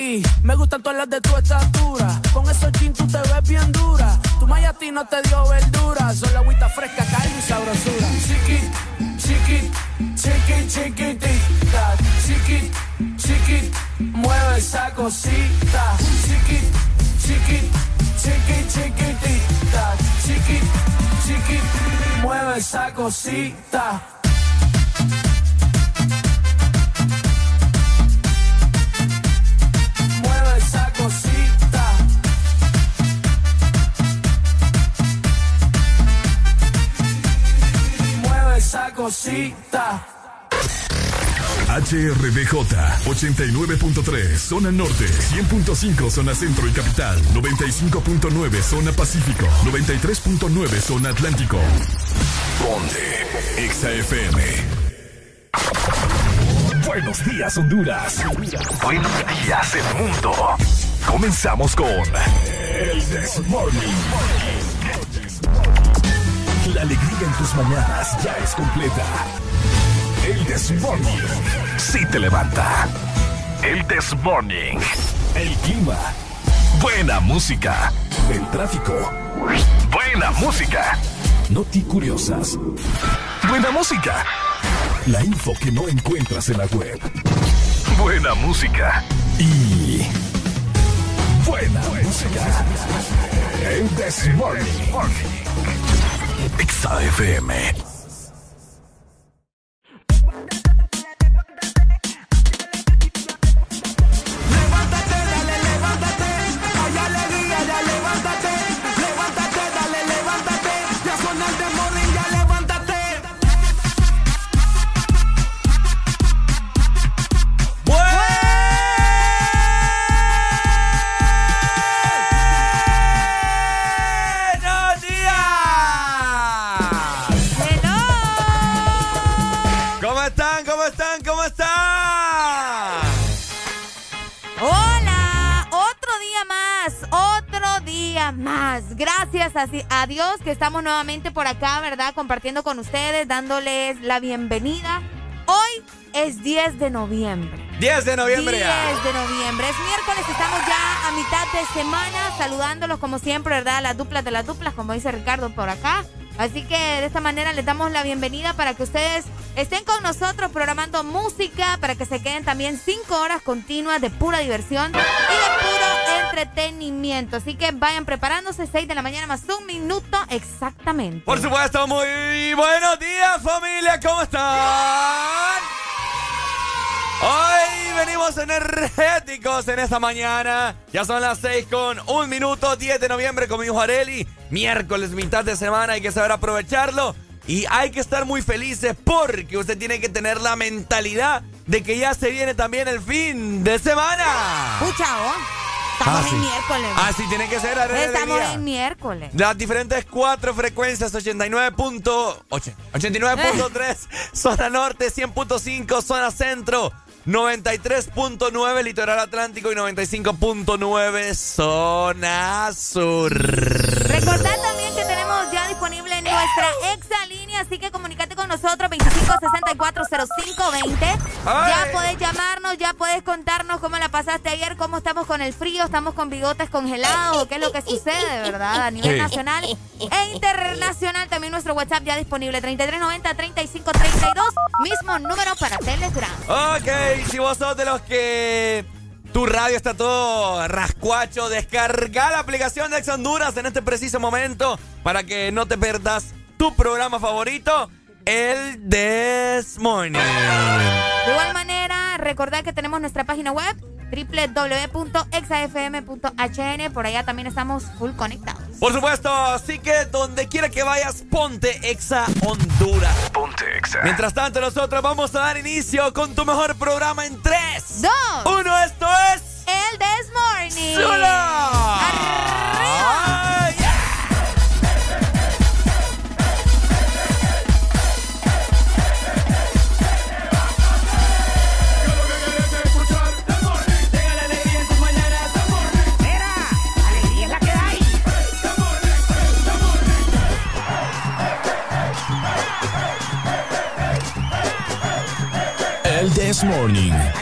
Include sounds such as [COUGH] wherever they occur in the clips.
Me gustan todas las de tu estatura. Con esos jeans tú te ves bien dura. Tu maya a te dio verdura. Solo agüita fresca, carne y sabrosura. Chiqui, chiqui, chiqui, chiquitita. Chiqui, chiqui, mueve esa cosita. Chiqui, chiqui, chiqui, chiquitita. Chiqui, chiqui, mueve esa cosita. Cosita. HRBJ 89.3 Zona Norte 100.5 Zona Centro y Capital 95.9 Zona Pacífico 93.9 Zona Atlántico. Ponte XAFM Buenos días Honduras. Buenos días el mundo. Comenzamos con El This Morning la alegría en tus mañanas ya es completa. El Desmorning sí te levanta. El Desmorning. El clima. Buena música. El tráfico. Buena música. Noti curiosas. Buena música. La info que no encuentras en la web. Buena música. Y. Buena, música. El Desmorning. XAFM. Gracias a, Dios que estamos nuevamente por acá, ¿verdad? Compartiendo con ustedes, dándoles la bienvenida. Hoy es 10 de noviembre. 10 de noviembre 10 de noviembre. Es miércoles, estamos ya a mitad de semana saludándolos como siempre, ¿verdad? Las duplas de las duplas, como dice Ricardo por acá. Así que de esta manera les damos la bienvenida para que ustedes estén con nosotros programando música, para que se queden también cinco horas continuas de pura diversión y de puro entretenimiento. Así que vayan preparándose, 6 de la mañana más un minuto exactamente. Por supuesto, muy buenos días familia, ¿cómo están? Hoy venimos energéticos en esta mañana. Ya son las 6 con un minuto, 10 de noviembre con mi hijo Areli. Miércoles, mitad de semana, hay que saber aprovecharlo. Y hay que estar muy felices porque usted tiene que tener la mentalidad de que ya se viene también el fin de semana. Pucha, Estamos ah, en miércoles. Ah, sí, tiene que ser. Estamos en miércoles. Las diferentes cuatro frecuencias, 89.8, 89.3, [LAUGHS] zona norte, 100.5, zona centro, 93.9 litoral atlántico y 95.9 zona sur. Recordad también que tenemos ya disponible nuestra exa línea, así que comunícate con nosotros 25640520. Ya puedes llamarnos, ya puedes contarnos cómo la pasaste ayer, cómo estamos con el frío, estamos con bigotes congelados, qué es lo que sucede, ¿verdad? A nivel nacional e internacional. También nuestro WhatsApp ya disponible 3390-3532, mismo número para Telegram. Ok si vos sos de los que tu radio está todo rascuacho, descarga la aplicación de Ex Honduras en este preciso momento para que no te perdas tu programa favorito, el This Morning. De igual manera, recordad que tenemos nuestra página web www.exafm.hn. Por allá también estamos full conectados. Por supuesto, así que donde quiera que vayas, ponte Exa Honduras. Ponte Exa. Mientras tanto, nosotros vamos a dar inicio con tu mejor programa en 3, 2, 1. Esto es. El This Morning. This Morning. Alegría es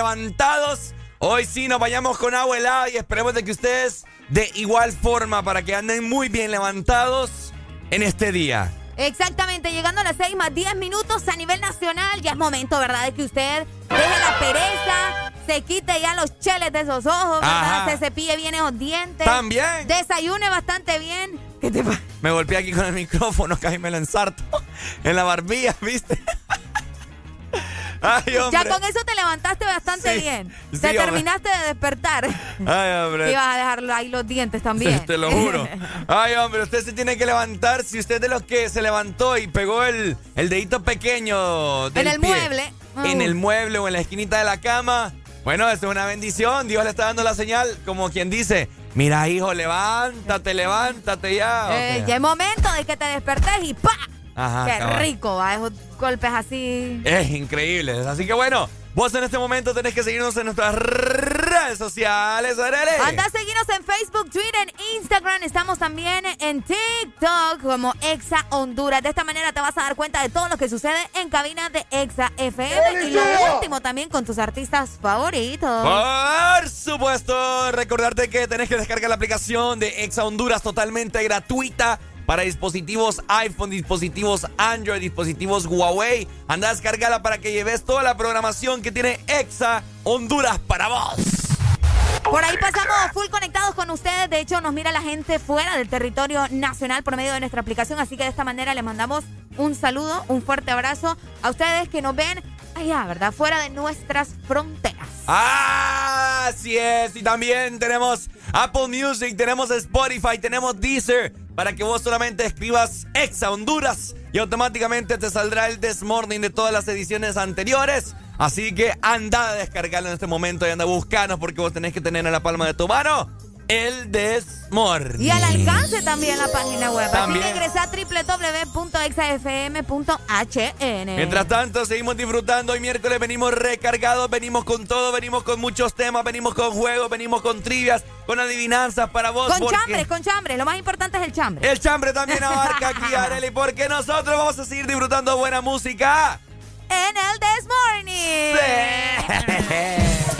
levantados. Hoy sí nos vayamos con agua helada y esperemos de que ustedes de igual forma para que anden muy bien levantados en este día. Exactamente, llegando a las 6 más 10 minutos a nivel nacional, ya es momento, ¿verdad?, de que usted deje la pereza, se quite ya los cheles de esos ojos, se cepille bien esos dientes. También. Desayune bastante bien. ¿Qué te pasa? Me golpeé aquí con el micrófono, [LAUGHS] casi me lo ensarto en la barbilla, [LAUGHS] ¿viste? Ya con eso te levantaste bastante bien. Te terminaste de despertar. Ay, hombre. Y vas a dejar ahí los dientes también. Te lo juro. [LAUGHS] Ay, hombre, usted se tiene que levantar. Si usted es de los que se levantó y pegó el, el dedito pequeño En el mueble. En mm. el mueble o en la esquinita de la cama. Bueno, eso es una bendición. Dios le está dando la señal, como quien dice. Mira, hijo, levántate, levántate ya. Eh, ya es momento de que te despertes y ¡pa! Ajá, Qué rico, va, esos golpes así. Es increíble. Así que bueno, vos en este momento tenés que seguirnos en nuestras redes sociales. ¡Arale! Anda a seguirnos en Facebook, Twitter, Instagram. Estamos también en TikTok como Exa Honduras. De esta manera te vas a dar cuenta de todo lo que sucede en cabina de Exa FM. Y lo último también con tus artistas favoritos. Por supuesto, recordarte que tenés que descargar la aplicación de Exa Honduras totalmente gratuita para dispositivos iPhone, dispositivos Android, dispositivos Huawei. Anda a para que lleves toda la programación que tiene Exa Honduras para vos. Por ahí pasamos full conectados con ustedes. De hecho, nos mira la gente fuera del territorio nacional por medio de nuestra aplicación. Así que de esta manera le mandamos un saludo, un fuerte abrazo a ustedes que nos ven allá, ¿verdad? Fuera de nuestras fronteras. Ah, así es. Y también tenemos Apple Music, tenemos Spotify, tenemos Deezer para que vos solamente escribas Exa Honduras y automáticamente te saldrá el Desmorning de todas las ediciones anteriores. Así que anda a descargarlo en este momento y anda a buscarnos porque vos tenés que tener en la palma de tu mano el Desmorning. Y al alcance también la página web. También. Así que ingresa a www.exafm.hn. Mientras tanto, seguimos disfrutando. Hoy miércoles venimos recargados, venimos con todo, venimos con muchos temas, venimos con juegos, venimos con trivias, con adivinanzas para vos. Con chambres, con chambres. Lo más importante es el chambre. El chambre también abarca [LAUGHS] aquí, Arely, porque nosotros vamos a seguir disfrutando buena música. En el Desmorning. Sí. [LAUGHS]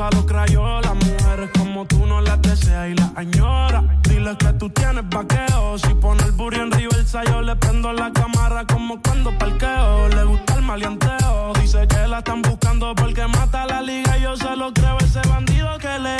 la parto a los crayolas. Mujeres como tú no las deseas y las añora. Dile que tú tienes vaqueo. Si pone el burro en el yo le prendo la cámara como cuando parqueo. Le gusta el maleanteo. Dice que la están buscando porque mata la liga. Yo se lo creo ese bandido que le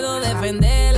puedo defender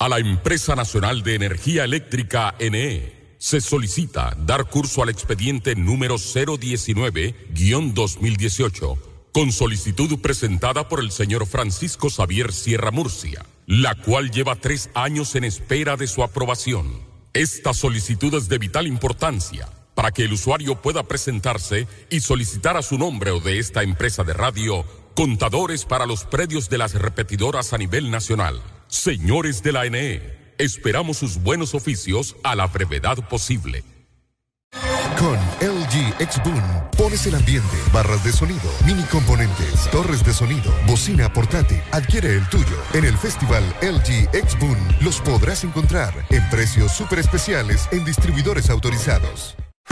A la Empresa Nacional de Energía Eléctrica NE se solicita dar curso al expediente número 019-2018 con solicitud presentada por el señor Francisco Xavier Sierra Murcia, la cual lleva tres años en espera de su aprobación. Esta solicitud es de vital importancia para que el usuario pueda presentarse y solicitar a su nombre o de esta empresa de radio contadores para los predios de las repetidoras a nivel nacional. Señores de la NE, esperamos sus buenos oficios a la brevedad posible. Con LG X Boom pones el ambiente, barras de sonido, mini componentes, torres de sonido, bocina portátil. Adquiere el tuyo. En el festival LG X Boom los podrás encontrar en precios súper especiales en distribuidores autorizados.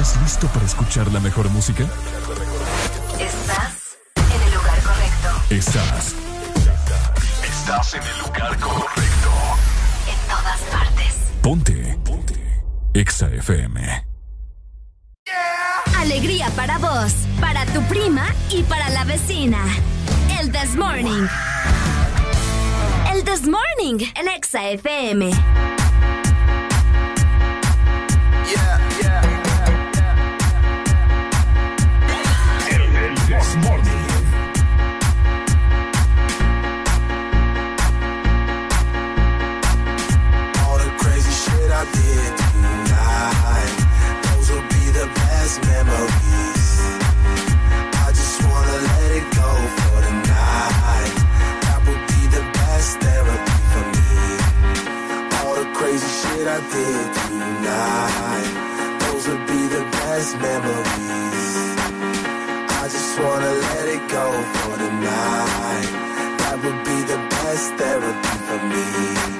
¿Estás listo para escuchar la mejor música? Estás en el lugar correcto. Estás. Estás en el lugar correcto. En todas partes. Ponte. Ponte. Exa FM. Alegría para vos, para tu prima y para la vecina. El This Morning. El This Morning en Exa FM. I did tonight, those will be the best memories wanna let it go for tonight. That would be the best therapy for me.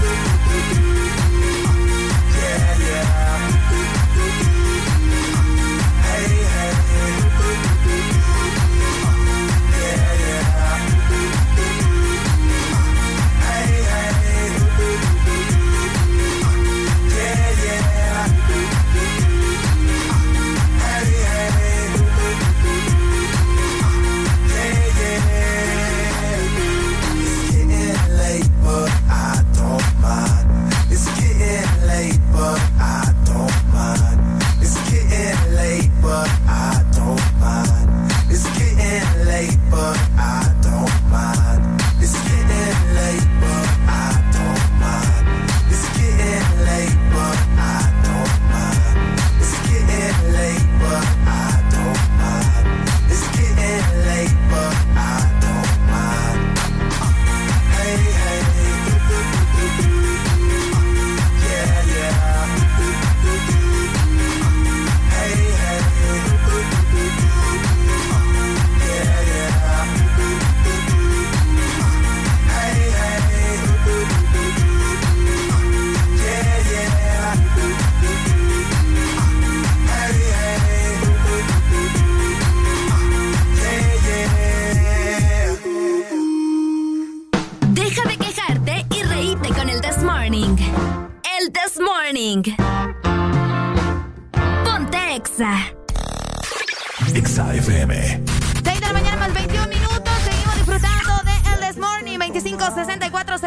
Yeah, yeah.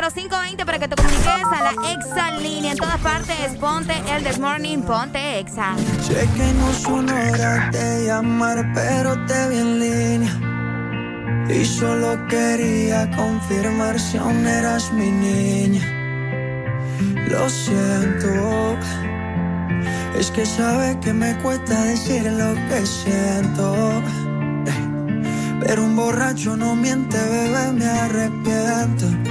25640520 para que te comuniques a la Exa línea. En todas partes, ponte El This Morning, ponte Exa. Sé que no son horas de llamar, pero te vi en línea. Y solo quería confirmar si aún eras mi niña. Lo siento. Es que sabe que me cuesta decir lo que siento. Pero un borracho no miente, bebé, me arrepiento.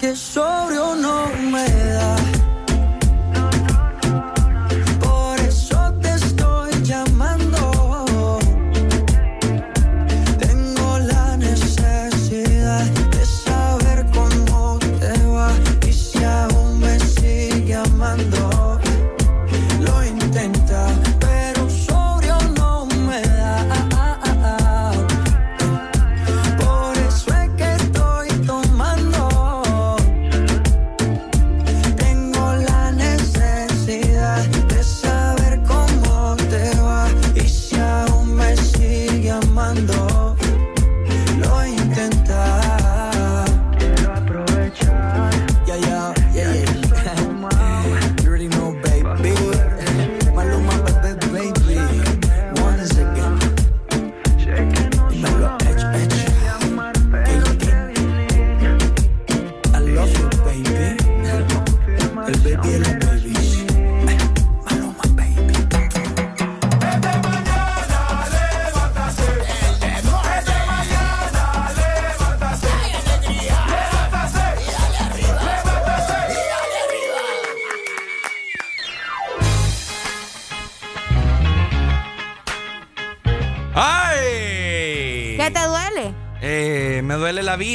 Que sobrio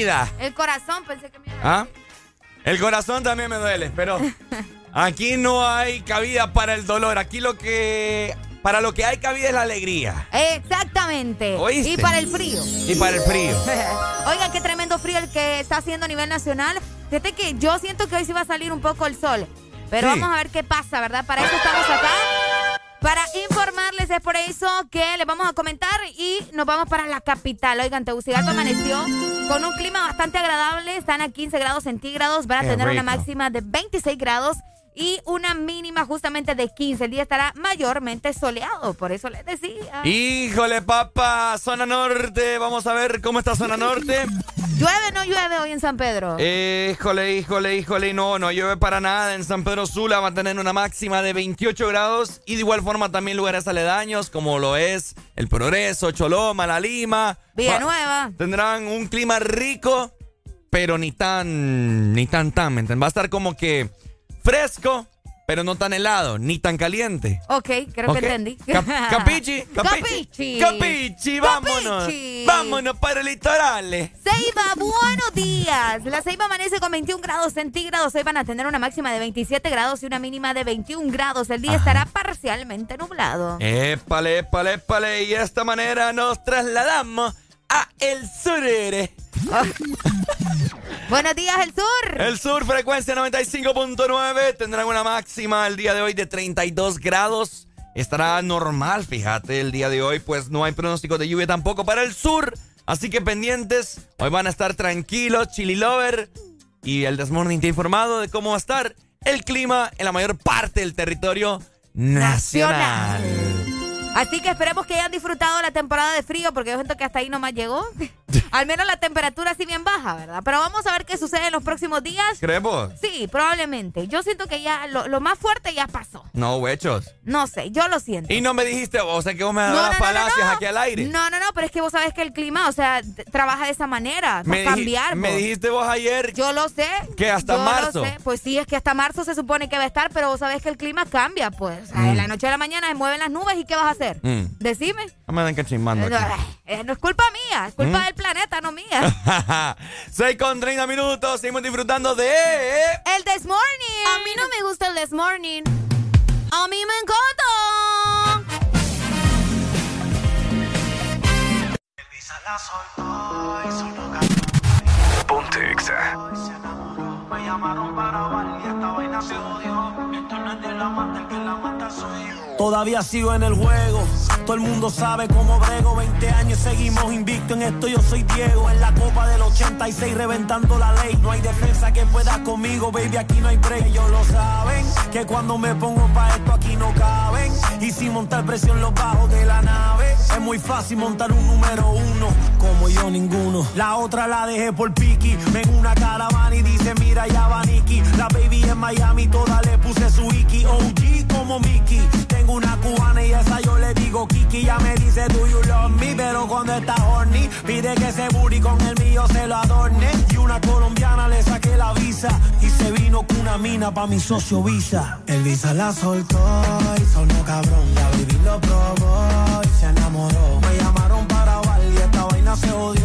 vida. El corazón, pensé que me iba ¿Ah? El corazón también me duele, pero aquí no hay cabida para el dolor. Aquí lo que. Para lo que hay cabida es la alegría. Exactamente. ¿Oíste? Y para el frío. Y para el frío. [LAUGHS] Oigan, qué tremendo frío el que está haciendo a nivel nacional. Fíjate que yo siento que hoy sí va a salir un poco el sol. Pero Sí. vamos a ver qué pasa, ¿verdad? Para eso estamos acá. Es por eso que les vamos a comentar y nos vamos para la capital. Oigan, Tegucigalpa amaneció con un clima bastante agradable. Están a 15 grados centígrados. Van a Qué tener una máxima de 26 grados y una mínima justamente de 15. El día estará mayormente soleado. Por eso les decía. Híjole, papá, zona norte. Vamos a ver cómo está zona norte. ¿Llueve o no llueve hoy en San Pedro? Híjole, híjole, híjole, no, no llueve para nada. En San Pedro Sula va a tener una máxima de 28 grados y de igual forma también lugares aledaños como lo es El Progreso, Choloma, La Lima. Villanueva. Va- Tendrán un clima rico, pero ni tan, ni tan, tan, ¿me entiendes? Va a estar como que fresco, pero no tan helado, ni tan caliente. Ok, creo que entendí. [LAUGHS] capichi, capichi. Capichi, vámonos. Vámonos para el litoral. Ceiba, buenos días. La Ceiba amanece con 21 grados centígrados. Hoy van a tener una máxima de 27 grados y una mínima de 21 grados. El día estará parcialmente nublado. Épale, épale, épale. Y de esta manera nos trasladamos a el sur. [LAUGHS] Buenos días, el sur. El sur, frecuencia 95.9. Tendrán una máxima el día de hoy de 32 grados. Estará normal, fíjate, el día de hoy, pues no hay pronóstico de lluvia tampoco para el sur. Así que pendientes, hoy van a estar tranquilos, chili lover. Y el Desmorning te ha informado de cómo va a estar el clima en la mayor parte del territorio nacional. Así que esperemos que hayan disfrutado la temporada de frío, porque yo siento que hasta ahí nomás llegó. [LAUGHS] Al menos la temperatura sí bien baja, ¿verdad? Pero vamos a ver qué sucede en los próximos días. ¿Creemos? Sí, probablemente. Yo siento que ya lo, más fuerte ya pasó. No, huechos. No sé, yo lo siento. Y no me dijiste, o sea, que vos me das palacios aquí al aire. No, no, no, pero es que vos sabés que el clima, o sea, trabaja de esa manera. Me cambiar. Me dijiste vos ayer. Yo lo sé. Que hasta marzo. Pues sí, es que hasta marzo se supone que va a estar, pero vos sabés que el clima cambia, pues. O sea, en la mm. noche a la mañana se mueven las nubes y ¿qué vas a hacer? Mm. Decime. No me den que chismando. No, [LAUGHS] eh, no, es culpa mía, es culpa mm. del planeta, no mía. [LAUGHS] 6 con 30 minutos, seguimos disfrutando de... El This Morning. A mí no me gusta el This Morning. A mí me encanta. Ponte exa. Me llamaron para y esta vaina se odió. Esto no es de la mata, el que la mata soy yo. Todavía sigo en el juego. Todo el mundo sabe cómo brego. 20 años seguimos invicto en esto. Yo soy Diego. En la copa del 86 reventando la ley. No hay defensa que pueda conmigo, baby. Aquí no hay break. Ellos lo saben. Que cuando me pongo pa' esto aquí no caben. Y sin montar presión los bajos de la nave. Es muy fácil montar un número uno. Como yo ninguno. La otra la dejé por Piki. Ven una caravana y dice mira La baby en Miami toda le puse su Iki. OG como Mickey una cubana y esa yo le digo Kiki. Ya me dice, do you love me? Pero cuando está horny, pide que ese booty con el mío se lo adorne. Y una colombiana le saqué la visa y se vino con una mina pa' mi socio Visa. El Visa la soltó y sonó cabrón. La baby lo probó y se enamoró. Me llamaron para bailar y esta vaina se odió.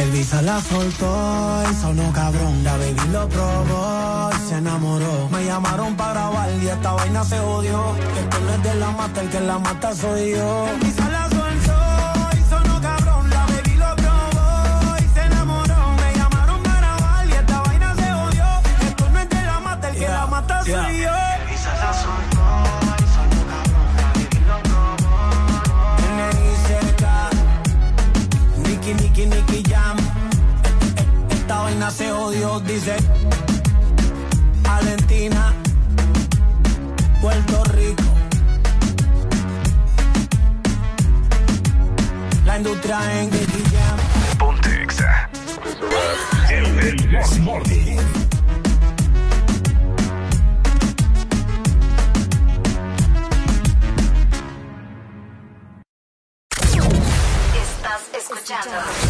El visa la soltó y sonó cabrón. La baby lo probó y se enamoró. Me llamaron para grabar y esta vaina se odió. Que esto no es de la mata, el que la mata soy yo. El visa la soltó y sonó cabrón. La baby lo probó y se enamoró. Me llamaron para grabar y esta vaina se odió. Esto no es de la mata, el que la mata soy yo. Se odió, dice. Valentina, Puerto Rico. La industria en Jam. Ponte El, el, el Morning. Estás escuchando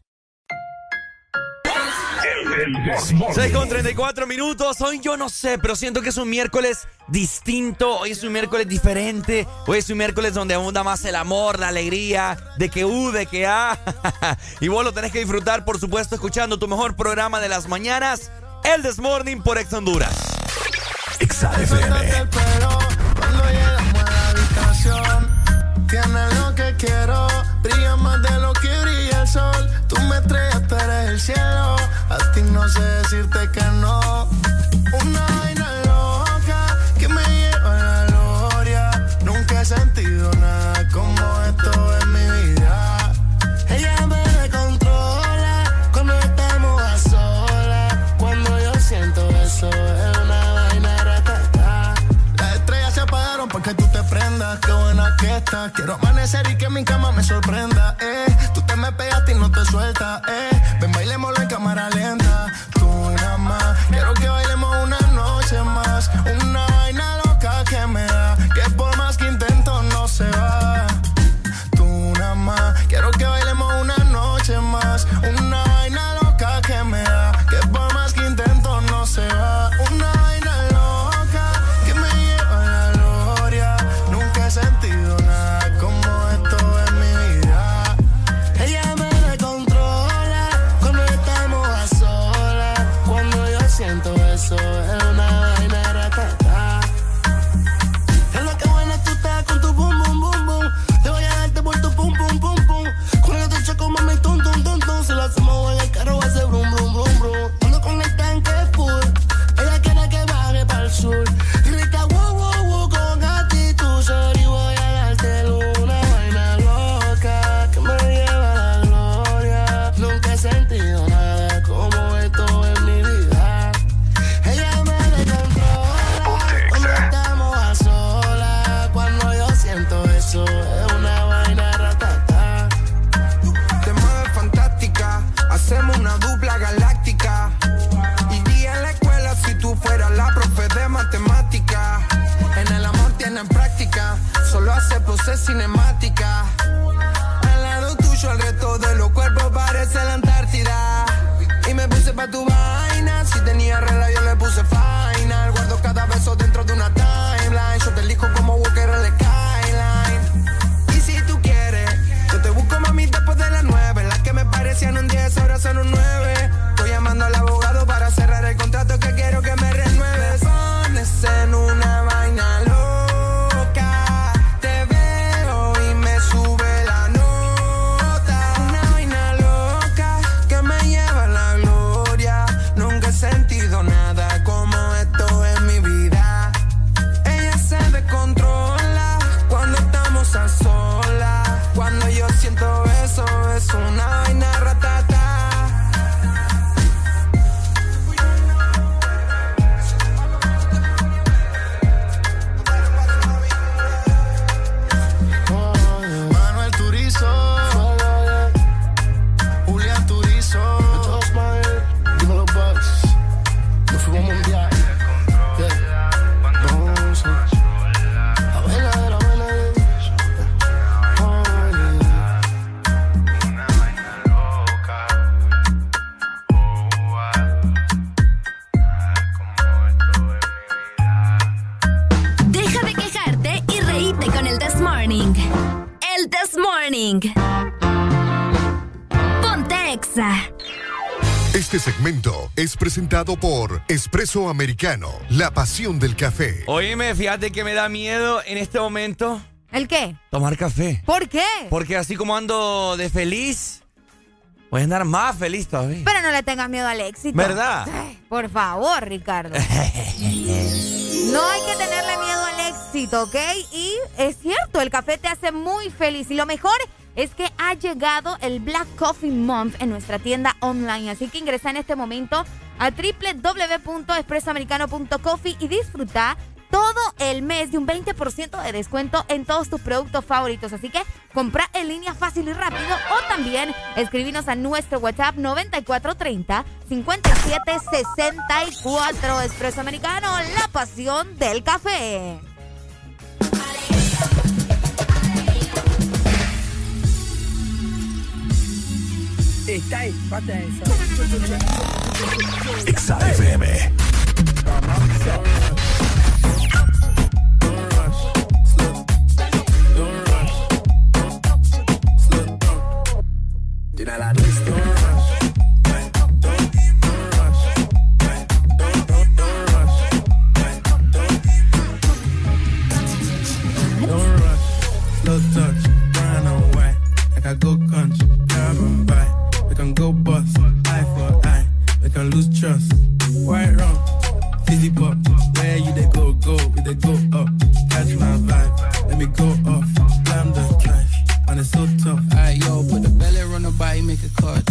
6 con 34 minutos. Hoy yo no sé, pero siento que es un miércoles distinto. Hoy es un miércoles diferente. Hoy es un miércoles donde abunda más el amor, la alegría, de que U, de que A. [LAUGHS] y vos lo tenés que disfrutar, por supuesto, escuchando tu mejor programa de las mañanas, el This Morning por Ex Honduras. Exa FM. Cuando llegamos a la habitación, tienes lo que quiero. Brilla más de lo que brilla el sol. Tú me estrellas, tú eres el cielo. A ti no sé decirte que no. Una vaina loca que me lleva a la gloria. Nunca he sentido nada como esto en mi vida. Ella me controla cuando estamos a solas. Cuando yo siento eso, es una vaina ratata. Las estrellas se apagaron porque tú te prendas. Qué buena que estás. Quiero amanecer y que mi cama me sorprenda. Eh. Tú te me pegaste y no te sueltas. Eh. Ven, cinemática. Al lado tuyo el resto de los cuerpos parece la Antártida. Y me puse pa' tu vaina, si tenía regla yo le puse final. Guardo cada beso dentro de una presentado por Espresso Americano, la pasión del café. Oíme, fíjate que me da miedo en este momento ¿El qué? tomar café. ¿Por qué? Porque así como ando de feliz, voy a andar más feliz todavía. Pero no le tengas miedo al éxito. ¿Verdad? Ay, Por favor, Ricardo. [LAUGHS] No hay que tenerle miedo al éxito, ¿ok? Y es cierto, el café te hace muy feliz. Y lo mejor es que ha llegado el Black Coffee Month en nuestra tienda online. Así que ingresa en este momento a www.expresoamericano.coffee y disfruta todo el mes de un 20% de descuento en todos tus productos favoritos. Así que compra en línea fácil y rápido o también escribinos a nuestro WhatsApp 9430-5764. Expreso Americano, la pasión del café. Stay, pata esa. Exa FM. Don't rush, slow touch, brown and. Like I go go bust, eye for eye. We can lose trust. White rum, fizzy pop. Where you they go, go, we they go up. Catch my vibe, let me go off. Slam the trash, and it's so tough. Alright, yo, put the belly on the body, make a cut.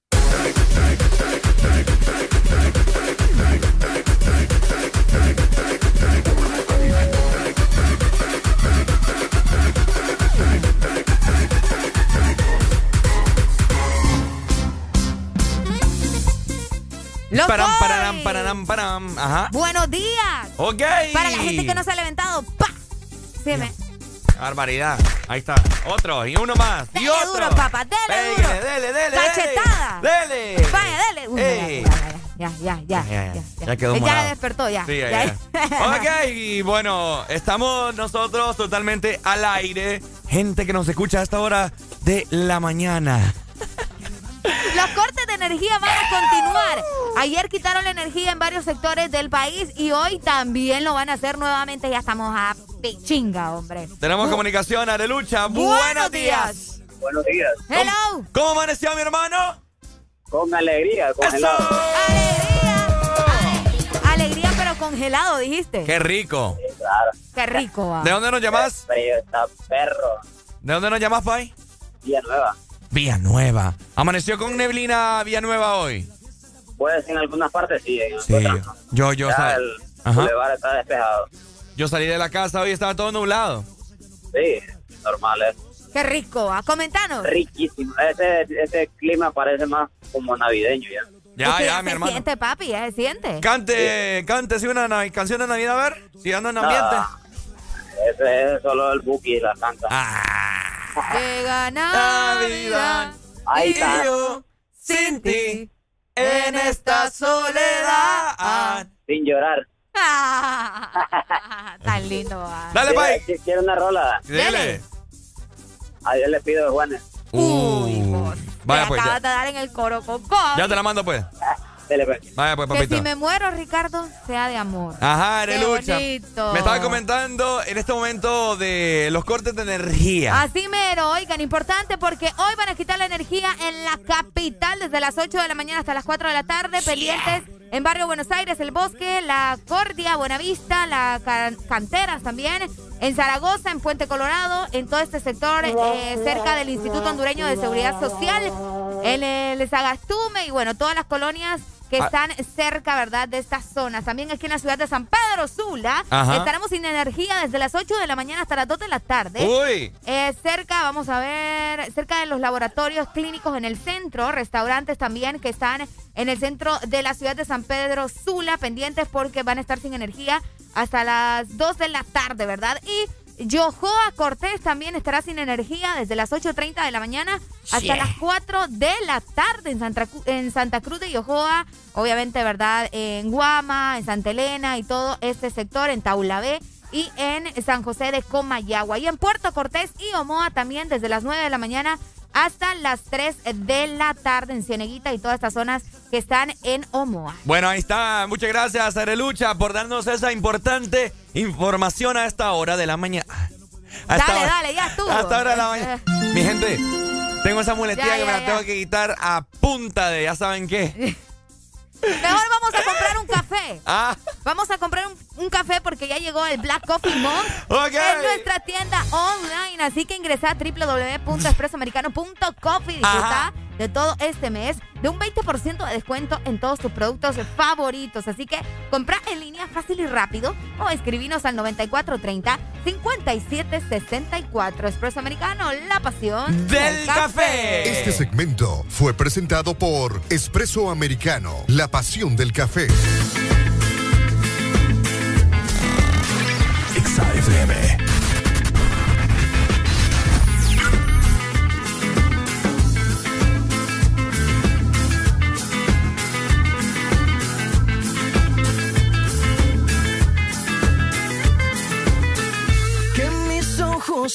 ¡Los Param, Boys! pararam, pararam, param. Ajá. Buenos días. Ok. Para la gente que no se ha levantado, ¡pa! Sí, me. Barbaridad. Ahí está. Otro. Y uno más. y Dele otro. duro, papá, dele Pégale, duro. Dele, dele, Cachetada. Dele. dele. Vaya, dele. Uy, Ey. ya, ya, ya, ya, Ya, ya, ya, ya quedó Ya morado. despertó, ya. Sí, ya, ya. ok, y bueno, estamos nosotros totalmente al aire. Gente que nos escucha a esta hora de la mañana. Los cortes energía van a continuar. Ayer quitaron la energía en varios sectores del país y hoy también lo van a hacer nuevamente. Ya estamos a pichinga, hombre. Tenemos comunicación, Arelucha. Buenos Buenos días. Buenos días. Hello. ¿Cómo amaneció mi hermano? Con alegría, congelado. Alegría, pero congelado, dijiste. Qué rico. Claro. Qué rico, va. ¿De dónde nos está perro. ¿De dónde nos llamas, Pai? Villanueva. Villanueva. ¿Amaneció con neblina Villanueva hoy? Puede ser en algunas partes, sí. En Sí, otras no. yo, yo, Ya ¿sabes? el Ajá. bulevar está despejado. Yo salí de la casa hoy y estaba todo nublado. Sí, normal, ¿eh? Qué rico, ¿ah? comentanos. Riquísimo. Ese, ese clima parece más como navideño ya. Ya, Es que ya, mi se hermano. siente, papi, ya se siente. Cante, cante, sí, una canción de Navidad, a ver. Si ando en No, ambiente. Ese es solo el Buki la canta. [LAUGHS] Llega Navidad. Ahí y está. yo sin ti en esta soledad. Sin llorar. Ah, [LAUGHS] tan lindo, va. Dale, ¿Quiere- Pai. qui- ¿Quiere una rola? Dele. A Dios le pido, Juanes. Uh, vaya Te pues, acabas ya, de dar en el coro con ya te la mando pues. [LAUGHS] Dele, pues. Vaya pues, Que papito. si me muero, Ricardo, sea de amor. Ajá, bonito. Me estaba comentando en este momento de los cortes de energía. Así mero, oigan, importante porque hoy van a quitar la energía en la capital desde las 8 de la mañana hasta las 4 de la tarde, pendientes en Barrio Buenos Aires, El Bosque, La Cordia, Buenavista, La Ca- Canteras también, en Zaragoza, en Puente Colorado, en todo este sector eh, cerca del Instituto Hondureño de Seguridad Social, en el Sagastume y bueno, todas las colonias que Ah. están cerca, ¿verdad?, de estas zonas. También aquí en la ciudad de San Pedro Sula, Ajá. estaremos sin energía desde las 8 de la mañana hasta las 2 de la tarde. Uy. Eh, cerca, vamos a ver, cerca de los laboratorios clínicos en el centro, restaurantes también que están en el centro de la ciudad de San Pedro Sula, pendientes porque van a estar sin energía hasta las 2 de la tarde, ¿verdad? Y Yojoa Cortés también estará sin energía desde las 8.30 de la mañana hasta Yeah. las 4 de la tarde en Santa, en Santa Cruz de Yojoa, obviamente, ¿verdad? En Guama, en Santa Elena y todo este sector, en Taulabé y en San José de Comayagua. Y en Puerto Cortés y Omoa también desde las 9 de la mañana hasta las 3 de la tarde en Cieneguita y todas estas zonas que están en Omoa. Bueno, ahí está. Muchas gracias, Arelucha, por darnos esa importante información a esta hora de la mañana. A esta Dale, dale, ya estuvo. A esta hora de la mañana. [LAUGHS] Mi gente, tengo esa muletilla Ya, que me la ya. tengo que quitar a punta de, ya saben qué. [LAUGHS] Mejor vamos a comprar un café. Ah, Vamos a comprar un, un café porque ya llegó el Black Coffee Month Ok. en nuestra tienda online. Así que ingresa a www.expresoamericano.coffee y disfruta de todo este mes de un 20% de descuento en todos tus productos favoritos. Así que compra en línea fácil y rápido o escribinos al 9430-5764. Expreso Americano, la pasión Este segmento fue presentado por Espresso Americano, la pasión del café. XAFM.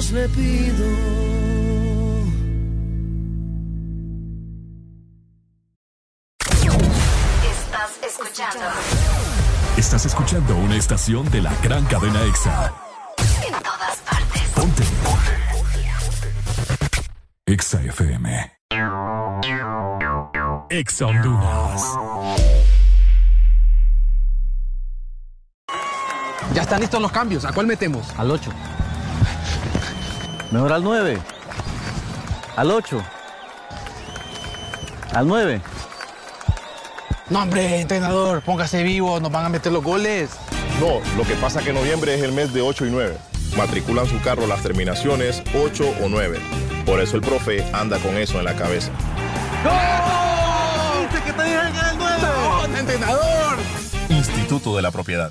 Dios le pido. Estás escuchando Estás escuchando una estación de la gran cadena EXA. en todas partes. Ponte. EXA FM. EXA Honduras. Ya están listos los cambios. ¿A cuál metemos? Al 8. Mejor al 9. Al 8. Al 9. No, hombre, entrenador, póngase vivo, nos van a meter los goles. No, lo que pasa que noviembre es el mes de 8 y 9. Matriculan su carro las terminaciones 8 o 9. Por eso el profe anda con eso en la cabeza. ¿Viste que te dije que era el 9? ¡No, entrenador! Instituto de la Propiedad.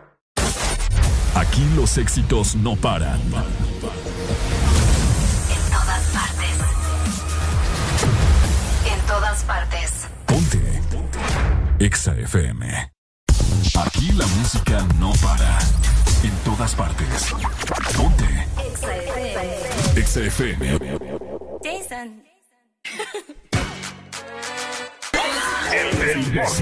Aquí los éxitos no paran. En todas partes. En todas partes. Ponte. EXA FM. Aquí la música no para. En todas partes. Ponte. EXA FM. Jason. El, el This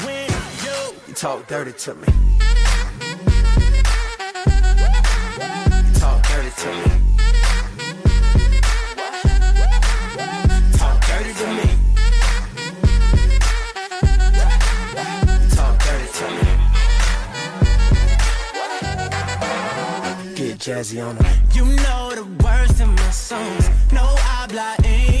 you, talk dirty to me. You talk dirty to me. Talk dirty to me. Talk dirty to me. Get jazzy on them. You know the words in my songs. No habla English.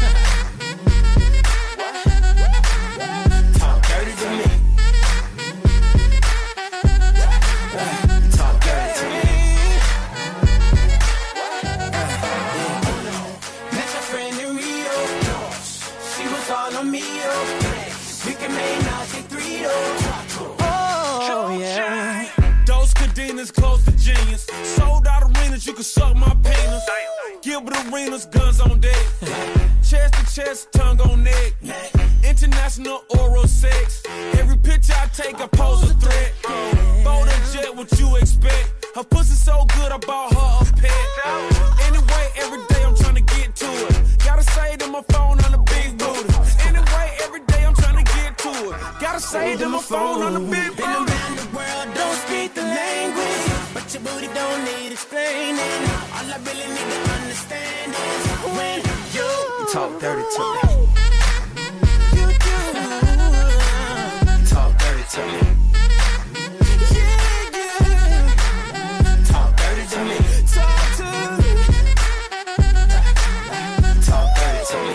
Cadenas close to genius. Sold out arenas arenas. Gilbert arenas, guns on deck. [LAUGHS] Chest to chest, tongue on neck. International oral sex. Every picture I take, I pose a threat. Bold and jet, what you expect? Her pussy so good, I bought her a pet. Anyway, every day I'm trying to get to it. Gotta say to my phone on the big booty. Anyway, every day I'm trying to get to it. Gotta say to my phone on the big booty. Speak the language. But your booty don't need explaining. All I really need to understand is when you Talk dirty to me. talk dirty to me. Talk dirty to me. Talk to Talk dirty to me.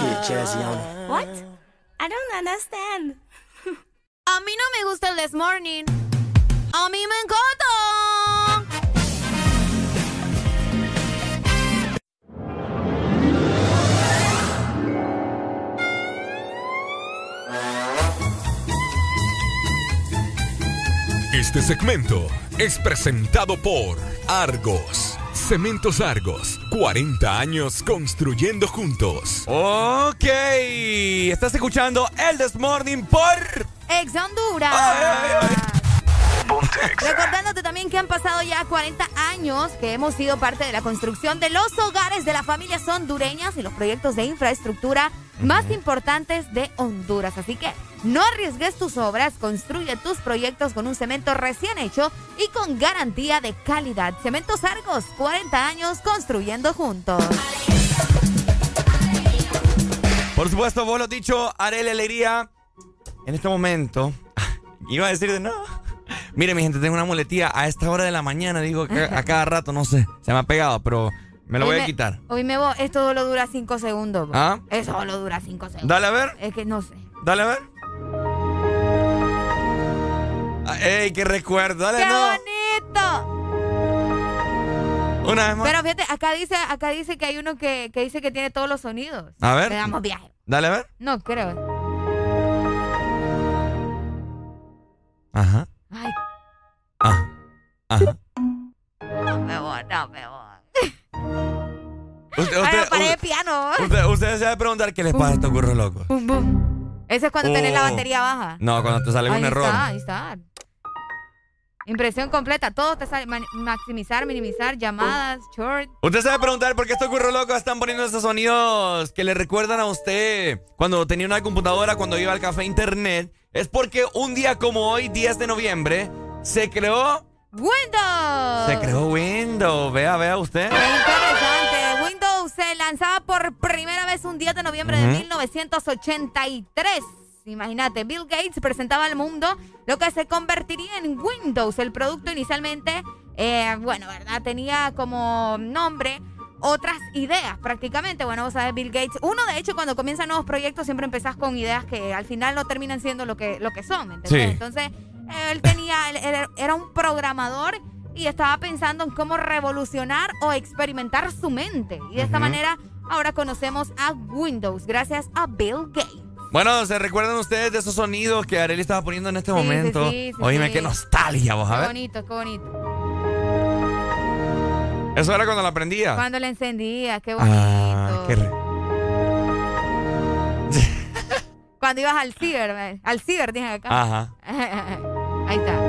Get jazzy on it. What? I don't understand. A mí no me gusta el This Morning. A mí me encanta. Este segmento es presentado por Argos. Cementos Argos. 40 años construyendo juntos. Ok, estás escuchando el This Morning por... Ex Honduras. Recordándote también que han pasado ya 40 años que hemos sido parte de la construcción de los hogares de las familias hondureñas y los proyectos de infraestructura más importantes de Honduras. Así que no arriesgues tus obras, construye tus proyectos con un cemento recién hecho y con garantía de calidad. Cementos Argos, 40 años construyendo juntos. Por supuesto, vos lo has dicho, Arel Alegría. En este momento, [LAUGHS] iba a decir de no. Mire, mi gente, tengo una muletilla a esta hora de la mañana. Digo que a cada rato, no sé, se me ha pegado, pero me lo voy a quitar. Hoy me voy, esto solo dura 5 segundos. ¿Ah? Eso solo dura 5 segundos. Dale a ver. Es que no sé. Dale a ver. Ah, ¡Ey, qué recuerdo! Dale, ¡Qué no. bonito! Una vez más. Pero fíjate, acá dice, acá dice que hay uno que, que dice que tiene todos los sonidos. A ver. Le damos viaje. Dale a ver. No creo. Ajá. Ay, Ajá. Ajá. no me voy, no me voy. Usted, Ay, usted, paré de piano. usted, usted se a preguntar qué les pasa a estos burros locos. Bum, bum. Ese es cuando tenés la Oh. batería baja. No, cuando te sale ahí un error. Está, ahí está. Impresión completa. Todo te sale. maximizar, minimizar, llamadas, short. Usted se va a preguntar por qué estos curros locos están poniendo esos sonidos que le recuerdan a usted cuando tenía una computadora, cuando iba al café internet. Es porque un día como hoy, 10 de noviembre, se creó. Windows. Se creó Windows. Vea, vea usted. Qué interesante. Windows se lanzaba por primera vez un 10 de noviembre de Ujú. 1983. Imagínate, Bill Gates presentaba al mundo lo que se convertiría en Windows. El producto inicialmente, eh, bueno, ¿verdad? Tenía como nombre otras ideas prácticamente. Bueno, vos sabés, Bill Gates, uno de hecho cuando comienzan nuevos proyectos siempre empezás con ideas que al final no terminan siendo lo que, lo que son, ¿me entendés? Sí. Entonces, él tenía, él era- un programador y estaba pensando en cómo revolucionar o experimentar su mente. Y de esta manera ahora conocemos a Windows gracias a Bill Gates. Bueno, ¿se recuerdan ustedes de esos sonidos que Arely estaba poniendo en este Sí, momento? sí, sí, Oíme, qué nostalgia, vos, a Qué ver. bonito, qué bonito. Eso era cuando la aprendía. Cuando le encendía, qué bonito. Ah, qué re- [LAUGHS] Cuando ibas al ciber, al ciber, dije acá. Ajá. [LAUGHS] Ahí está.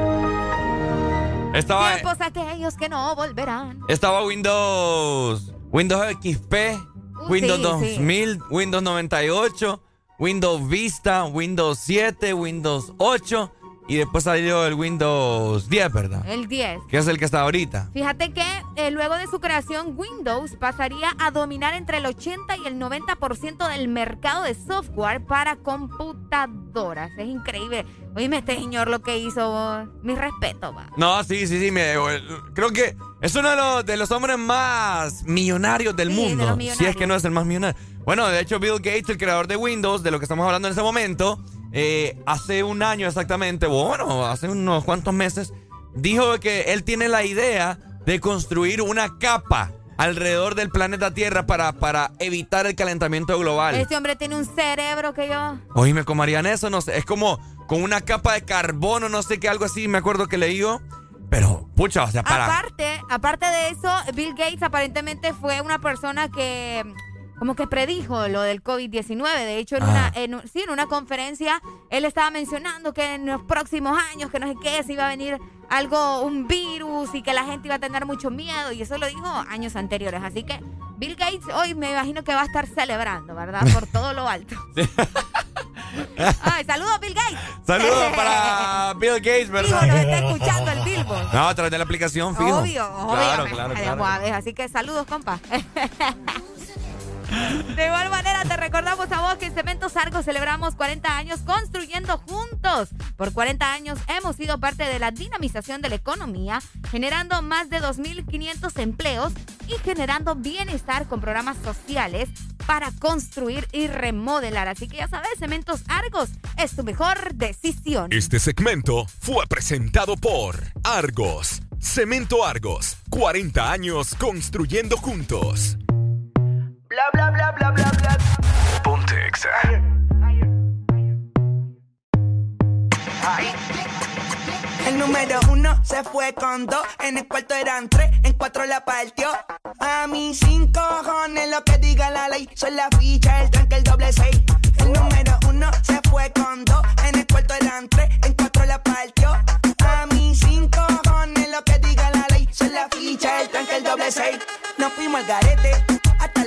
Estaba, Tiempos aquellos que no volverán. estaba Windows, Windows XP, Windows sí, sí. 2000, Windows 98, Windows Vista, Windows 7, Windows 8 y después salió el Windows 10, ¿verdad? El 10. Que es el que está ahorita. Fíjate que eh, luego de su creación, Windows pasaría a dominar entre el 80 y el 90% del mercado de software para computadoras. Es increíble. Oíme, este señor lo que hizo, vos. mi respeto, va. No, sí, sí, sí. me- creo que es uno de los, de los hombres más millonarios del Sí, de mundo. los si millonarios. es que no es el más millonario. Bueno, de hecho, Bill Gates, el creador de Windows, de lo que estamos hablando en este momento, eh, hace un año exactamente, bueno, hace unos cuantos meses, dijo que él tiene la idea de construir una capa alrededor del planeta Tierra para, para evitar el calentamiento global. Este hombre tiene un cerebro que yo. Oye, ¿cómo harían eso? No sé, es como con una capa de carbono, no sé qué, algo así, me acuerdo que leí yo. Pero, pucha, o sea, para... Aparte, aparte de eso, Bill Gates aparentemente fue una persona que como que predijo lo del COVID-19. De hecho, en, una, Ah. en, sí, en una conferencia, él estaba mencionando que en los próximos años, que no sé qué, se iba a venir algo, un virus y que la gente iba a tener mucho miedo. Y eso lo dijo años anteriores. Así que Bill Gates hoy me imagino que va a estar celebrando, ¿verdad? Por todo lo alto. [LAUGHS] [LAUGHS] Ay, saludos, Bill Gates. Saludos [LAUGHS] para Bill Gates, ¿verdad? nos está escuchando el Billboard. No, a través de la aplicación, fijo. Obvio, obvio. Claro, claro, claro. Así que saludos, compa. De igual manera, te recordamos a vos que en Cementos Argos celebramos 40 años construyendo juntos. Por 40 años hemos sido parte de la dinamización de la economía, generando más de 2.500 empleos y generando bienestar con programas sociales para construir y remodelar. Así que ya sabes, Cementos Argos es tu mejor decisión. Este segmento fue presentado por Argos. Cemento Argos. 40 años construyendo juntos. Bla bla bla bla bla bla. Ponte Exa. El número uno se fue con dos, en el cuarto eran tres, en cuatro la partió. A mí cinco cojones lo que diga la ley, son la ficha, el tranque, el doble seis. El número uno se fue con dos, en el cuarto eran tres, en cuatro la partió. A mí cinco cojones lo que diga la ley, son la ficha, el tranque, el doble seis. Nos fuimos al garete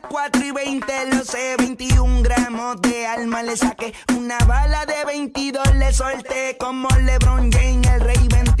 4 y 20, lo sé, 21 gramos de alma le saqué. Una bala de 22 le solté como LeBron James, el rey 23.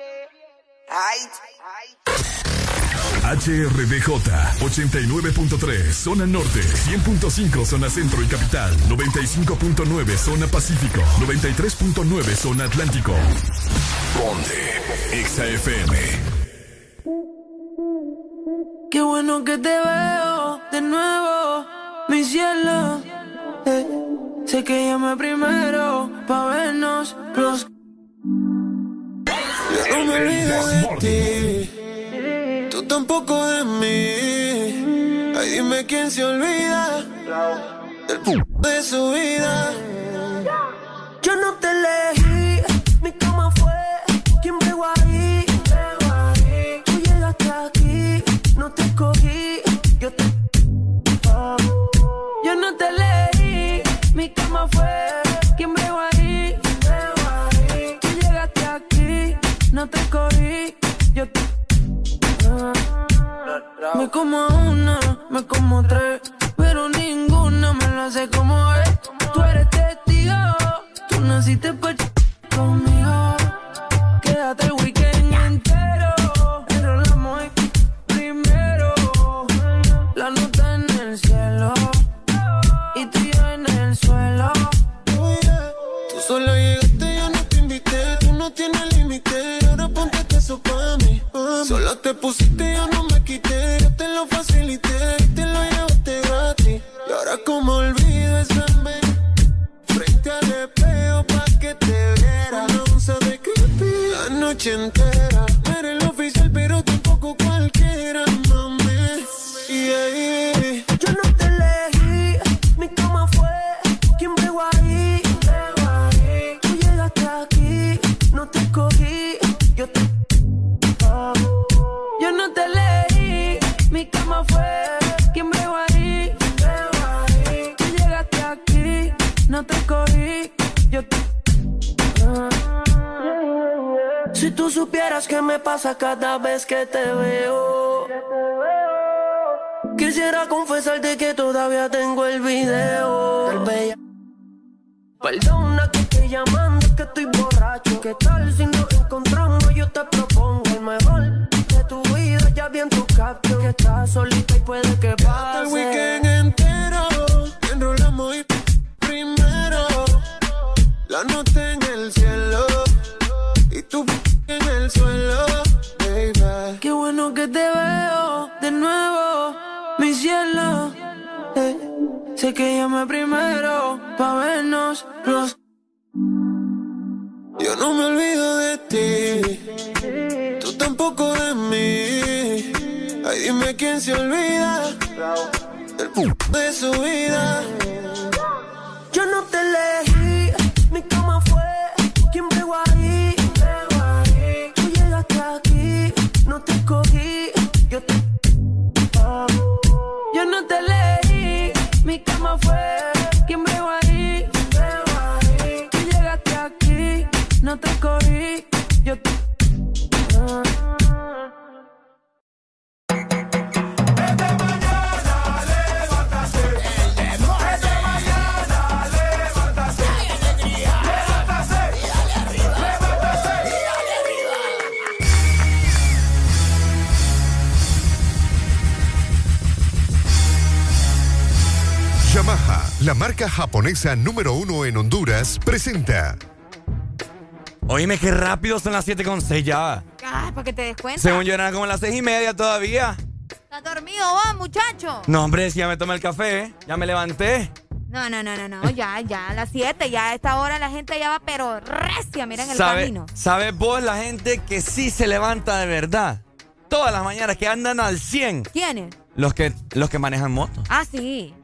Ay. HRDJ 89.3 Zona Norte 100.5 Zona Centro y Capital 95.9 Zona Pacífico 93.9 Zona Atlántico Ponte Exa FM Qué bueno que te veo de nuevo, mi cielo. Eh, sé que llamé primero pa' vernos los. No me olvido de ti, tú tampoco de mí. Ay, dime quién se olvida del p de su vida. Yo no te elegí, mi cama fue Me como una, me como tres, pero ninguna me lo hace como es. Tú eres testigo, tú naciste pa' conmigo. Quédate el weekend entero, enrolamos primero. La nota en el cielo y tú en el suelo. Tú solo llegaste, yo no te invité, tú no tienes límite. Ahora ponte eso pa' mí. Solo te pusiste, yo no la Si tú supieras qué me pasa cada vez que te veo. Quisiera confesarte que todavía tengo el video del bella. Perdona que estoy llamando, que estoy borracho. ¿Qué tal si nos encontramos? Yo te propongo el mejor de tu vida. Ya vi en tu caption que estás solita y puede que pase. El weekend entero, enrolamos y primero. La noche sé que llamé primero pa' vernos los. Yo no me olvido de ti, tú tampoco de mí. Ay, dime quién se olvida del de su vida. Yo no te elegí, marca japonesa número uno en Honduras, presenta Oíme, qué rápido son las 7 con 6 ya. Ay, para que te des cuenta. Según yo eran como las 6 y media todavía. ¿Estás dormido vos, muchacho? No, hombre, si ya me tomé el café, ¿eh? ya me levanté. No, no, no, no, no, ya, ya, a las 7, ya a esta hora la gente ya va, pero recia, mira en el ¿Sabe- camino. ¿Sabes vos la gente que sí se levanta de verdad? Todas las mañanas que andan al 100. ¿Quiénes? Los que, los que manejan moto. Ah, sí.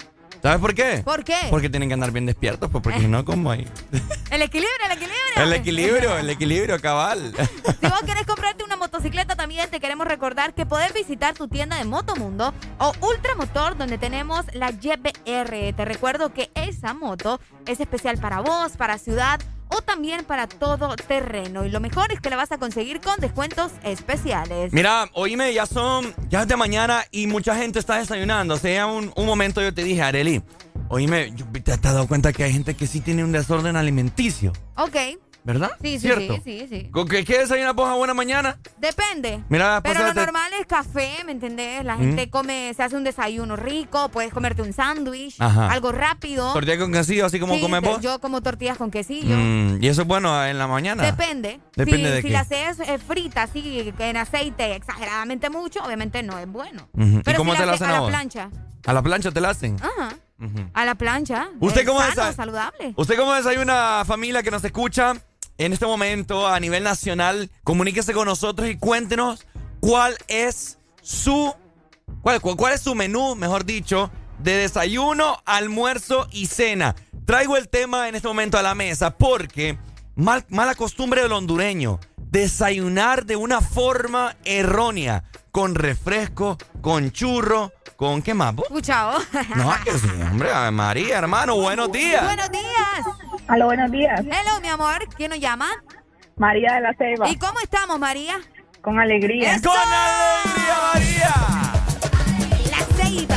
¿Sabes por qué? ¿Por qué? Porque tienen que andar bien despiertos, pues porque si no, ¿cómo ahí? [LAUGHS] El equilibrio, el equilibrio. El equilibrio, el equilibrio, cabal. Si vos [LAUGHS] querés comprarte una motocicleta también te queremos recordar que podés visitar tu tienda de Motomundo o Ultramotor donde tenemos la YBR. Te recuerdo que esa moto es especial para vos, para ciudad o también para todo terreno. Y lo mejor es que la vas a conseguir con descuentos especiales. Mira, oíme, ya son, ya es de mañana y mucha gente está desayunando. O sea, un, un momento yo te dije, Areli, oíme, ¿te has dado cuenta que hay gente que sí tiene un desorden alimenticio? Ok. ¿Verdad? Sí, sí, ¿Cierto? sí, sí, sí. ¿Con qué, qué desayunas vos a buena mañana? Depende. Mira, Pero lo pásate- normal es café, ¿me entendés? La Mm. gente come, se hace un desayuno rico, puedes comerte un sándwich, algo rápido. Tortilla con quesillo, así como Sí, comes vos. Yo como tortillas con quesillo. Mm, y eso es bueno en la mañana. Depende. Depende si, de si qué. la haces eh, frita así en aceite exageradamente mucho, obviamente no es bueno. Ujú. ¿Y Pero cómo si te la hacen a a la plancha. A la plancha te la hacen. Ajá. A la plancha. ¿Usted cómo sano, saludable. ¿Usted cómo desayuna, familia que nos escucha en este momento a nivel nacional? Comuníquese con nosotros y cuéntenos cuál es su cuál, cuál- cuál es su menú, mejor dicho, de desayuno, almuerzo y cena. Traigo el tema en este momento a la mesa porque mal, mala costumbre del hondureño, desayunar de una forma errónea, con refresco, con churro, con qué más? Escuchado. No, que sí, hombre, Ave María, hermano, buenos días. Buenos días. Aló, buenos días. Hello, mi amor. ¿Quién nos llama? María de la Ceiba. ¿Y cómo estamos, María? Con alegría. ¡Eso! ¡Con alegría, María! La Ceiba.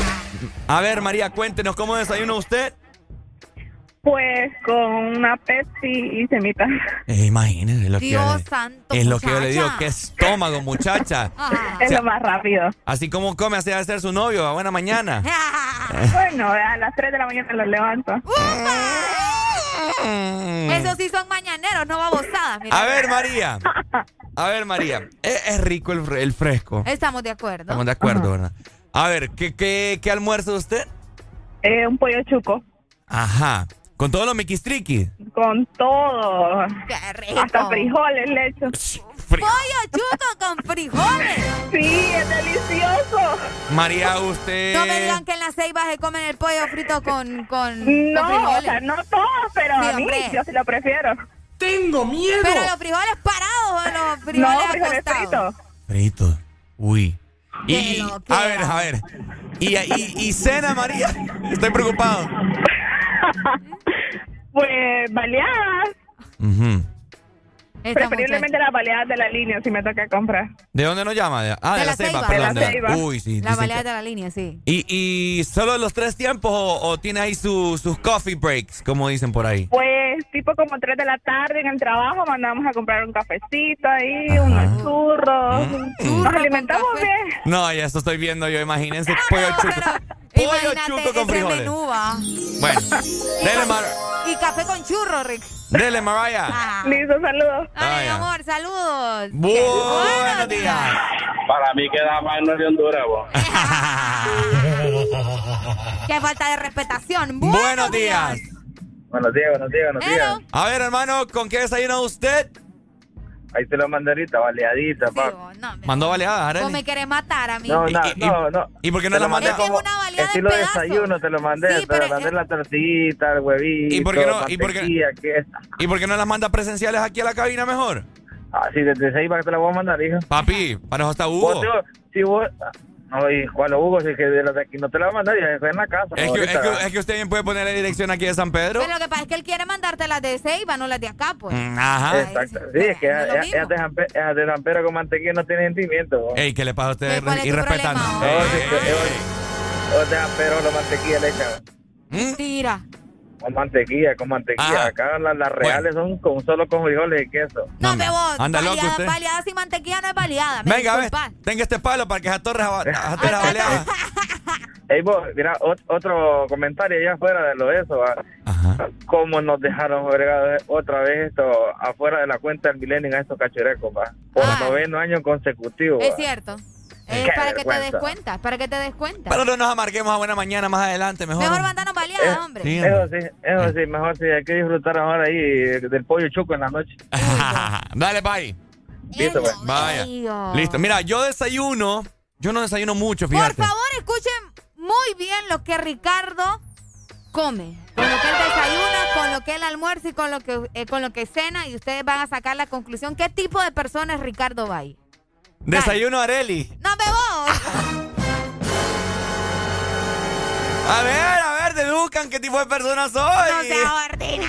A ver, María, cuéntenos cómo desayuna usted. Pues con una Pepsi y semita. Eh, imagínese lo Dios que santo, es lo que yo le digo, qué estómago, muchacha. [LAUGHS] Es O sea, lo más rápido. Así como come, así debe ser su novio. A buena mañana. [LAUGHS] Bueno, a las 3 de la mañana los levanto. Mm. Esos sí son mañaneros, no babosadas. mira. A ver, María. A ver, María, es, es rico el fresco. Estamos de acuerdo. Estamos de acuerdo, ¿verdad? A ver, ¿qué, qué, qué almuerzo usted? Eh, un pollo chuco. Ajá. Con todos los miquistriquis. Con todo. Qué rico. Hasta frijoles le echo. Pollo chuco con frijoles. Sí, es delicioso. María, usted. No me digan que en las ceibas se comen el pollo frito con, con, No, con frijoles. o sea, no todos, pero Sí, a mí hombre. yo sí lo prefiero. ¡Tengo miedo! Pero los frijoles parados o los frijoles No, frijoles acostados. Frito. Uy. Y, a ver, a ver. Y, y, y cena, María. [LAUGHS] Estoy preocupado. [LAUGHS] Pues baleadas. Ujú. Esta Preferiblemente las baleadas de la línea si me toca comprar. ¿De dónde nos llama? Ah, de, De la la ceiba, Ceiba. perdón. De la Ceiba. Uy, sí. La dicen baleada que- de la línea, sí. ¿Y, ¿Y solo los tres tiempos o, o tiene ahí su- sus coffee breaks, como dicen por ahí? Pues tipo como 3 de la tarde en el trabajo mandamos a comprar un cafecito ahí, unos churros. Mm. Nos alimentamos bien. No, ya esto estoy viendo yo. Imagínense pollo chuco. [LAUGHS] Pollo Imagínate chuco con frijoles. menú, va. Bueno, dele, Mar Y café con churro, Rick. dele Mariah. Ah. Listo, saludos. Dale, Vaya. amor, saludos. Buenos días. Para mí queda más no de Honduras, vos. [LAUGHS] Qué falta de respetación. Buenos días. Buenos días, buenos días, buenos días. A ver, hermano, ¿con qué desayuna usted? Ahí te lo mandé ahorita, baleadita, Sí, pa. vos, no, Mandó baleadas, vos Arely. me querés matar a mí. No, no, y- y- no, no. ¿Y por qué no Te la lo mandé es una baleada Estilo de desayuno te lo mandé, Sí, te pero lo mandé es- la tortita, el huevito, ¿Y por qué no- y por qué-. ¿Y por qué no las manda presenciales aquí a la cabina mejor? Ah, sí, desde Ceiba que te la voy a mandar, hija. Papi, para eso está Vos, Hugo. si vos... No, y Juan Hugo, si es que de las de aquí no te la voy a mandar, ya fue en la casa. Es que, es, ahorita. que, es que usted bien puede poner la dirección aquí de San Pedro. Pero lo que pasa es que él quiere mandarte las de Ceiba, no las de acá, pues. Mm, Ajá. Exacto. Sí, es que es ella- de San de Pedro con mantequilla no tiene sentimiento. Ey, ¿qué le pasa a usted ¿Qué- cuál es irrespetando? No, sí, ey, que-. O la mantequilla le echan. ¿Mm? Con mantequilla, con mantequilla. Ajá. Acá las, las reales son con solo con frijoles y queso. No, me vos. anda loco usted. baleada sin mantequilla no es baleada. Me Venga, a ver, disculpas. tenga este palo para que a, atorre a baleada. Ey, vos, mira, ot- otro comentario allá afuera de lo de eso. ¿va? Ajá. ¿Cómo nos dejaron fregados otra vez esto afuera de la cuenta del Millennium a estos cachurecos, va? Por Ah. noveno año consecutivo. Es va. cierto. Es Qué para que te des cuenta, para que te des cuenta. Pero no nos amarguemos a buena mañana más adelante, mejor. Mejor mandanos baleadas, Eh, hombre. Sí, Eso sí, eso sí, mejor sí, hay que disfrutar ahora ahí del pollo chuco en la noche. [LAUGHS] Dale, bye. Listo, pues. Vaya. Listo. Mira, yo desayuno. Yo no desayuno mucho, Por fíjate. favor, escuchen muy bien lo que Ricardo come. Con lo que él desayuna, con lo que él almuerza y con lo que, eh, con lo que cena. Y ustedes van a sacar la conclusión. ¿Qué tipo de persona es Ricardo Bay? Desayuno Areli. ¡No me vos! A ver, a ver, deduzcan qué tipo de persona soy. ¡No sea ordinario!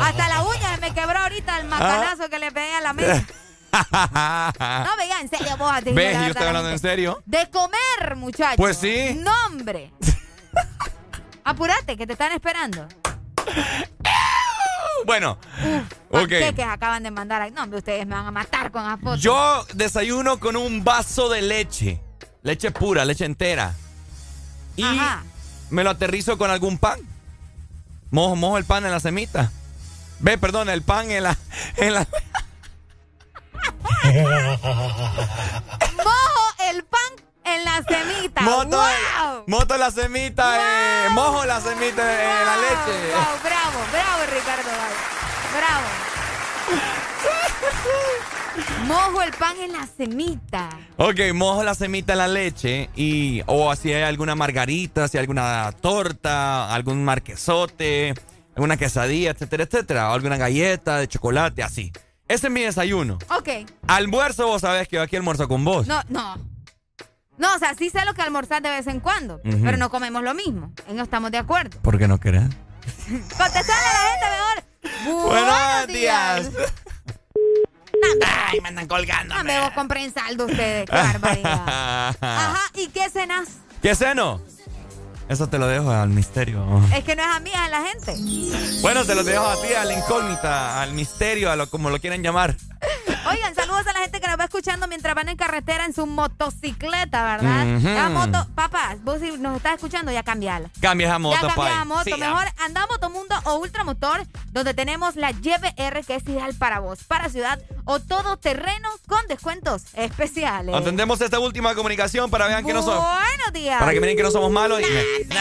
Hasta la uña me quebró ahorita el macanazo que le pegué a la mesa. [LAUGHS] No, veía, en serio, vos. a ¿Ves? Yo estoy hablando en serio. De comer, muchachos. Pues sí. No, hombre. [LAUGHS] Apúrate, que te están esperando. [LAUGHS] Bueno, ok. Panqueques acaban de mandar. ahí. No, ustedes me van a matar con la foto. Yo desayuno con un vaso de leche. Leche pura, leche entera. Y Ajá. me lo aterrizo con algún pan. Mojo, mojo el pan en la semita. Ve, perdón, el pan en la. En la... [LAUGHS] Mojo el pan en la semita. Moto, ¡Wow! moto la semita, eh, mojo la semita en la leche. Wow, bravo, bravo, Ricardo. Bravo. Mojo el pan en la semita. Ok, mojo la semita en la leche y o si hay alguna margarita, si hay alguna torta, algún marquesote, alguna quesadilla, etcétera, etcétera, o alguna galleta de chocolate, así. Ese es mi desayuno. Ok. Almuerzo, vos sabés que yo aquí almuerzo con vos. No, no. No, o sea, sí sé lo que almorzar de vez en cuando, pero no comemos lo mismo. En eso estamos de acuerdo. ¿Por qué no querés? [LAUGHS] Contestarle a la gente mejor. Buenos días. [LAUGHS] Ay, me andan colgando. No me vos compren saldo ustedes. Qué barbaridad. [LAUGHS] Ajá, ¿y qué cenas? ¿Qué ceno? Eso te lo dejo al misterio. Es que no es a mí, es a la gente. Bueno, te lo dejo a ti, a la incógnita, al misterio, a lo como lo quieren llamar. [LAUGHS] Oigan, saludos a la gente que nos va escuchando mientras van en carretera en su motocicleta, ¿verdad? Ujú. La moto, papá, vos si nos estás escuchando, ya cambiala. Cambia esa moto, ya cambia la moto. Sí, Mejor anda a Motomundo o Ultramotor, donde tenemos la YBR que es ideal para vos, para ciudad o todo terreno con descuentos especiales. Atendemos esta última comunicación para vean que no somos. Buenos días. Para que miren que no somos malos y me-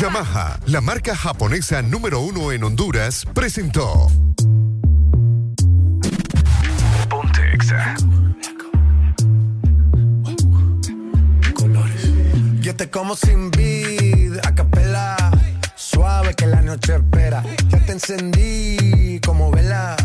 Yamaha, la marca japonesa número uno en Honduras, presentó. Yo te como sin vid, a capela. Suave que la noche espera. Ya te encendí como vela.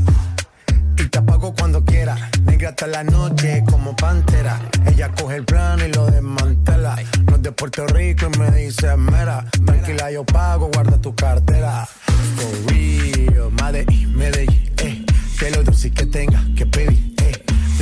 Y te apago cuando quiera. Negra hasta la noche como pantera. Ella coge el plano y lo desmantela. No es de Puerto Rico y me dice mera. Tranquila, yo pago, guarda tu cartera. For real, Medellín, Medellín, eh. Que lo dulce que tenga que pedir.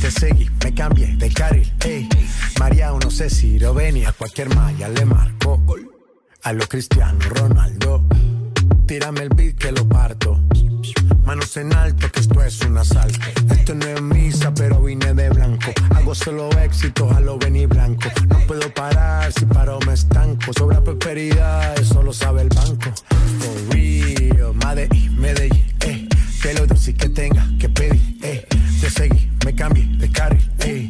Te seguí, me cambié de carril, ey. María, no sé si lo venía. A cualquier malla le marco. A lo Cristiano Ronaldo. Tírame el beat que lo parto. Manos en alto, que esto es un asalto. Esto no es misa, pero vine de blanco. Hago solo éxito, a lo venir blanco. No puedo parar, si paro me estanco. Sobra prosperidad, eso lo sabe el banco. For real, Medellín, Medellín, eh. Que lo dulce que tenga que pedir, eh. Te seguí, me cambié de carril, eh.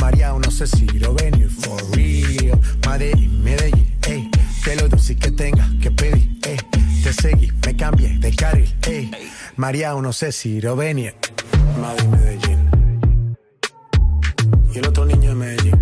María, no sé si lo venir, for real. Medellín, Medellín, eh. Que lo dulce que tenga que pedir, eh. Te seguí, me cambié de carril, eh. María, no sé si lo venir. Madrid, Medellín. Y el otro niño de Medellín.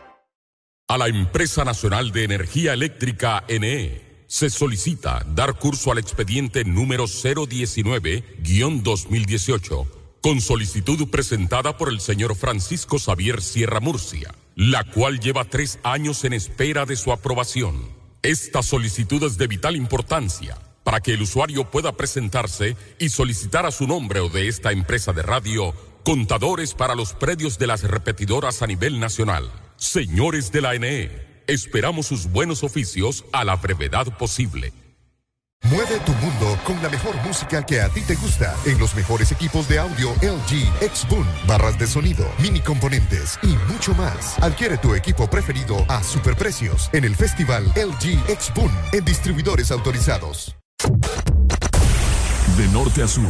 A la Empresa Nacional de Energía Eléctrica NE se solicita dar curso al expediente número 019-2018 con solicitud presentada por el señor Francisco Xavier Sierra Murcia, la cual lleva tres años en espera de su aprobación. Esta solicitud es de vital importancia para que el usuario pueda presentarse y solicitar a su nombre o de esta empresa de radio contadores para los predios de las repetidoras a nivel nacional. Señores de la NE, esperamos sus buenos oficios a la brevedad posible. Mueve tu mundo con la mejor música que a ti te gusta en los mejores equipos de audio LG, Xboom, barras de sonido, mini componentes y mucho más. Adquiere tu equipo preferido a superprecios en el festival LG Xboom en distribuidores autorizados. De norte a sur.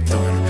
reggaeton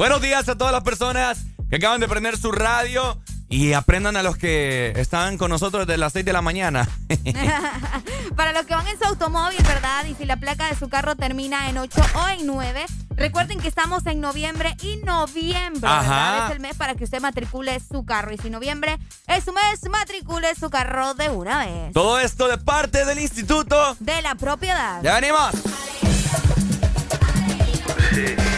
a todas las personas que acaban de prender su radio y aprendan a los que están con nosotros desde las 6 de la mañana. [LAUGHS] [LAUGHS] Para los que van en su automóvil, ¿verdad? Y si la placa de su carro termina en 8 o en 9, recuerden que estamos en noviembre y noviembre, Es el mes para que usted matricule su carro. Y si noviembre es su mes, matricule su carro de una vez. Todo esto de parte del Instituto de la Propiedad. ¡Ya venimos! Muy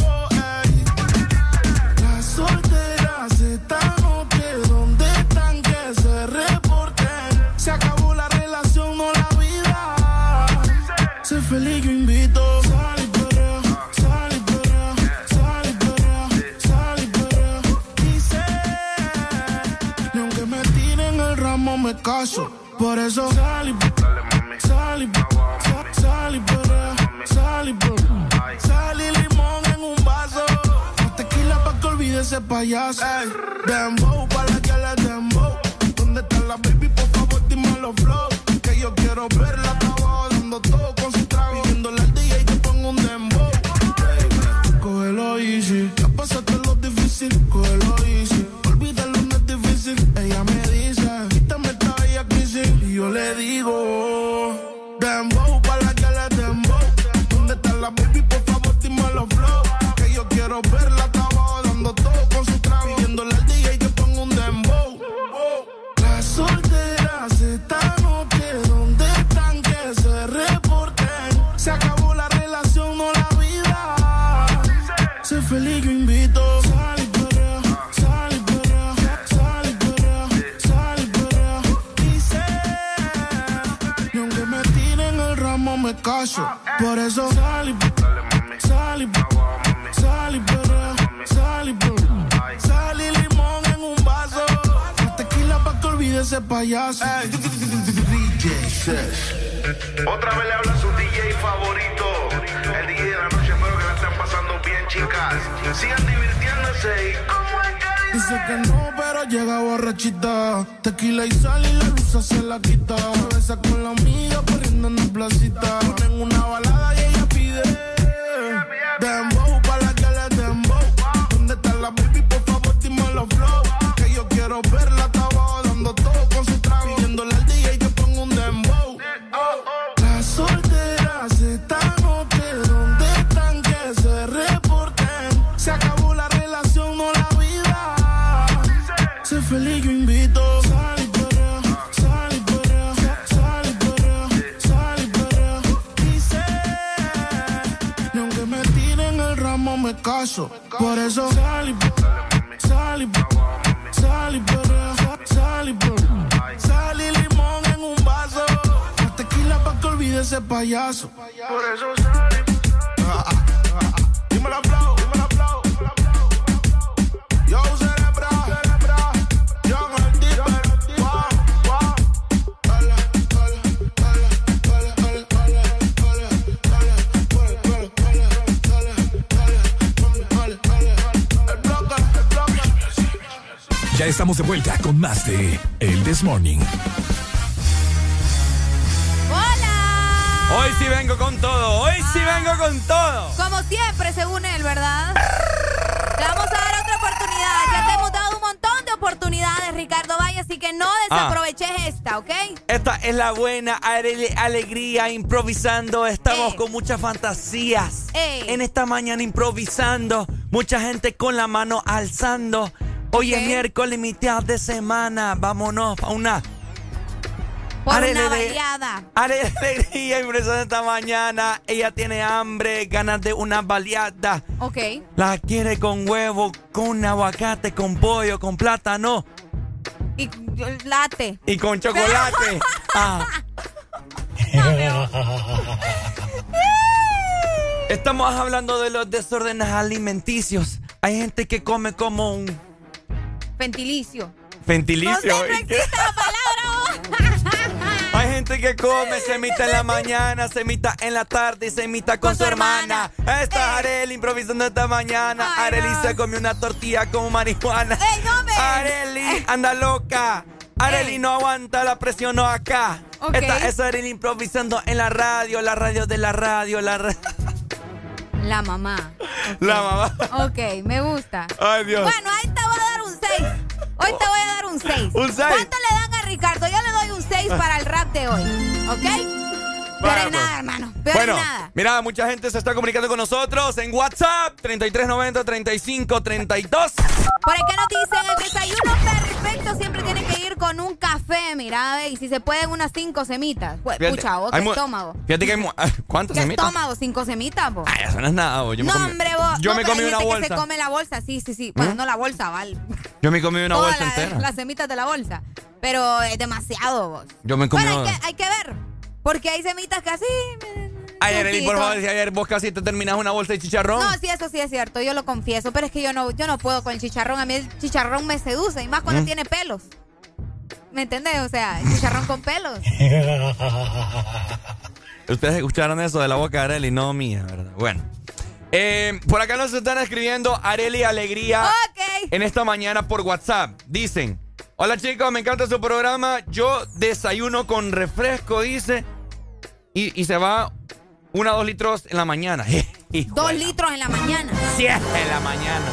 Feliz yo invito. Sal y perrea, sal y perrea, sal y perrea, sal y perrea. Dice, ni aunque me tiren el ramo me caso. Por eso sal y sal y sal y perrea, sal y perrea. Sal y limón en un vaso. tequila pa' que olvide ese payaso. Ey, dembow, pa' la que le dembow. ¿Dónde está la baby? Por favor, dime los flow. Que yo quiero verla difícil, cógelo easy. Olvídalo, no es difícil. Ella me dice, quítame esta bella crisis. Y yo le digo, Por eso sal y sal y sal y perrea, sal y perrea. Sal y limón en un vaso. Más tequila pa' que olvide ese payaso. DJ Sesh. Otra vez le habla su DJ favorito. El DJ de la noche, espero que la estén pasando bien, chicas. Sigan divirtiéndose y como es que Dice que no, pero llega borrachita. Tequila y sal y la luz se la quita. Se besa con la amiga corriendo en la placita. Ponen una balada y ella pide. Por eso sal y sal y sal y sal y. Sal limón en un vaso. Más tequila pa' que olvide ese payaso. Por eso sal y Ya estamos de vuelta con más de El This Morning. ¡Hola! Hoy sí vengo con todo, hoy sí vengo con todo. Como siempre, según él, ¿verdad? Te vamos a dar otra oportunidad. Ya te hemos dado un montón de oportunidades, Ricardo Valle, así que no desaproveches esta, ¿ok? Esta es la buena ale- alegría improvisando. Estamos con muchas fantasías. En esta mañana improvisando. Mucha gente con la mano alzando. Hoy es miércoles, mitad de semana. Vámonos a una. Por una baleada. Alegría impresionante esta mañana. Ella tiene hambre, ganas de una baleada. Ok. La quiere con huevo, con aguacate, con pollo, con plátano Y late. y con chocolate. [LAUGHS] Ah. Estamos hablando de los desórdenes alimenticios. Hay gente que come como un Fentilicio. ventilicio. No sé, no existe la palabra. [LAUGHS] Hay gente que come semita en la mañana, semita en la tarde y semita con, su hermana. Esta es Areli improvisando esta mañana. Areli se comió una tortilla con marihuana. Areli anda loca. Areli no aguanta la presión no acá. Ok. Esta es Areli improvisando en la radio, la radio de la radio, la ra- La mamá. la mamá. Ok, me gusta. Ay, Dios. Bueno, ahí a dar un 6. Hoy te voy a dar un 6. Un seis. ¿Cuánto le dan a Ricardo? Yo le doy un 6 para el rap de hoy. ¿Ok? Pero Vamos. nada, hermano. Pero Bueno, nada. mira, mucha gente se está comunicando con nosotros en WhatsApp 3390 3532. Por aquí nos dicen, el desayuno perfecto siempre tiene que ir con un café, mira, y si se pueden unas cinco semitas. Pues, pucha, vos, hay estómago. Fíjate que hay mu- ¿Cuántas ¿Qué semitas? estómago? Cinco semitas, vos. Ay, eso no es nada, vos. Yo me no, comí, hombre, vos. yo No, me comí una gente bolsa. que se come la bolsa, sí, sí, sí. Bueno, ¿Mm? no la bolsa, ¿vale? Yo me comí una bolsa entera. Las semitas de la bolsa. Pero es demasiado, vos. Yo me comí Bueno, una. hay que, hay que ver. Porque hay semitas que así. Ayer, Eli, por favor, si ayer vos casi te terminas una bolsa de chicharrón. No, sí, eso sí es cierto, yo lo confieso, pero es que yo no, yo no puedo con el chicharrón. A mí el chicharrón me seduce, y más cuando ¿Mm? tiene pelos. ¿Me entendés? O sea, el chicharrón con pelos. [LAUGHS] Ustedes escucharon eso de la boca de Areli, no mía, ¿verdad? Bueno. Eh, por acá nos están escribiendo Areli Alegría en esta mañana por WhatsApp. Dicen, hola chicos, me encanta su programa. Yo desayuno con refresco, dice. Y, y se va una dos litros en la mañana. [LAUGHS] Dos litros en la mañana. Siete en la mañana.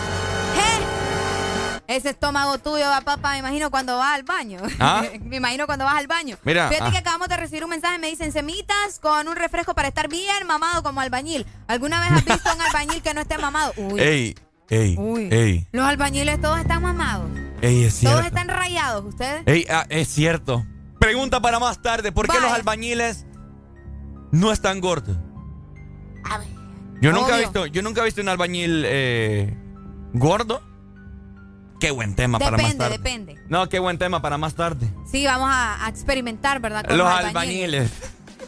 ese estómago tuyo, va, papá, me imagino cuando vas al baño. ¿Ah? [LAUGHS] me imagino cuando vas al baño. Mira, Fíjate ah. que acabamos de recibir un mensaje, me dicen semitas con un refresco para estar bien mamado como albañil. ¿Alguna vez has visto un [LAUGHS] albañil que no esté mamado? Uy. Ey, ey, Uy. ey, Los albañiles todos están mamados. Ey, es Todos están rayados, ¿ustedes? Ey, ah, es cierto. Pregunta para más tarde. ¿Por qué los albañiles no están gordos? Yo nunca he visto, yo nunca he visto un albañil eh, gordo. Qué buen tema para más Depende, tarde. depende. No, qué buen tema para más tarde. Sí, vamos a, a experimentar, ¿verdad? Con Los albañiles.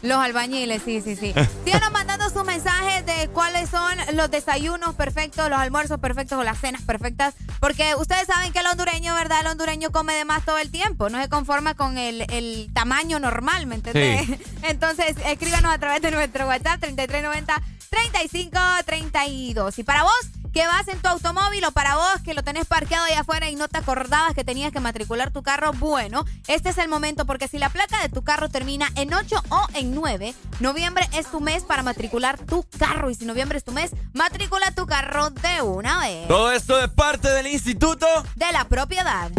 Los albañiles, sí, sí, sí. [LAUGHS] Síganos mandando sus mensajes de cuáles son los desayunos perfectos, los almuerzos perfectos o las cenas perfectas. Porque ustedes saben que el hondureño, ¿verdad? El hondureño come de más todo el tiempo. No se conforma con el, el tamaño normal, ¿me entendés? Sí. [LAUGHS] Entonces, escríbanos a través de nuestro WhatsApp 3390-3532. Y para vos que vas en tu automóvil o para vos que lo tenés parqueado allá afuera y no te acordabas que tenías que matricular tu carro, bueno, este es el momento porque si la placa de tu carro termina en 8 o en 9, noviembre es tu mes para matricular tu carro y si noviembre es tu mes, matricula tu carro de una vez. Todo esto de parte del instituto. De la propiedad.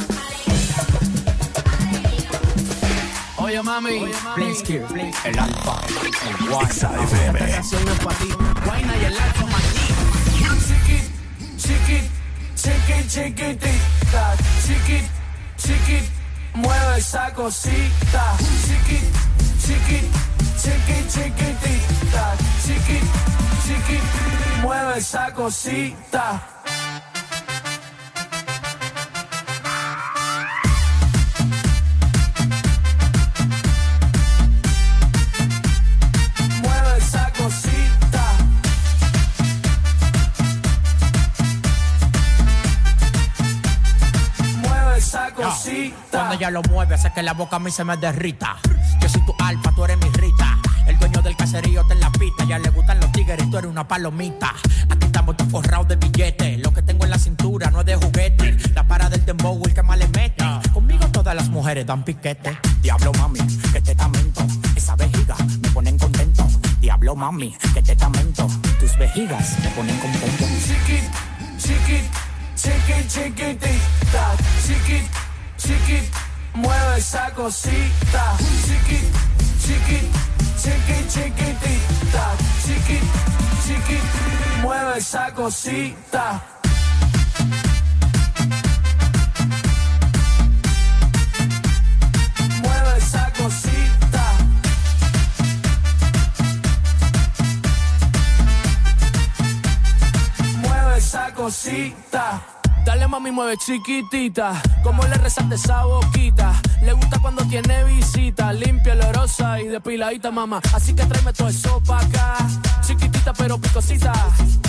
Oye, mami, Blinsky, el alfa, el. XFM. Esta canción es para ti. Guayna y el alfa, maní. Chiquit, chiquit, chiquit, chiquitita. Chiquit, chiquit, mueve esa cosita. Chiquit, chiquit, chiquit, chiquitita. Chiquit, chiquit, mueve esa cosita. Mueve esa cosita. Mueve esa cosita. Cuando ella lo mueve, hace que la boca a mí se me derrita. Yo soy tu alfa, tú eres mi en la pista. Ya le gustan los tigres y tú eres una palomita. Aquí estamos todos forrados de billetes. Lo que tengo en la cintura no es de juguete. La para del dembow, el que más le mete. Conmigo todas las mujeres dan piquete. Diablo mami, que te tamento. Esa vejiga me ponen contento. Diablo mami, que te tamento. Tus vejigas me ponen contento. Chiquit, chiquit, chiquit, chiquitita. Chiquit, chiquit, mueve esa cosita. Chiquit, chiquit, chiquit, chiquitita. Chiquit, chiquit, mueve esa cosita. Mueve esa cosita. Mueve esa cosita. Dale mami, mueve chiquitita. Como le resalte esa boquita. Le gusta cuando tiene visita. Limpia, olorosa y depiladita, mamá. Así que tráeme todo eso pa' acá. Chiquitita pero picosita.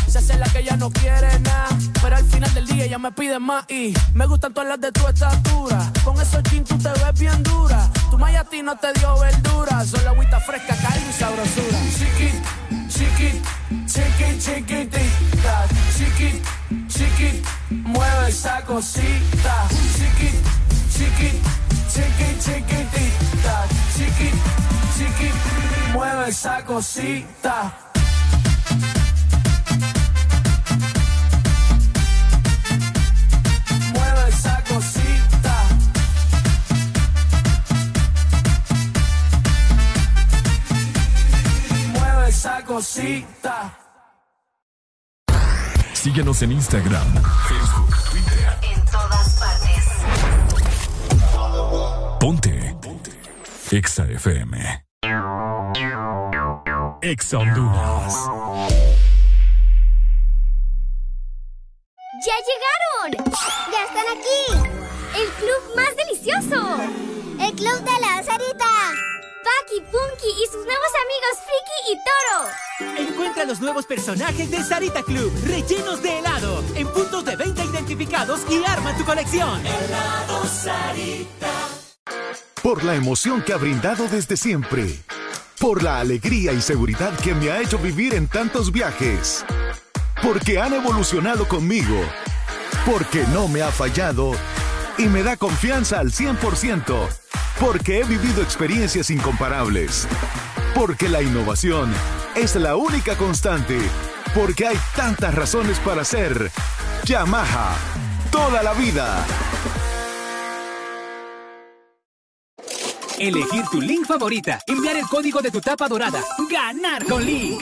Se hace la que ella no quiere nada. Pero al final del día ella me pide más. Y me gustan todas las de tu estatura. Con esos jeans tú te ves bien dura. Tu maya no te dio verdura. Solo agüita fresca, cariño y sabrosura. Chiquit, chiquit, chiquit, chiquitita. Chiquit, chiquit, mueve esa cosita. Chiquit, chiquit, chiquit, chiquitita. Chiquit, chiquit, mueve esa cosita. Mueve esa cosita. Mueve esa cosita. Síguenos en Instagram, Facebook, Twitter. En todas partes. Ponte. Ponte. Exa FM. Exa Honduras. ¡Ya llegaron! ¡Ya están aquí! ¡El club más delicioso! ¡El club de la Sarita! Paki, Punky y sus nuevos amigos Friki y Toro. Encuentra los nuevos personajes de Sarita Club, rellenos de helado, en puntos de venta identificados y arma tu colección. Helado Sarita. Por la emoción que ha brindado desde siempre. Por la alegría y seguridad que me ha hecho vivir en tantos viajes. Porque han evolucionado conmigo. Porque no me ha fallado y me da confianza al 100%. Porque he vivido experiencias incomparables. Porque la innovación es la única constante. Porque hay tantas razones para ser Yamaha. toda la vida. Elegir tu link favorita, enviar el código de tu tapa dorada, ganar con Link.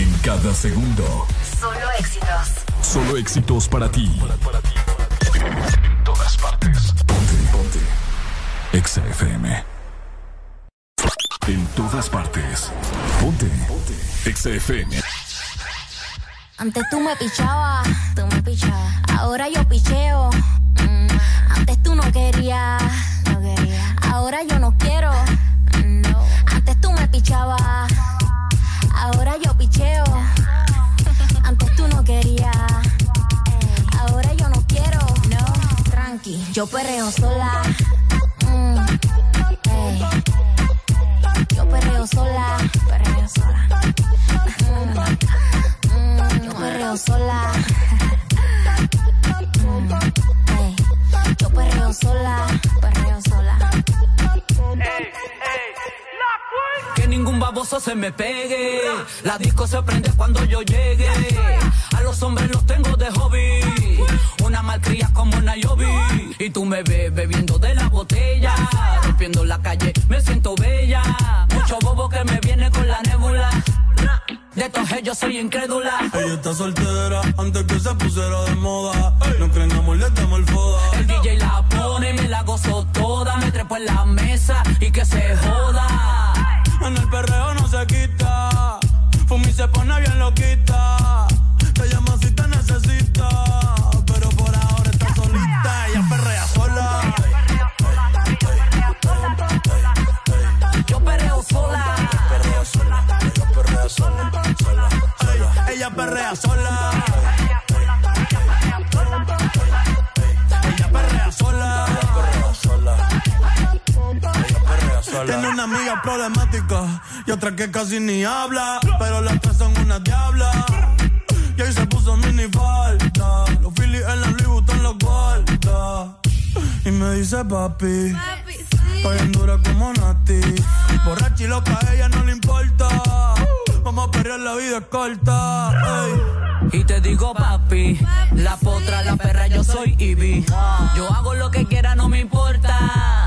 En cada segundo. Solo éxitos. Solo éxitos para ti. En todas partes. Ponte, ponte. Exa FM. En todas partes. Ponte. Ponte. Exa FM. Antes tú me pichabas, tú me pichabas. Ahora yo picheo. Mm, Antes tú no querías, no quería. Ahora yo no quiero. No. Antes tú me pichabas. Ahora yo picheo. Antes tú no querías. Ahora yo no quiero. No. Tranqui, yo perreo sola. Mm, ey. Yo perreo sola. Perreo sola. Mm, mm, yo perreo sola. Mm, ey. Yo perreo sola. Perreo sola. Que ningún baboso se me pegue. La disco se prende cuando yo llegue. A los hombres los tengo de hobby. Una malcria como una Yobi. Y tú me ves bebiendo de la botella. Rompiendo la calle, me siento bella. Mucho bobo que me viene con la nébula. De estos yo soy incrédula. Ella está soltera antes que se pusiera de moda. No creen amor, le el foda. El DJ la pone y me la gozo toda. Me trepo en la mesa y que se joda. En el perreo no se quita. Fumi se pone bien loquita. Te llama si te necesita. Pero por ahora está solita. Ella perrea sola. Yo perreo sola. Ella perrea sola. sola, sola. Ella perrea sola. Tiene una amiga problemática y otra que casi ni habla. Pero las tres son una diabla. Y ahí se puso mini falta. Los Phillies en la Louis Vuitton los guarda. Y me dice papi. Estoy en dura como Nati. Borracha y loca, a ella no le importa. Vamos a perrear, la vida es corta. ey. Y te digo papi, la potra, la perra, yo soy Ivy. Yo hago lo que quiera, no me importa.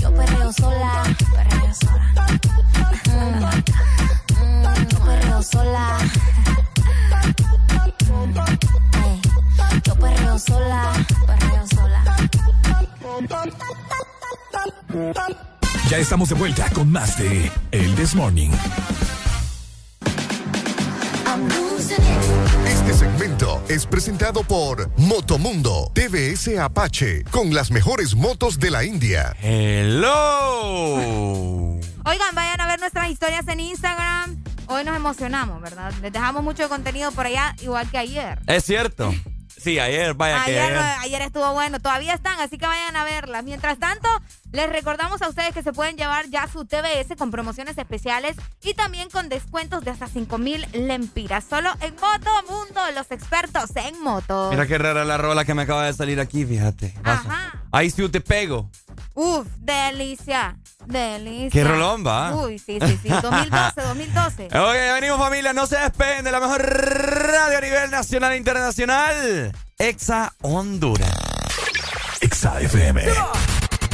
Yo perreo sola. Perreo sola. Mm, yo perreo sola. Mm, ey. Yo perreo sola. Perreo sola. Ya estamos de vuelta con más de El This Morning. Este segmento es presentado por Motomundo TVS Apache con las mejores motos de la India. Hello. Oigan, vayan a ver nuestras historias en Instagram. Hoy nos emocionamos, ¿verdad? Les dejamos mucho contenido por allá, igual que ayer. Es cierto. Sí, ayer, vaya que Ayer, ayer. ayer estuvo bueno, todavía están, así que vayan a verlas. Mientras tanto, les recordamos a ustedes que se pueden llevar ya su TBS con promociones especiales y también con descuentos de hasta 5 mil lempiras. Solo en Moto Mundo, los expertos en moto. Mira qué rara la rola que me acaba de salir aquí, fíjate. Ajá. Ahí sí te pego. Uf, delicia, delicia. Qué rolón, va. Uy, sí, sí, sí. [LAUGHS] 2012, 2012. Ok, venimos familia, no se despeguen de la mejor radio a nivel nacional e internacional. Exa Honduras. Exa FM.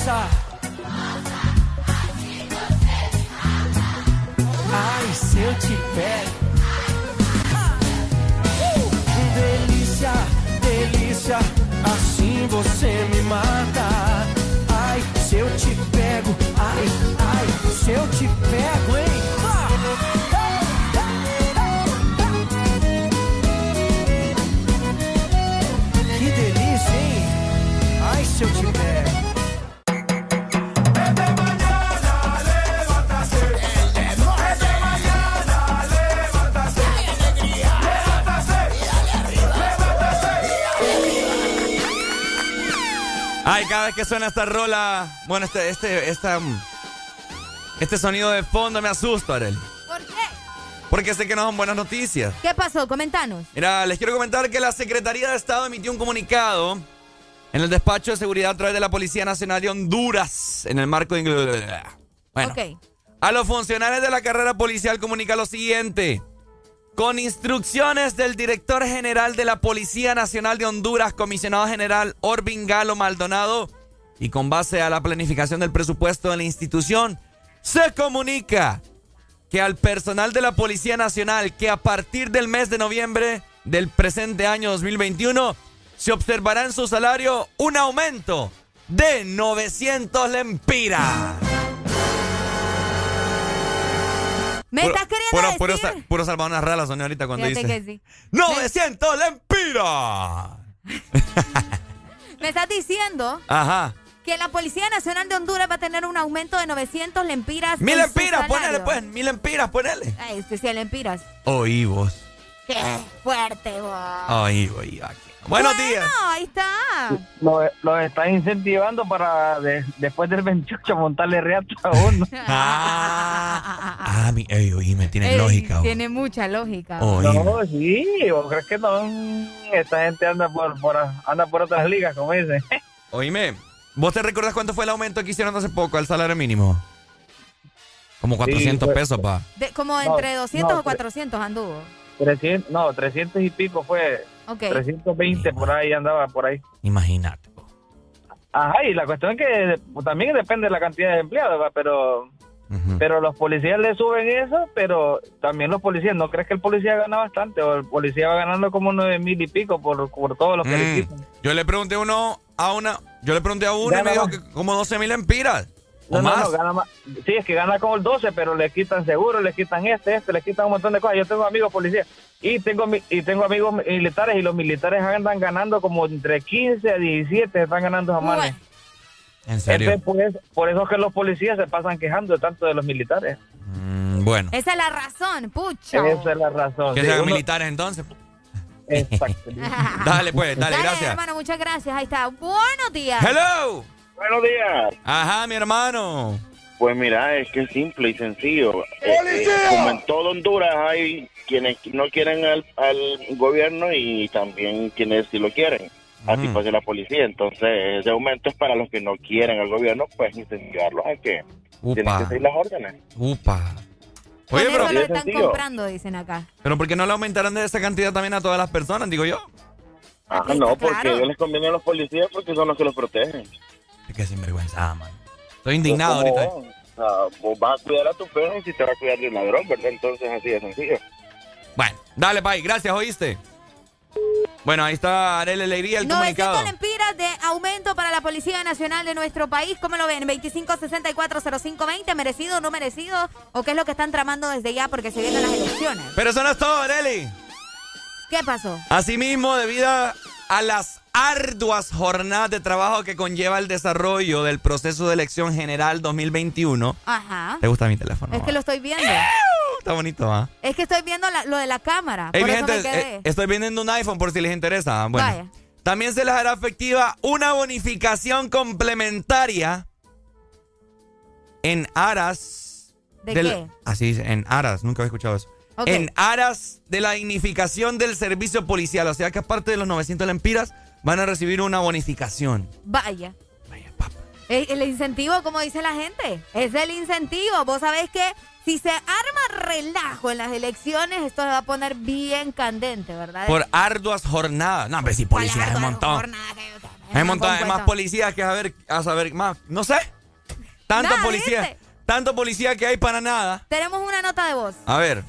Nossa. Ai, se eu te pego. Uh! Delícia, delícia, assim você me mata. Ai, se eu te pego, ai, ai, se eu te pego, hein? Ay, cada vez que suena esta rola, bueno, este, este, esta, este sonido de fondo me asusta, Arel. ¿Por qué? Porque sé que no son buenas noticias. ¿Qué pasó? Comentanos. Mira, les quiero comentar que la Secretaría de Estado emitió un comunicado en el despacho de seguridad a través de la Policía Nacional de Honduras en el marco de... Bueno, a los funcionarios de la carrera policial comunica lo siguiente. Con instrucciones del director general de la Policía Nacional de Honduras, comisionado general Orbin Galo Maldonado, y con base a la planificación del presupuesto de la institución, se comunica que al personal de la Policía Nacional que a partir del mes de noviembre del presente año 2021 se observará en su salario un aumento de 900 lempiras. ¿Me estás queriendo puro, decir? puro, sa- puro rala sonó ahorita cuando Fíjate dice que sí. 900 lempiras. [LAUGHS] Me estás diciendo Ajá. que la Policía Nacional de Honduras va a tener un aumento de 900 lempiras. Mil lempiras, ponele pues, mil lempiras, ponele. Ay, sí, lempiras. Oí vos. Qué fuerte, vos. Oí, oí. aquí. Buenos bueno, días. ahí está. Los lo están incentivando para de- después del 28 montarle reata a uno. [LAUGHS] Ah, mi, ey, oíme, tiene Ey, lógica. Tiene mucha lógica. Oíme. No, sí, ¿vos crees que no? Esta gente anda por, por, anda por otras ligas, como dicen. [LAUGHS] Oíme, ¿vos te recuerdas cuánto fue el aumento que hicieron hace poco al salario mínimo? Como 400 fue- pesos, pa. De- como No, entre 200 no, o 400 anduvo. 300, no, 300 y pico fue. Ok. 320 por ahí andaba por ahí. Imagínate. Ajá, y la cuestión es que pues, también depende de la cantidad de empleados, ¿va? pero pero los policías le suben eso, pero también los policías, ¿no crees que el policía gana bastante? O el policía va ganando como nueve mil y pico por, por todo lo que le Mm. quitan. Yo le pregunté a uno, a una, yo le pregunté a uno y me dijo que como 12 mil empiras. No, no, más. no, gana más. Sí, es que gana como el 12, pero le quitan seguro, le quitan este, este, le quitan un montón de cosas. Yo tengo amigos policías y tengo mi- y tengo amigos militares y los militares andan ganando como entre 15 a 17 están ganando manes. En serio. Entonces, por, eso, por eso es que los policías se pasan quejando tanto de los militares. Mm, Bueno. Esa es la razón, pucha. Esa es la razón. Que Sí, sean uno- militares entonces. Exacto. [LAUGHS] Dale, pues, dale, Dale, gracias. hermano, muchas gracias. Ahí está. Buenos días. Hello. Buenos días. Ajá, mi hermano. Pues mira, es que es simple y sencillo. Eh, ¡Policía! eh, como en todo Honduras hay quienes no quieren al, al gobierno y también quienes sí lo quieren. Así Mm. pasa la policía. Entonces, ese aumento es para los que no quieren al gobierno, pues incentivarlos a que tienen Upa. que seguir las órdenes. Upa. Oye, pero, lo están sencillo. comprando, dicen acá. pero ¿por qué no le aumentaron de esa cantidad también a todas las personas? Digo yo. Ah, no, porque claro. a ellos les conviene a los policías porque son los que los protegen. Es que sinvergüenza, man. Estoy indignado ahorita. vos, o sea, vos vas a cuidar a tu perro y si te va a cuidar de un ladrón, ¿verdad? Entonces, así de sencillo. Bueno, dale, Pai. Gracias, ¿oíste? Bueno, ahí está Arele Alegría, el 900 comunicado. lempiras de aumento para la Policía Nacional de nuestro país. ¿Cómo lo ven? 25640520, merecido o no merecido? ¿O qué es lo que están tramando desde ya porque se vienen las elecciones? Pero eso no es todo, Areli. ¿Qué pasó? Asimismo, debido a las arduas jornadas de trabajo que conlleva el desarrollo del proceso de elección general 2021. Ajá. ¿Te gusta mi teléfono? Es que lo estoy viendo. Está bonito, ¿ah? Es que estoy viendo la- lo de la cámara. Hey, por eso gente, me quedé. eh, estoy vendiendo un iPhone por si les interesa. Bueno, Vaya. también se les hará efectiva una bonificación complementaria en aras ¿De del- qué? Así dice, en aras, nunca había escuchado eso. En aras de la dignificación del servicio policial, o sea que aparte de los 900 lempiras van a recibir una bonificación. Vaya. El, el incentivo, como dice la gente, es el incentivo. Vos sabés que si se arma relajo en las elecciones, esto se va a poner bien candente, ¿verdad? Por arduas jornadas. No, pero si policías hay un montón. Hay un montón, hay más policías que a saber, a saber más. No sé. Tanto policía, tanto policía que hay para nada. Tenemos una nota de voz. A ver.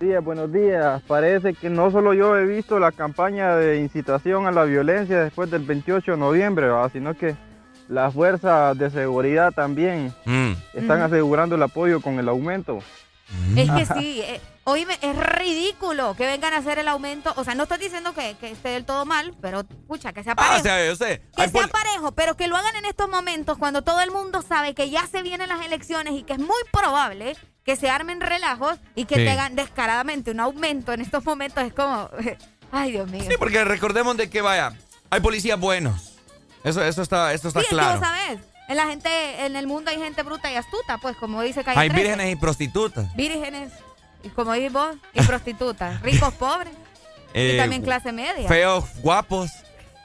Días, buenos días. Parece que no solo yo he visto la campaña de incitación a la violencia después del 28 de noviembre, ¿va? sino que las fuerzas de seguridad también Mm. están asegurando el apoyo con el aumento. Es que [LAUGHS] sí, eh, oíme, es ridículo que vengan a hacer el aumento. O sea, no estoy diciendo que, que esté del todo mal, pero pucha, que sea Ah, parejo. o sea, yo sé. que Hay sea parejo, pero que lo hagan en estos momentos cuando todo el mundo sabe que ya se vienen las elecciones y que es muy probable que se armen relajos y que Sí. tengan descaradamente un aumento en estos momentos. Es como, [LAUGHS] ay Dios mío. Sí, porque recordemos de que vaya, hay policías buenos. Eso, eso está, eso está Sí, claro. vos sabés, en la gente, en el mundo hay gente bruta y astuta, pues como dice Calle Hay 13. vírgenes y prostitutas. Vírgenes, y como dices vos, y prostitutas, [LAUGHS] ricos, pobres, y Eh, también clase media. Feos, guapos,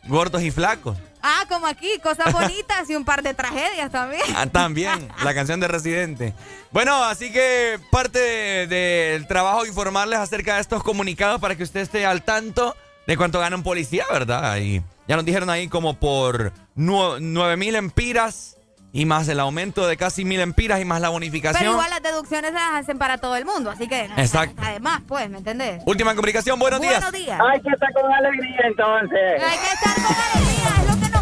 gordos y flacos. Ah, como aquí, cosas [LAUGHS] bonitas y un par de tragedias también. Ah, también, la canción de Residente. Bueno, así que parte de- del trabajo informarles acerca de estos comunicados para que usted esté al tanto de cuánto gana un policía, ¿verdad? Y ya nos dijeron ahí como por nueve mil empiras y más el aumento de casi mil empiras y más la bonificación. Pero igual las deducciones se las hacen para todo el mundo, así que no, Exacto. además, pues, ¿me entendés? Última comunicación, buenos días. Buenos días. Hay que estar con alegría entonces. Hay que estar con alegría, es lo que.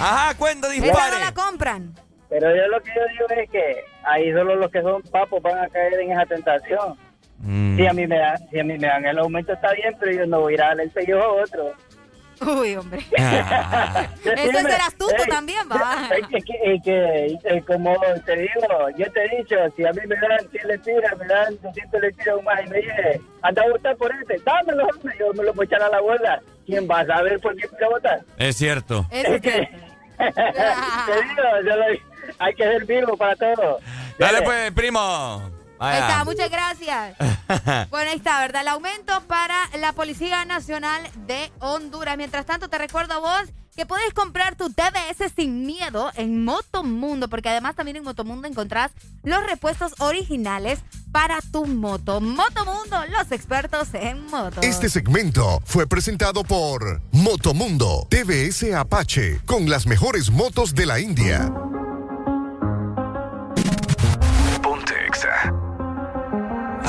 Ajá, cuenta, Esa dispare. no la compran. Pero yo lo que yo digo es que ahí solo los que son papos van a caer en esa tentación. Mm. Si a mí me dan, si a mí me dan el aumento está bien, pero yo no voy a ir a darle el sello a otro. Uy, hombre. Ah. [LAUGHS] Eso es ser astuto Ey, también, va. [LAUGHS] Es que, es que, es que, como te digo, yo te he dicho, si a mí me dan 100 lempiras, me dan 200 lempiras más y me dice, anda a votar por este, dámelo, hombre, yo me lo voy a echar a la bolsa. ¿Quién va a saber por qué quiero votar? Es cierto. Es que, te digo, yo lo- hay que ser vivo para todo. Dale pues, primo. Ahí Vaya. está, muchas gracias. [LAUGHS] Bueno, ahí está, ¿verdad? El aumento para la Policía Nacional de Honduras. Mientras tanto, te recuerdo a vos que puedes comprar tu TBS sin miedo en Motomundo, porque además también en Motomundo encontrás los repuestos originales para tu moto. Motomundo, los expertos en motos. Este segmento fue presentado por Motomundo TVS Apache con las mejores motos de la India.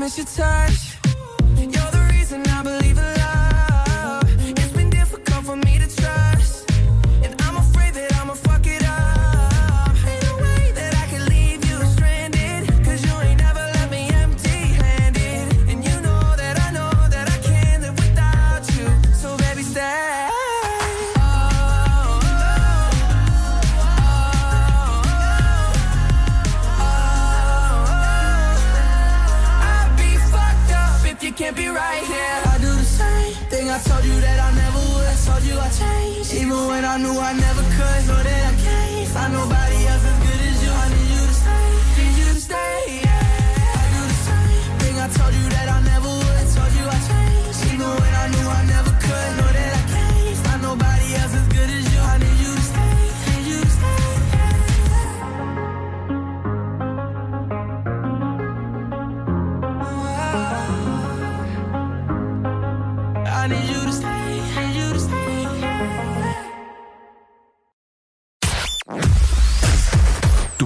miss your touch. Even when I knew I never could. Know that I can't find nobody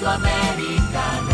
Ven a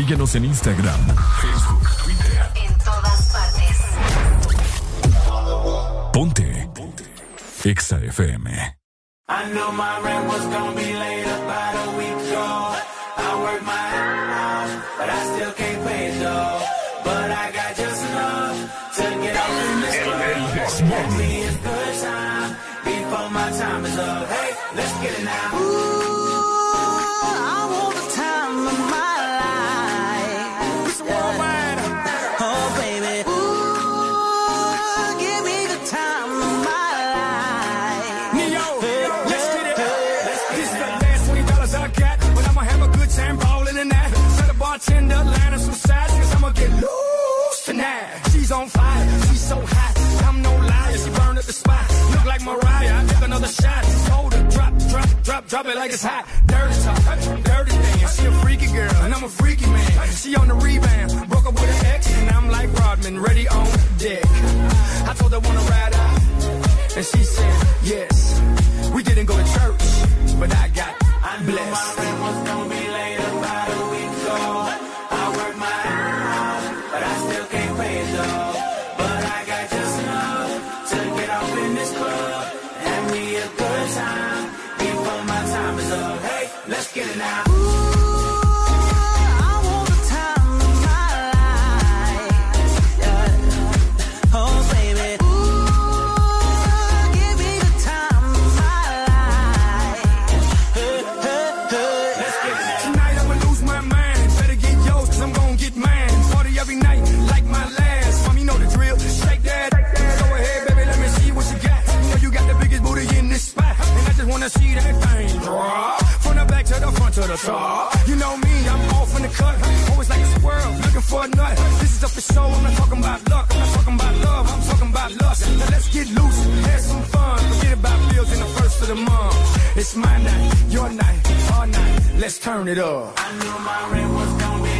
Síguenos en Instagram, Facebook, Twitter. En todas partes. Ponte. Ponte. Exa FM. I know my rent was gonna be late about a week ago. I worked my ass off, but I still can't pay it though. But I got just enough to get off in this club. Give me a good time before my time is up. I took another shot. Her, drop, drop, drop, drop it like it's hot. Dirty talk, dirty dance. She a freaky girl, and I'm a freaky man. She on the rebound, broke up with an ex, and I'm like Rodman, ready on deck. I told her wanna ride out. And she said, yes. We didn't go to church, but I got I'm blessed. It's my night, your night, our night. Let's turn it up. I knew my rent was gonna be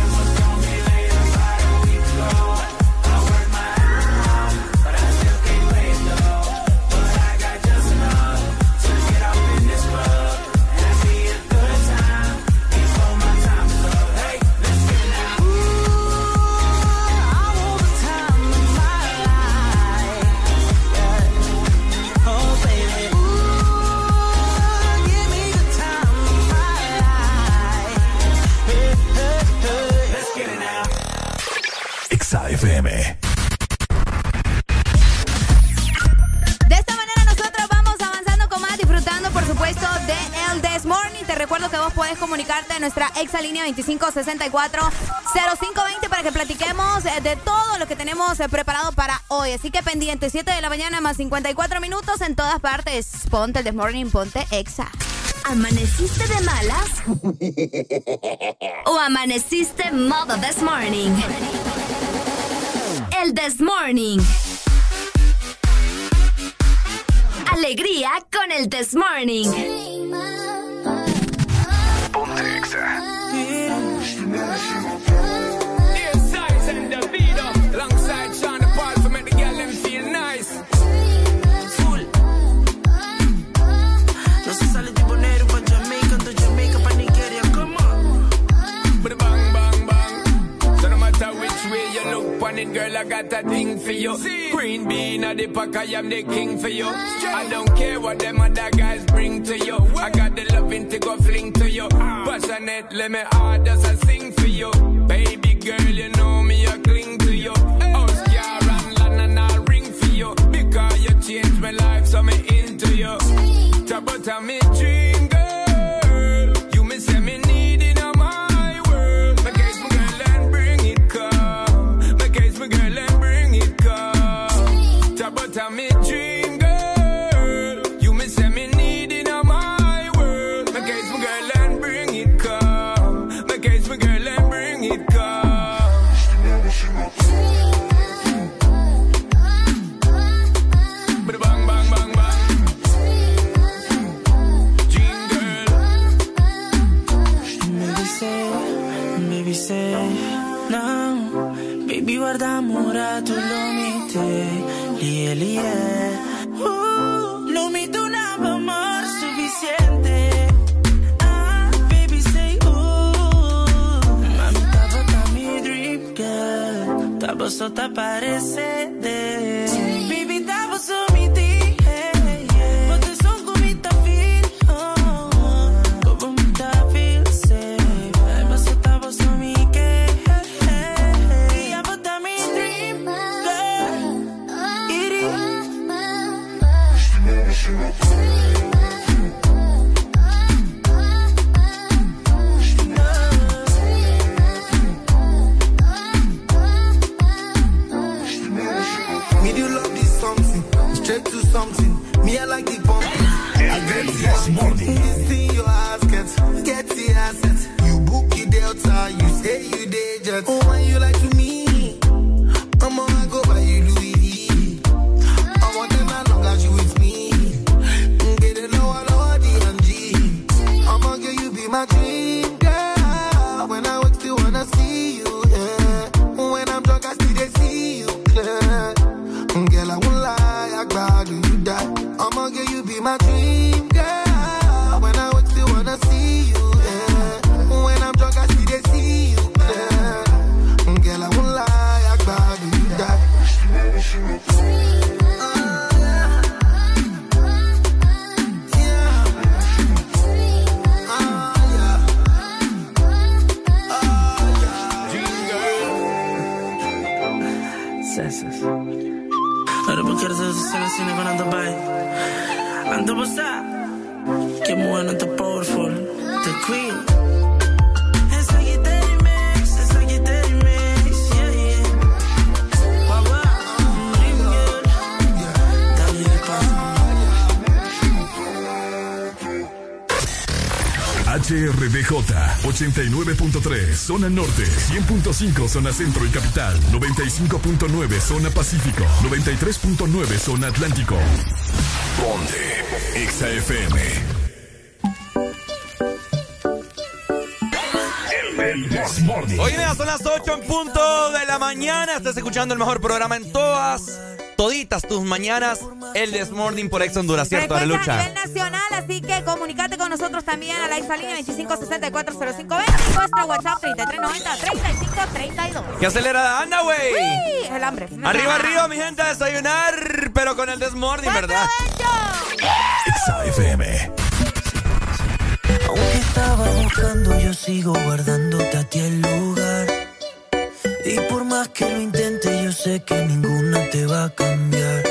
nuestra exa línea 2564-0520 para que platiquemos eh, de todo lo que tenemos eh, preparado para hoy. Así que pendiente, 7 de la mañana más 54 minutos en todas partes. Ponte el Desmorning, ponte exa. ¿Amaneciste de malas? [LAUGHS] ¿O amaneciste modo this morning? El this morning. Alegría con el this morning. Girl, I got a thing for you. See? Green bean at the pack, I am the king for you. I don't care what them other guys bring to you. I got the loving to go fling to you. Ah. Passionate, let me hard as I sing for you. Baby girl, you know me, I cling to you. Oh, yeah, and land, and I'll ring for you. Because you changed my life, so me into you. Tabata, me dream. incluso te aparece de 89.3 zona norte, 100.5 zona centro y capital, 95.9 zona pacífico, 93.9 zona atlántico. Ponte XAFM. Hoy día son las 8 en punto de la mañana. Estás escuchando el mejor programa en todas toditas tus mañanas el Desmorning por Ex Honduras, ¿cierto, Recuerda Arelucha? a nivel nacional, así que comunícate nosotros también a la exalínea 25640520 y nuestra WhatsApp 3390-3532. ¿Qué acelerada anda, güey? El hambre. Arriba, arriba, mi gente, a desayunar, pero con el desmorning, ¿verdad? FM. Aunque estaba buscando, yo sigo guardándote a ti el lugar. Y por más que lo intente, yo sé que ninguna te va a cambiar.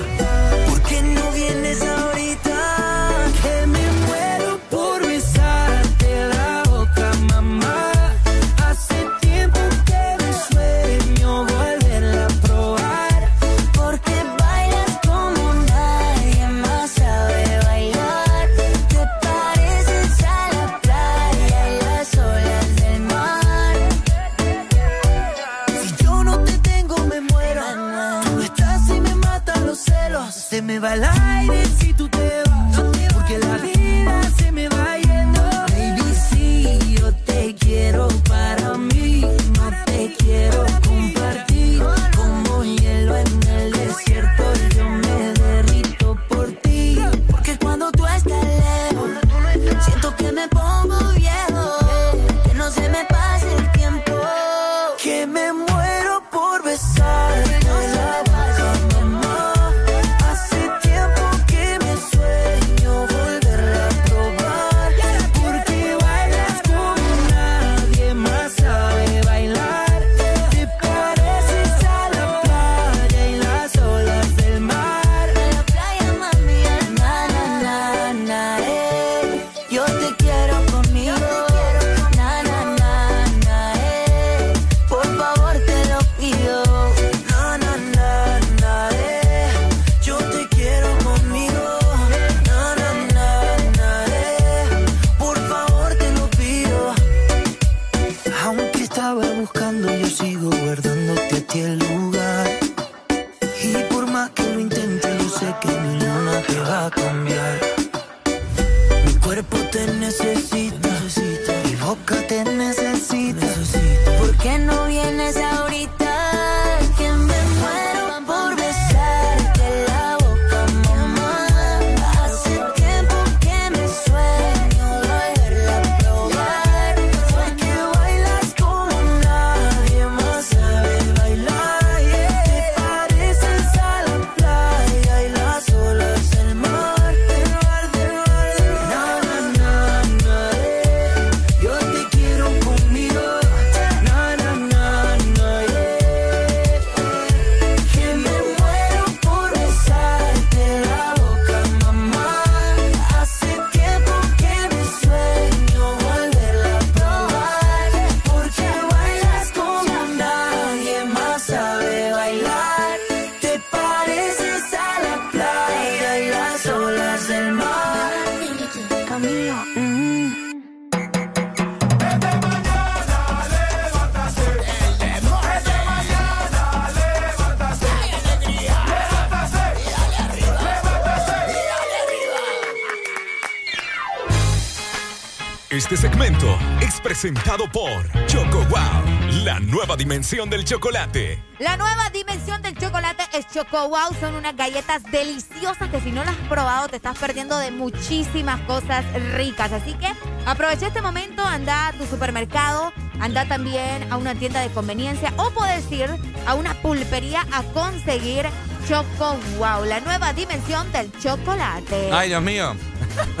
presentado por Choco Wow, la nueva dimensión del chocolate. La nueva dimensión del chocolate es Choco Wow. Son unas galletas deliciosas que si no las has probado te estás perdiendo de muchísimas cosas ricas. Así que aprovecha este momento, anda a tu supermercado, anda también a una tienda de conveniencia o puedes ir a una pulpería a conseguir Choco Wow, la nueva dimensión del chocolate. Ay, Dios mío.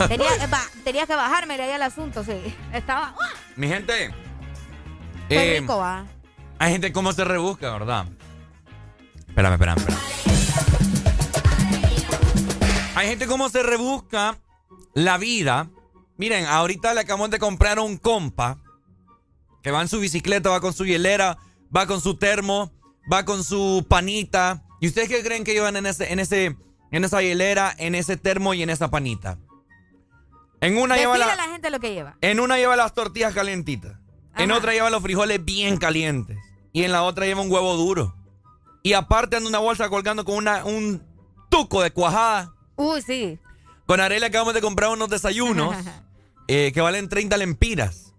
Tenía, [LAUGHS] eh, que bajármele ahí al asunto, sí. Estaba. Mi gente. Qué eh, rico va. hay gente cómo se rebusca, ¿verdad? Espérame, espérame, espérame. Hay gente cómo se rebusca la vida. Miren, ahorita le acabamos de comprar a un compa que va en su bicicleta, va con su hielera, va con su termo, va con su panita. ¿Y ustedes qué creen que llevan en ese, en ese, en esa hielera, en ese termo y en esa panita? En una lleva la, gente lo que lleva. en una lleva las tortillas calientitas. En otra lleva los frijoles bien calientes. Y en la otra lleva un huevo duro. Y aparte anda una bolsa colgando con una, un tuco de cuajada. Uy, sí. Con Arela acabamos de comprar unos desayunos [LAUGHS] eh, que valen 30 lempiras.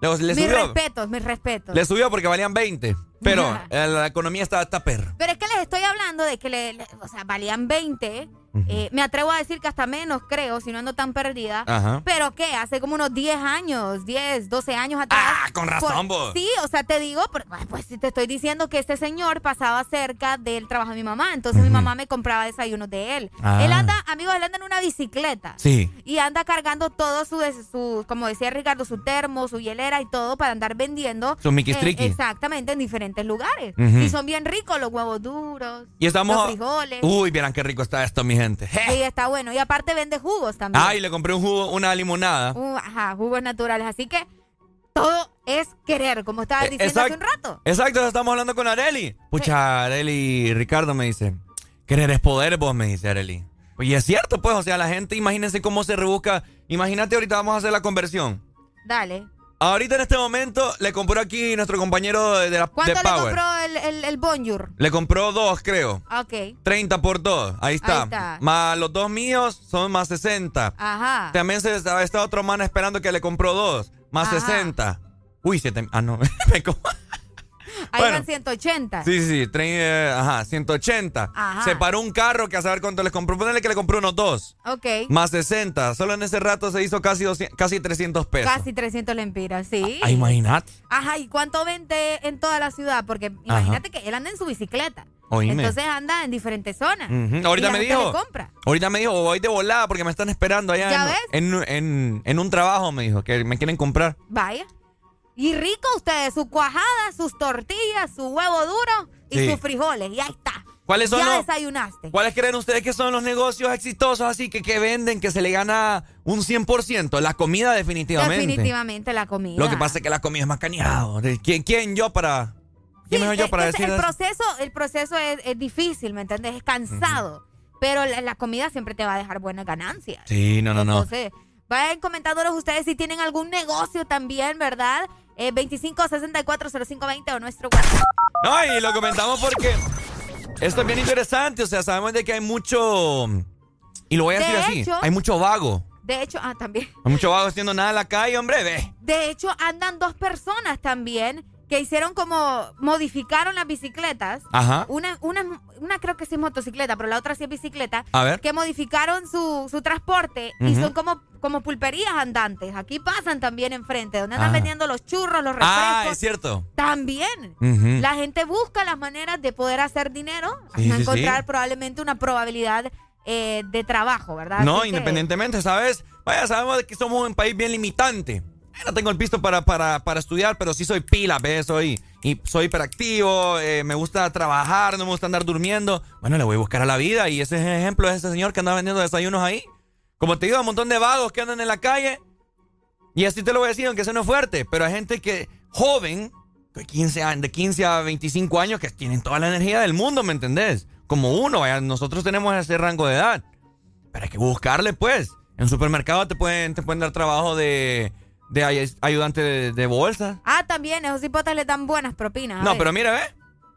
Le, le mis subió, respetos, mis respetos. le subió porque valían 20. Pero [LAUGHS] eh, la economía está, está perra. Pero es que les estoy hablando de que le, le- o sea, valían 20. Eh, me atrevo a decir que hasta menos, creo, si no ando tan perdida. Ajá. Pero ¿qué? Hace como unos 10 años, 10, 12 años atrás. Ah, con razón, Por- vos. Sí, o sea, te digo, pues te estoy diciendo que este señor pasaba cerca del trabajo de mi mamá. Entonces mi mamá me compraba desayunos de él. Ah. Él anda, amigos, él anda en una bicicleta. Sí. Y anda cargando todo su, su, como decía Ricardo, su termo, su hielera y todo para andar vendiendo. Miquistriqui. eh, exactamente, en diferentes lugares. Y son bien ricos los huevos duros. Y estamos. Los frijoles. Uy, vieran qué rico está esto, mi gente. Je. Sí, está bueno. Y aparte vende jugos también. Ay, le compré un jugo, una limonada. Uh, ajá, jugos naturales. Así que todo es querer, como estaba Eh, diciendo hace un rato. Exacto, estamos hablando con Areli. Pucha, Areli Ricardo me dice, querer es poder, vos me dice Areli. Y es cierto, pues, o sea, la gente, imagínense cómo se rebusca. Imagínate, ahorita vamos a hacer la conversión. Dale. Ahorita en este momento le compró aquí nuestro compañero de, de la, de ¿Cuánto le Power. compró el, el, el Bonjour? Le compró dos, creo. Ok. 30 por dos. Ahí está. Ahí está. Más los dos míos son más 60. Ajá. También se está, otro man esperando que le compró dos. Más Ajá. 60. Uy, siete. Ah, no. [LAUGHS] Me Ahí Bueno. van 180. Sí, sí, sí, tre- eh, ajá, 180. Ajá. Se paró un carro que a saber cuánto les compró. Ponele que le compró unos dos. Ok. Más 60. Solo en ese rato se hizo casi, 200 casi 300 pesos. Casi 300 lempiras, sí. Ah, imagínate. Ajá, ¿y cuánto vende en toda la ciudad? Porque imagínate que él anda en su bicicleta. Oíme. Entonces anda en diferentes zonas. Y Ahorita la me gente dijo. compra. Ahorita me dijo, voy de volada porque me están esperando allá ¿Ya en, ves? en, en- en un trabajo, me dijo, que me quieren comprar. Vaya. Y rico ustedes, su cuajada, sus tortillas, su huevo duro y Sí. sus frijoles. Y ahí está. ¿Cuáles son ya los- desayunaste. ¿Cuáles creen ustedes que son los negocios exitosos así que, que venden, que se le gana un 100%? La comida definitivamente. Definitivamente la comida. Lo que pasa es que la comida es más cañado. ¿De ¿Quién, quién yo para...? ¿Quién mejor yo Eh, para ese- decir el eso? proceso, el proceso es, es difícil, ¿me entiendes? Es cansado. Pero la, la comida siempre te va a dejar buenas ganancias. Sí, no, no, no. Vayan comentándonos ustedes si tienen algún negocio también, ¿verdad? Eh, 25 64 0520 o nuestro WhatsApp. No, y lo comentamos porque esto es bien interesante. O sea, sabemos de que hay mucho... Y lo voy a De decir así. hay mucho vago. De hecho, ah, también. Hay mucho vago haciendo nada en la calle, hombre. Ve. De hecho, andan dos personas también que hicieron como modificaron las bicicletas. Ajá. Una, una, una creo que sí es motocicleta, pero la otra sí es bicicleta. A ver. Que modificaron su, su transporte y son como, como pulperías andantes. Aquí pasan también enfrente, donde andan Ah. vendiendo los churros, los refrescos. Ah, es cierto. También. La gente busca las maneras de poder hacer dinero, Sí, encontrar sí. probablemente una probabilidad eh, de trabajo, ¿verdad? No, Así que- independientemente, ¿sabes? Vaya, sabemos que somos un país bien limitante. No tengo el pisto para, para, para estudiar, pero sí soy pila, ¿ves? Soy, y soy hiperactivo, eh, me gusta trabajar, no me gusta andar durmiendo. Bueno, le voy a buscar a la vida y ese es el ejemplo de ese señor que anda vendiendo desayunos ahí. Como te digo, un montón de vagos que andan en la calle. Y así te lo voy a decir, aunque suene fuerte, pero hay gente que, joven, de 15, años, de 15 a 25 años, que tienen toda la energía del mundo, ¿me entendés? Como uno, nosotros tenemos ese rango de edad. Pero hay que buscarle, pues. En supermercado te pueden, te pueden dar trabajo de, de ay- ayudante de, de bolsa. Ah, también, esos hipotes le dan buenas propinas. No, ver. pero mira, ¿ve?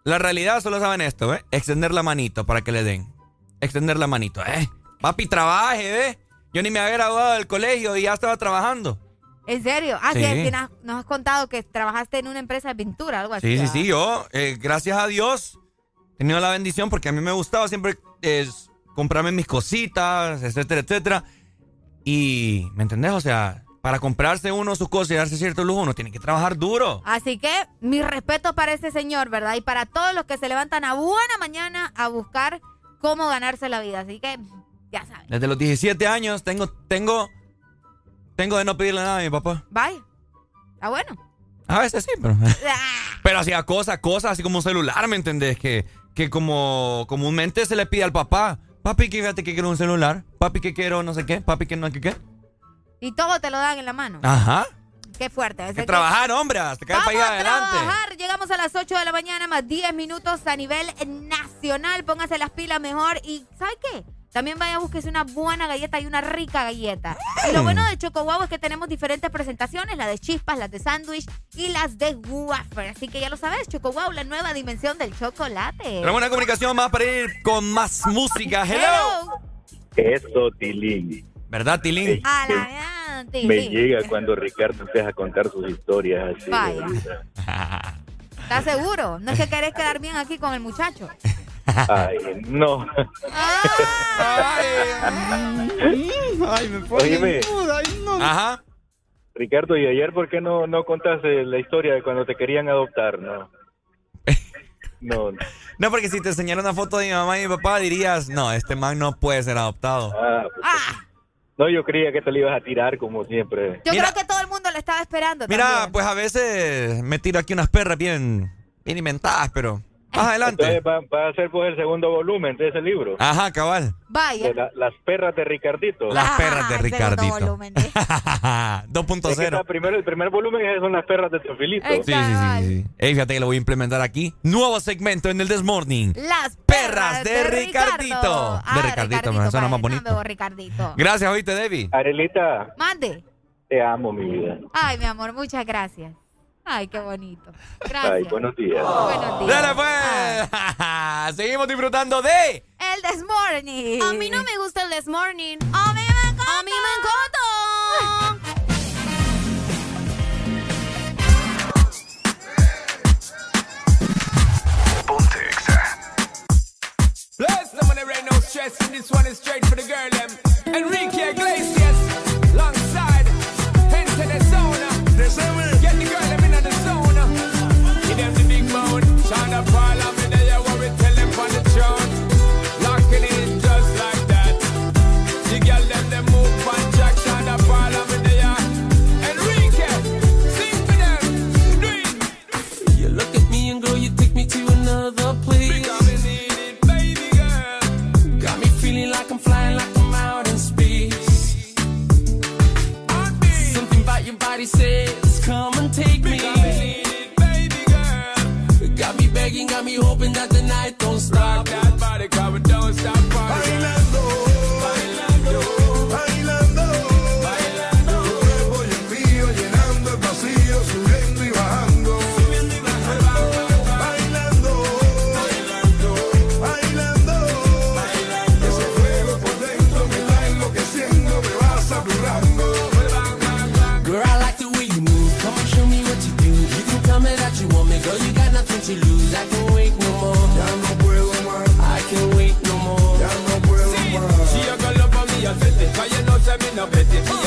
La realidad solo saben esto, ¿ve? Extender la manito para que le den. Extender la manito, ¿eh? Papi, trabaje, ¿ve? Yo ni me había graduado del colegio y ya estaba trabajando. ¿En serio? Ah, sí, Sí. nos, nos has contado que trabajaste en una empresa de pintura, algo así. Sí, sí, sí, yo, eh, gracias a Dios, he tenido la bendición porque a mí me gustaba siempre es, comprarme mis cositas, etcétera, etcétera. Y, ¿me entendés? O sea, para comprarse uno sus cosas y darse cierto lujo, uno tiene que trabajar duro. Así que mi respeto para ese señor, ¿verdad? Y para todos los que se levantan a buena mañana a buscar cómo ganarse la vida. Así que, ya saben. Desde los 17 años tengo, tengo, tengo de no pedirle nada a mi papá. Bye. Está bueno. A veces sí, pero... [LAUGHS] [LAUGHS] Pero hacía cosas, cosas así como un celular, ¿me entendés? Que, que como comúnmente se le pide al papá. Papi, que fíjate que quiero un celular. Papi, que quiero no sé qué. Papi, que no sé qué. Y todo te lo dan en la mano. Ajá. Qué fuerte. Hay que que trabajar, hombre, hasta que el Vamos país a adelante. trabajar. Llegamos a las 8 de la mañana, más 10 minutos a nivel nacional. Póngase las pilas mejor. Y ¿sabe qué? También vaya a buscarse una buena galleta y una rica galleta. Y lo bueno de Choco es que tenemos diferentes presentaciones, la de chispas, las de sándwich y las de wafer. Así que ya lo sabes, Choco la nueva dimensión del chocolate. Tenemos una comunicación más para ir con más música. Hello. Eso, Tilín. ¿Verdad, Tilín? A la Me llega cuando Ricardo empieza a contar sus historias así. Vaya. ¿Estás seguro? No es que querés quedar bien aquí con el muchacho. Ay, no. Ay, me Óyeme. Ajá. Ricardo, ¿y ayer por qué no, no contaste la historia de cuando te querían adoptar? No. [LAUGHS] No. No, porque si te enseñara una foto de mi mamá y mi papá dirías, no, este man no puede ser adoptado. Ah, pues, No, yo creía que te lo ibas a tirar como siempre. Yo creo que todo el mundo lo estaba esperando. Mira, también. pues a veces me tiro aquí unas perras bien, bien inventadas, pero más adelante. Entonces va, va a ser pues el segundo volumen de ese libro. Ajá, cabal. Vaya. La- las perras de Ricardito. Las perras de Ricardito. volumen. 2.0. [LAUGHS] Es que está primero, el primer volumen es- son las perras de Teofilito. Sí, sí, sí, sí. Ey, fíjate que lo voy a implementar aquí. Nuevo segmento en el This Morning. Las Perras de, de Ricardito. Ricardo. Ah, de Ricardito, me suena más bonito. Ricardito. Gracias, oíste, Debbie. Arelita, Mande. te amo, mi vida. Ay, mi amor, muchas gracias. Ay, qué bonito. Gracias. Ay, buenos días. Buenos días. Dale, pues. [LAUGHS] Seguimos disfrutando de. El This Morning. A mí no me gusta el This Morning. A mí me encanta. A mí me encanta. Bless them when there ain't no stress, and this one is straight for the girl, them. Enrique Iglesias, alongside, into the zone. Me no bet it.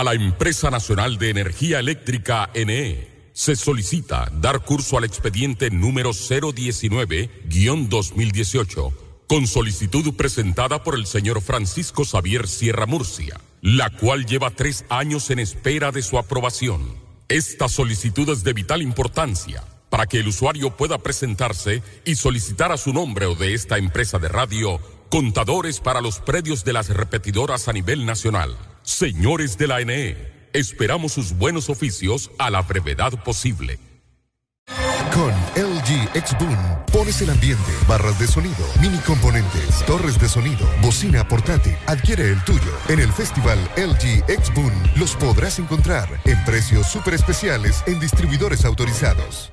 A la Empresa Nacional de Energía Eléctrica NE se solicita dar curso al expediente número 019-2018 con solicitud presentada por el señor Francisco Xavier Sierra Murcia, la cual lleva tres años en espera de su aprobación. Esta solicitud es de vital importancia para que el usuario pueda presentarse y solicitar a su nombre o de esta empresa de radio contadores para los predios de las repetidoras a nivel nacional. Señores de la NE, esperamos sus buenos oficios a la brevedad posible. Con LG X-Boom pones el ambiente, barras de sonido, mini componentes, torres de sonido, bocina portátil. Adquiere el tuyo. En el festival LG X-Boom los podrás encontrar en precios súper especiales en distribuidores autorizados.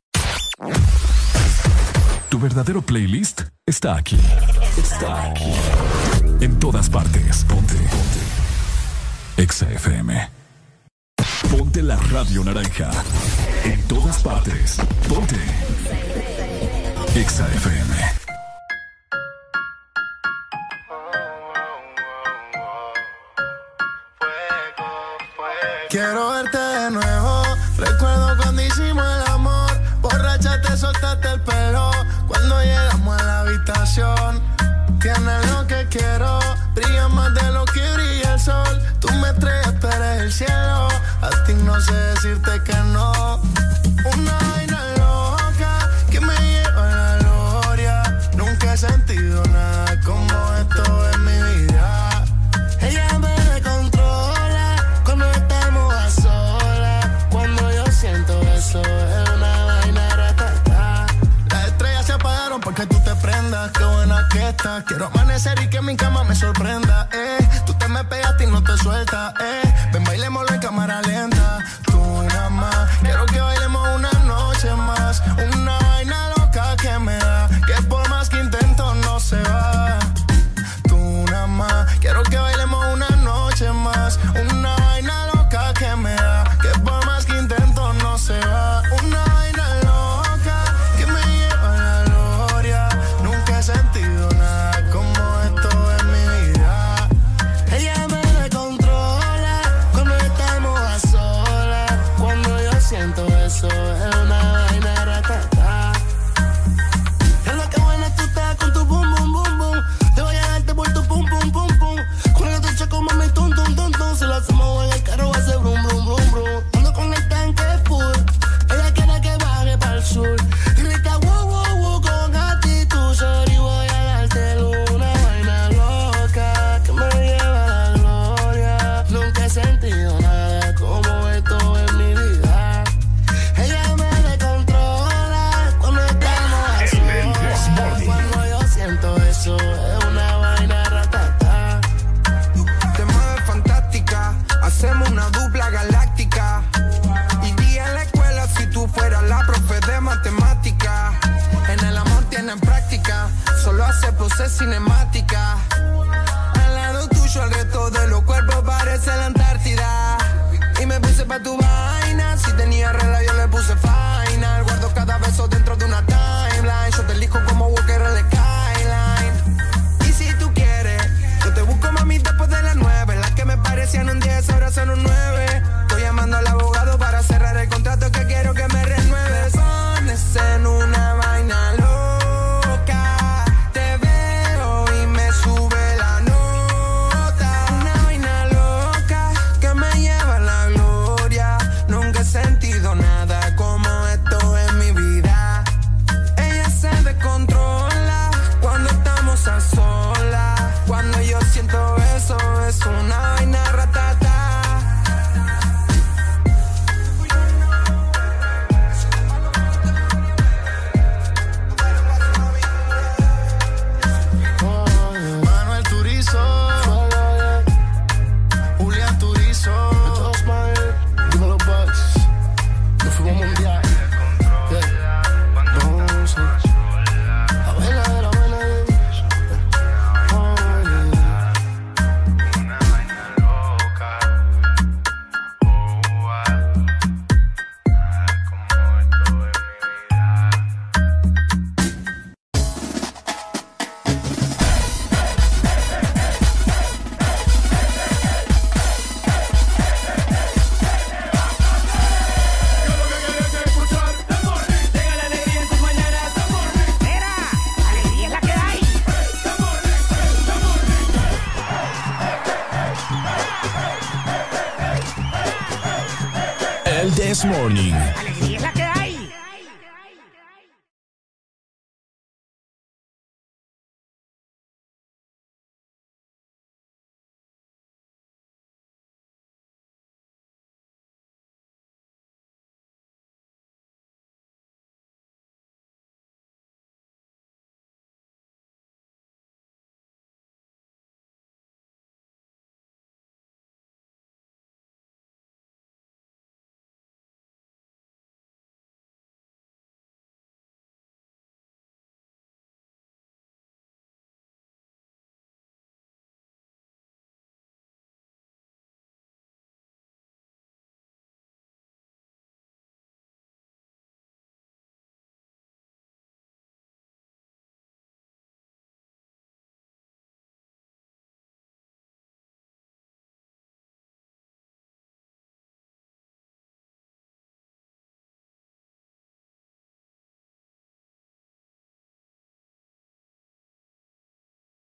Tu verdadero playlist está aquí. Está aquí. En todas partes. Ponte. Ponte. Exa FM. Ponte la radio naranja. En todas partes. Ponte. Exa FM. Quiero verte el cielo. A ti no sé decirte que no. Una vaina loca que me lleva a la gloria. Nunca he sentido nada como esto en mi vida. Ella me controla cuando estamos a solas. Cuando yo siento eso, es una vaina ratata. Las estrellas se apagaron porque tú te prendas. Qué buena que estás. Quiero amanecer y que mi cama me sorprenda. Eh. Tú te me pegaste y no te sueltas. Eh.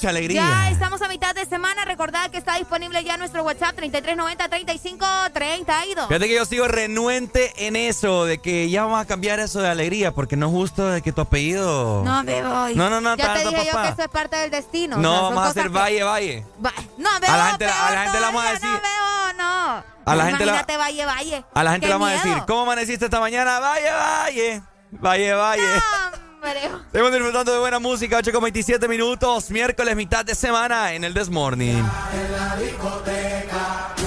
mucha alegría. Ya estamos a mitad de semana. Recordad que está disponible ya nuestro WhatsApp 3390-3532. Fíjate que yo sigo renuente en eso, de que ya vamos a cambiar eso de alegría, porque no es justo de que tu apellido. No me voy. No, no, no, Ya te dije yo que eso es parte del destino. No, o sea, a hacer. Valle, Valle. Va... No, me a la gente, la gente la vamos a decir. No, veo, no. A la gente Imagínate, la... Valle, Valle. A la gente Qué le vamos a decir, ¿cómo amaneciste esta mañana? Valle, Valle. Valle, Valle. No hombre. Seguimos disfrutando de buena música, 8 con 27 minutos, miércoles, mitad de semana en el Desmorning. En la discoteca.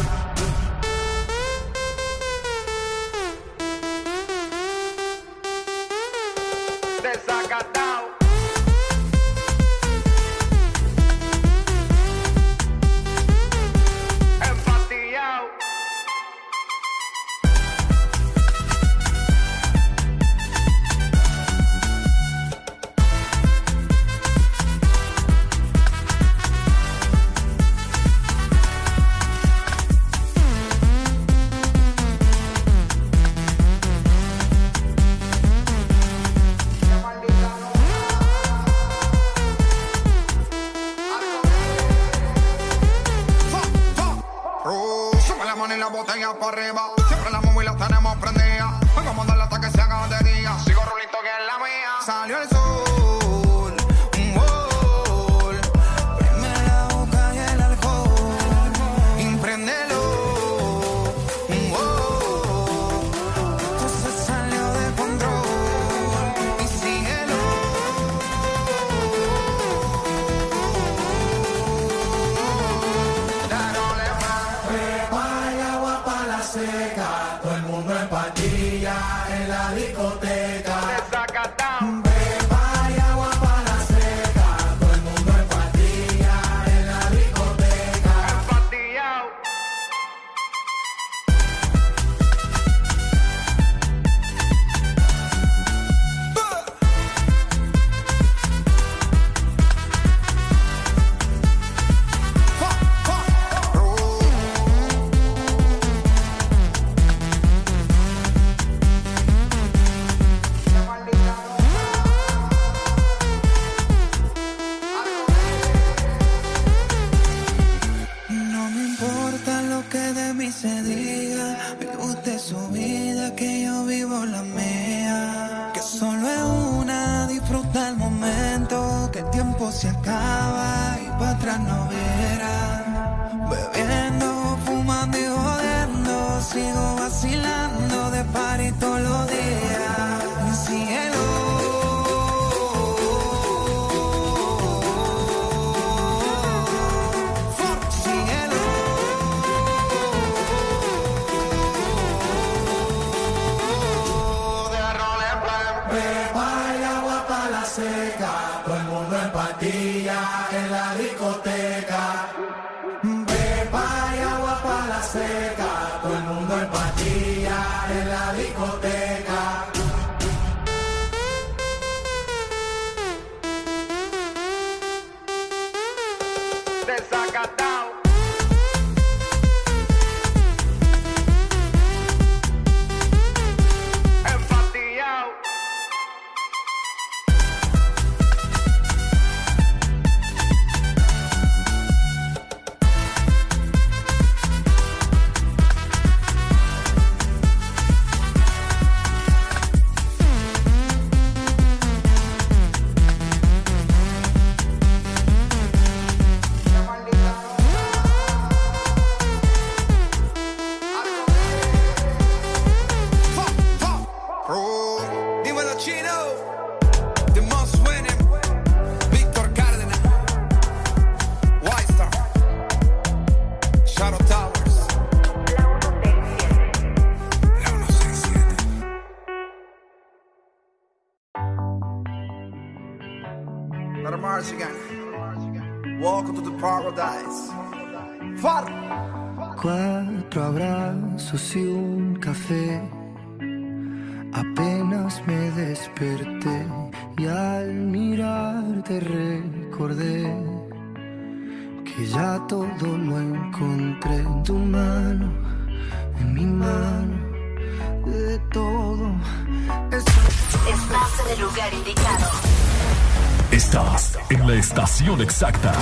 Exacta.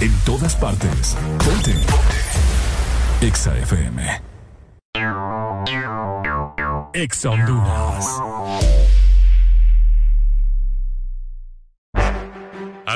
En todas partes. Ponte. Exa FM. Exa Honduras.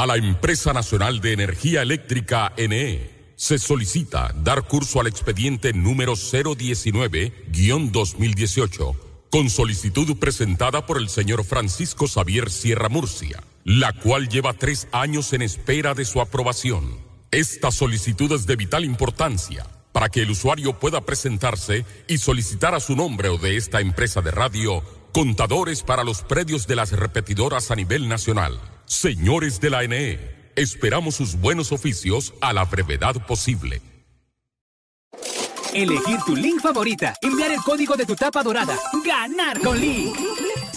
A la Empresa Nacional de Energía Eléctrica NE se solicita dar curso al expediente número 019-2018 con solicitud presentada por el señor Francisco Xavier Sierra Murcia, la cual lleva tres años en espera de su aprobación. Esta solicitud es de vital importancia para que el usuario pueda presentarse y solicitar a su nombre o de esta empresa de radio contadores para los predios de las repetidoras a nivel nacional. Señores de la NE, esperamos sus buenos oficios a la brevedad posible. Elegir tu link favorita, enviar el código de tu tapa dorada, ganar con Link.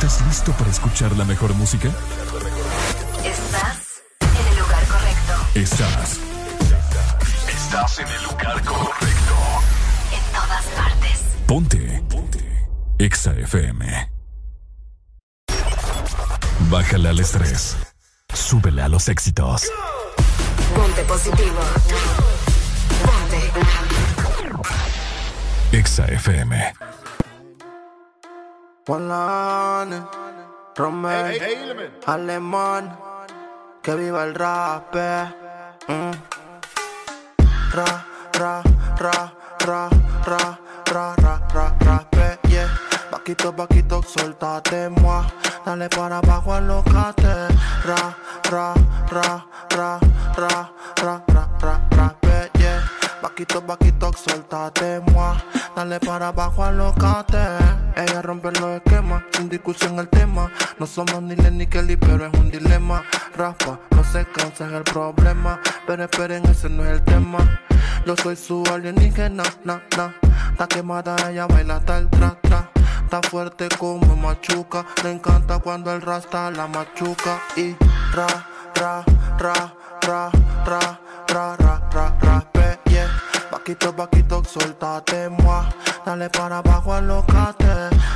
¿Estás listo para escuchar la mejor música? Estás en el lugar correcto. Estás. Estás en el lugar correcto. En todas partes. Ponte. Ponte. Exa FM. Bájale al estrés. Súbele a los éxitos. Ponte positivo. Ponte. Exa FM. Juan Romel, Alemán, que viva el rap. eh. Mm. Ra, ra, ra, ra, ra, ra, ra, ra, eh, yeah. Vaquito, vaquito, suéltate, moi. Dale para abajo, alocate. Ra, ra, ra, ra, ra, ra, ra, ra, rap, eh, Paquito, paquito, suéltate, moi. Dale para abajo, alocate. Ella rompe los esquemas, sin discusión el tema. No somos ni Lenny Kelly, pero es un dilema. Rafa, no se cansa, es el problema. Pero esperen, ese no es el tema. Yo soy su alienígena, na, na. Está quemada, ella baila hasta el tra, tra. Está fuerte como machuca. Le encanta cuando el rasta la machuca. Y ra, ra, ra, ra, ra, ra, ra. Vaquito, vaquito, suéltate, moi. Dale para abajo, alocate.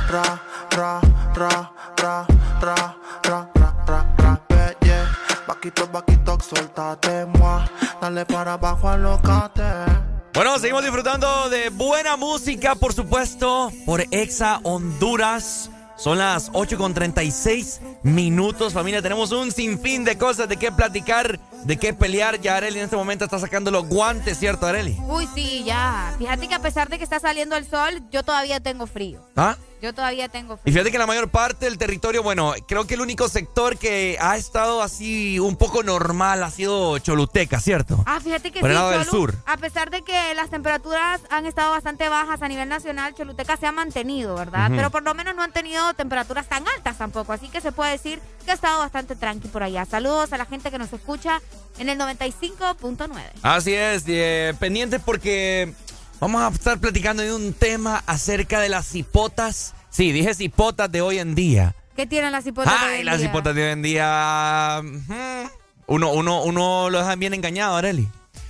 Ra, ra, ra, ra, ra, ra, ra, ra, ra, yeah. Vaquito, vaquito, suéltate, moi. Dale para abajo, alocate. Bueno, seguimos disfrutando de buena música, por supuesto, por Exa Honduras. Son las 8 con 36 minutos, familia. Tenemos un sinfín de cosas de qué platicar, de qué pelear. Ya Areli en este momento está sacando los guantes, ¿cierto, Areli? Uy, sí, ya. Fíjate que a pesar de que está saliendo el sol, yo todavía tengo frío. ¿Ah? Yo todavía tengo Y frío. fíjate que la mayor parte del territorio, bueno, creo que el único sector que ha estado así un poco normal ha sido Choluteca, ¿cierto? Ah, fíjate que Por el lado del sur. A pesar de que las temperaturas han estado bastante bajas a nivel nacional, Choluteca se ha mantenido, ¿verdad? Pero por lo menos no han tenido temperaturas tan altas tampoco. Así que se puede decir que ha estado bastante tranqui por allá. Saludos a la gente que nos escucha en el 95.9. Así es, eh, pendientes porque vamos a estar platicando de un tema acerca de las hipotas. Sí, dije hipotas de hoy en día. ¿Qué tienen las hipotas de hoy Ay, en las día? hipotas de hoy en día. Uno, uno, uno lo dejan bien engañado, Areli.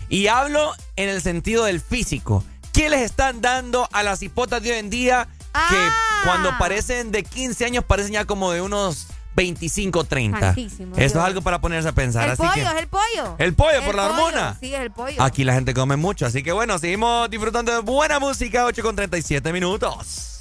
Y hablo en el sentido del físico. ¿Qué les están dando a las hipotas de hoy en día que Ah. cuando parecen de 15 años parecen ya como de unos 25, 30? Santísimo Eso Dios. es algo para ponerse a pensar. El así pollo, que, es el pollo. ¿El pollo por la hormona? Sí, es el pollo. Aquí la gente come mucho, así que bueno, seguimos disfrutando de buena música, 8 con 37 minutos.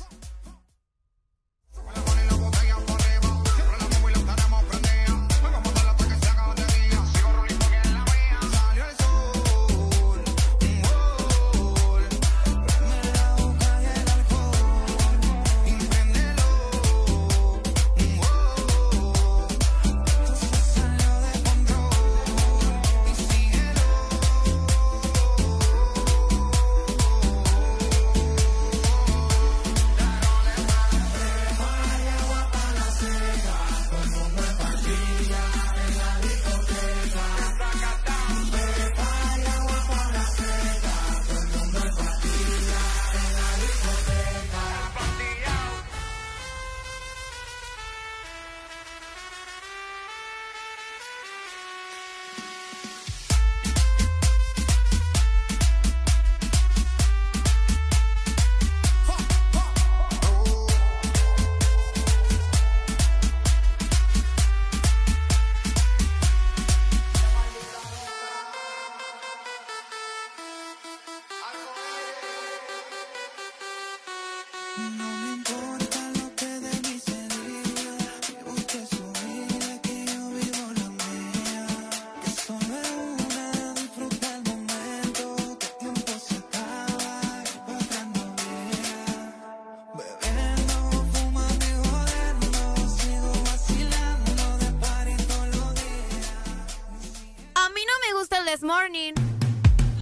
Morning.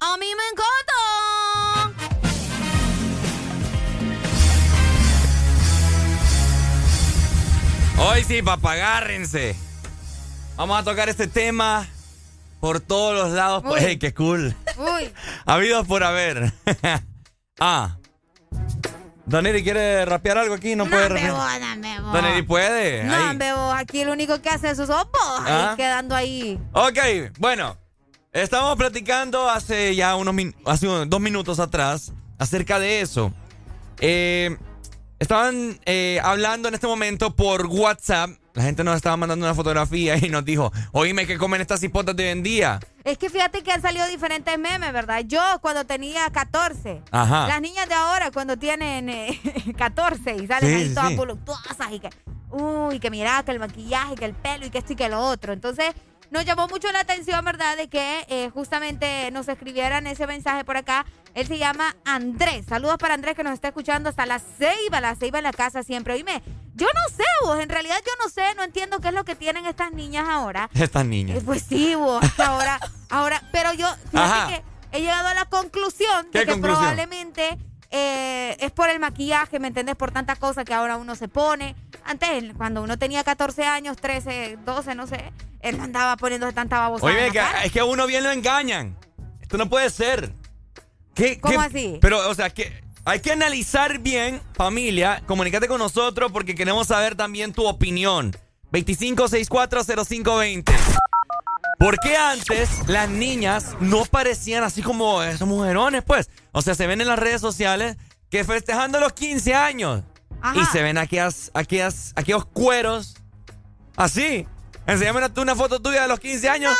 A mí me encanta. Hoy sí, papá, agárrense. Vamos a tocar este tema por todos los lados. Pues, hey, qué cool. Uy. [LAUGHS] Habidos por haber. [LAUGHS] ah. Don Eri, ¿quiere rapear algo aquí? No, puede rapear. vos, vos. Puede. No, vos, aquí lo único que hace es sus ojos, Ah. ahí quedando ahí. Ok, bueno. Estamos platicando hace ya unos min- hace unos dos minutos atrás acerca de eso. Eh, estaban eh, hablando en este momento por WhatsApp. La gente nos estaba mandando una fotografía y nos dijo, oíme que comen estas hipotas de hoy en día. Es que fíjate que han salido diferentes memes, ¿verdad? Yo cuando tenía 14. Ajá. Las niñas de ahora cuando tienen eh, [LAUGHS] 14 y salen Sí, ahí sí, todas sí. voluptuosas y que, uy, que mira, que el maquillaje, que el pelo y que esto y que lo otro. Entonces, nos llamó mucho la atención, ¿verdad? De que eh, justamente nos escribieran ese mensaje por acá. Él se llama Andrés. Saludos para Andrés que nos está escuchando hasta la ceiba, la ceiba en la casa siempre. Oíme, yo no sé vos, en realidad yo no sé, no entiendo qué es lo que tienen estas niñas ahora. Estas niñas. Eh, Pues sí, vos, ahora, ahora, pero yo, fíjate que he llegado a la conclusión ¿Qué de que conclusión? probablemente eh, es por el maquillaje, ¿me entendés? Por tantas cosas que ahora uno se pone. Antes, cuando uno tenía 14 años, 13, 12, no sé, él andaba poniéndose tanta babosada. en Oye, la que- cara. es que a uno bien lo engañan. Esto no puede ser. ¿Qué, ¿Cómo qué- así? Pero, o sea, que hay que analizar bien, familia. Comunícate con nosotros porque queremos saber también tu opinión. 25640520. ¿Por qué antes las niñas no parecían así como esos mujerones, pues? O sea, se ven en las redes sociales que festejando los 15 años. Ajá. Y se ven aquellas, aquellas, aquellos cueros así. Enséñame tú una foto tuya de los 15 años.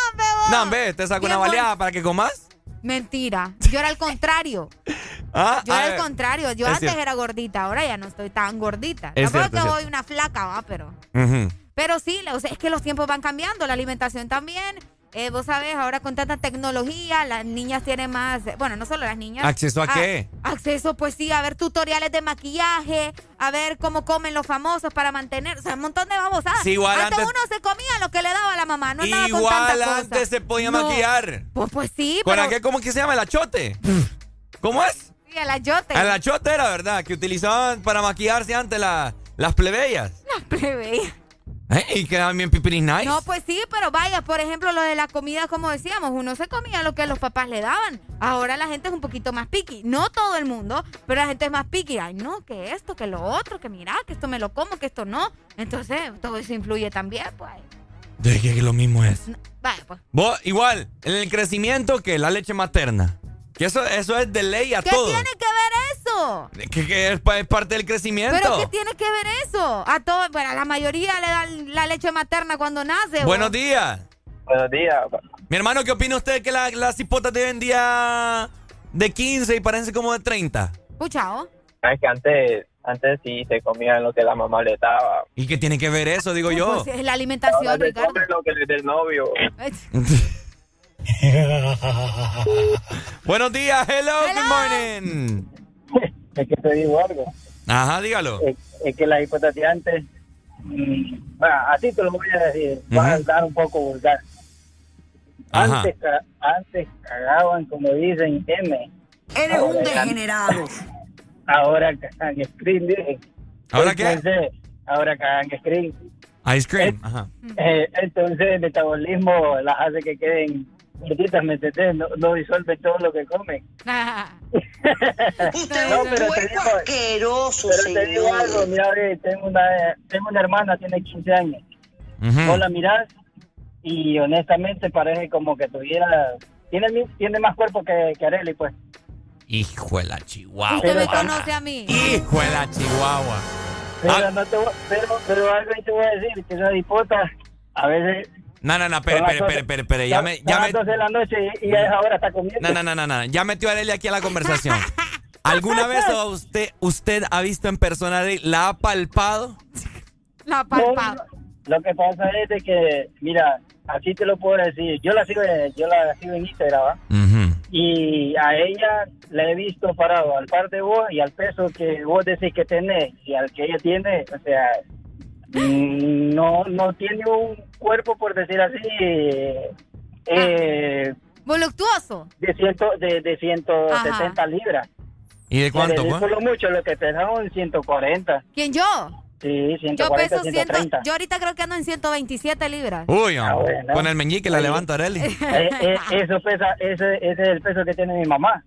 No, ve, te saco una baleada para que comas. Mentira. Yo era el contrario. [LAUGHS] Ah, Yo era el ver. contrario. Yo Es antes cierto. era gordita, ahora ya no estoy tan gordita. Es Tampoco es que voy una flaca, va, pero. Pero sí, o sea, es que los tiempos van cambiando, la alimentación también. Eh, vos sabés, ahora con tanta tecnología, las niñas tienen más, bueno, no solo las niñas. ¿Acceso a Ah, qué? Acceso, pues sí, a ver tutoriales de maquillaje, a ver cómo comen los famosos para mantener, o sea, un montón de babosadas. Sí, igual antes, antes- uno se comía lo que le daba la mamá, no con Igual cosa. antes se podía No. maquillar. Pues, pues sí, ¿Con pero... aquel, cómo que se llama? ¿El achote? ¿Cómo es? Sí, el ayote. El achote era, ¿verdad? Que utilizaban para maquillarse antes la- las plebeyas. Las plebeyas. ¿Eh? Y quedaban bien pipiris nice. No, pues sí, pero vaya, por ejemplo, lo de la comida, como decíamos, uno se comía lo que los papás le daban. Ahora la gente es un poquito más picky. No todo el mundo, pero la gente es más picky. Ay, no, que esto, que lo otro, que mira, que esto me lo como, que esto no. Entonces, todo eso influye también, pues. De que lo mismo es. Vaya, pues. Vos, igual, en el crecimiento que la leche materna. Que eso, eso es de ley a ¿Qué todo. tiene que ver eso? Que, que es, pa- es parte del crecimiento. ¿Pero qué tiene que ver eso? A todo, bueno, a la mayoría le dan la leche materna cuando nace. Buenos días. Buenos días. Mi hermano, ¿qué opina usted que la- las hipotas de hoy en día de 15 y parecen como de 30? Puchao. Es que antes, antes sí se comían lo que la mamá le daba. ¿Y qué tiene que ver eso, digo yo? Pues es la alimentación, Ahora Ricardo. lo que le dé el novio. [LAUGHS] Buenos días, hello, good morning. [LAUGHS] Es que te digo algo. Ajá, dígalo. Es, es que las hipotas de antes, mm, bueno, así te lo voy a decir, va a Ujú. dar un poco vulgar. Ajá. Antes, ca- antes cagaban, como dicen, M. Eres un Ahora degenerado. Ahora cagan screen, dije. ¿Ahora qué? Entonces, ahora cagan screen. Ice cream. Ajá. Eh, entonces el metabolismo las hace que queden gorditas, ¿me entendés? No, no disuelve todo lo que comen. [LAUGHS] Usted No, es pero cuerpo digo- asqueroso, Pero te digo señor. algo, mira, ve, tengo una, tengo una hermana, tiene 15 años. Ujú. Vos la mirás y honestamente parece como que tuviera... Tiene, mi- tiene más cuerpo que, que Arely, pues. Hijo de la chihuahua. Usted me conoce a mí. Hijo de la chihuahua. Pero, Ah. no te voy- pero, pero algo te voy a decir, que esas hipotas a veces... No, no, no, espere, doce- espere, espere. Ya me, ya las me, 12 de la noche y, y a esa hora está comiendo. no, no, no, no, no. Ya metió a Arely aquí a la conversación. [LAUGHS] ¿Alguna vez usted, usted ha visto en persona a Arely? ¿La ha palpado? La palpa. Lo que pasa es de que, mira, así te lo puedo decir. Yo la sigo, yo la sigo en Instagram, ¿va? Y a ella la he visto parado al par de vos y al peso que vos decís que tenés y al que ella tiene, o sea, no no tiene un cuerpo, por decir así, eh, Voluptuoso. de, ciento, de, de 170 libras. ¿Y de cuánto, pues? por lo mucho, lo que pesaba en 140. ¿Quién yo? Sí, Yo 140, peso 100, 130. yo ahorita creo que ando en 127 libras. Uy, Ah, bueno. con el meñique la Oye. levanta Arely. Eh, eh, eso pesa, ese, ese es el peso que tiene mi mamá.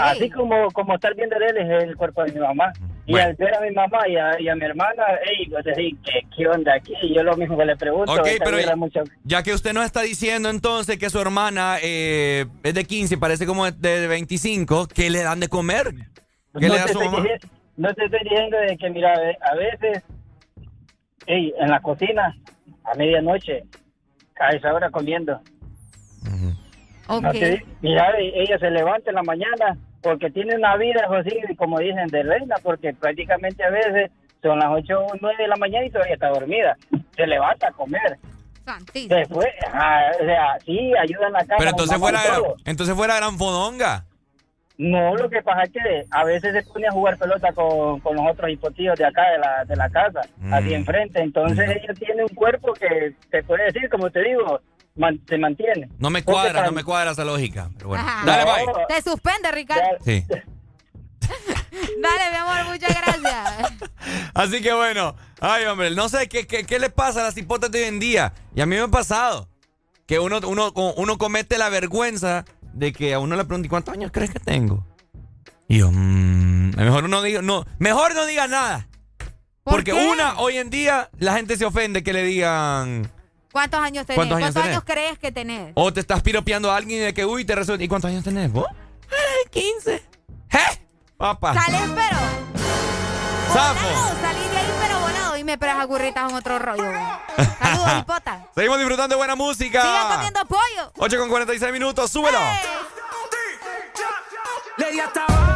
Así como, como estar viendo él es el cuerpo de mi mamá. Y al ver a mi mamá y a, y a mi hermana, ey, yo decía, ¿qué, ¿qué onda aquí? Y yo lo mismo que le pregunto. Ok, pero ya, mucho- ya que usted nos está diciendo entonces que su hermana eh, es de 15 y parece como de 25, ¿qué le dan de comer? ¿Qué no, le da su mamá? diciendo, no te estoy diciendo de que, mira, a veces, en la cocina, a medianoche, a esa hora comiendo. No te- mira, e- ella se levanta en la mañana porque tiene una vida, así, como dicen, de reina, porque prácticamente a veces son las 8 o 9 de la mañana y todavía está dormida. Se levanta a comer. Después, ah, o sea, sí, ayuda en la casa. Pero entonces y fuera, todo. entonces fuera gran fodonga. No, lo que pasa es que a veces se pone a jugar pelota con, con los otros hipotíos de acá, de la, de la casa, así enfrente. Entonces ella tiene un cuerpo que te puede decir, como te digo, man- se mantiene. No me cuadra, no me cuadra esa lógica. Pero bueno. Ajá. Dale, bye. Te suspende, Ricardo. Sí. [LAUGHS] Dale, mi amor, muchas gracias. [LAUGHS] Así que bueno, ay hombre, no sé qué, qué, qué le pasa a las hipotas de hoy en día. Y a mí me ha pasado que uno, uno, uno comete la vergüenza de que a uno le preguntan, ¿cuántos años crees que tengo? Y yo, mmm, mejor no diga, no, mejor no diga nada. Porque una, hoy en día, la gente se ofende que le digan. ¿Cuántos años tenés? ¿Cuántos años, crees que tenés? O te estás piropeando a alguien de que, uy, te resulta. ¿Y cuántos años tenés vos? Ay, 15. ¿Eh? Papá. Sales, pero. Zafo. salí de ahí, pero volado. Y me esperas a en otro rollo. Saludos, [LAUGHS] hipota. Seguimos disfrutando de buena música. Sigan comiendo pollo. 8 con 46 minutos, súbelo. Le di hasta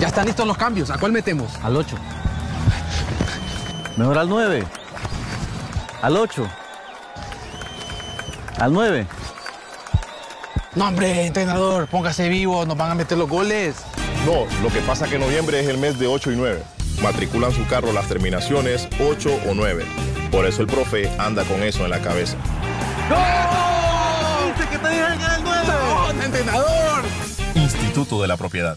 Ya están listos los cambios. ¿A cuál metemos? Al 8. Mejor al 9. Al 8. Al 9. No, hombre, entrenador, póngase vivo, nos van a meter los goles. No, lo que pasa que noviembre es el mes de 8 y 9. Matriculan su carro las terminaciones 8 o 9. Por eso el profe anda con eso en la cabeza. ¡No! ¿Viste que te dije que era el 9? ¡No, entrenador! Instituto de la Propiedad.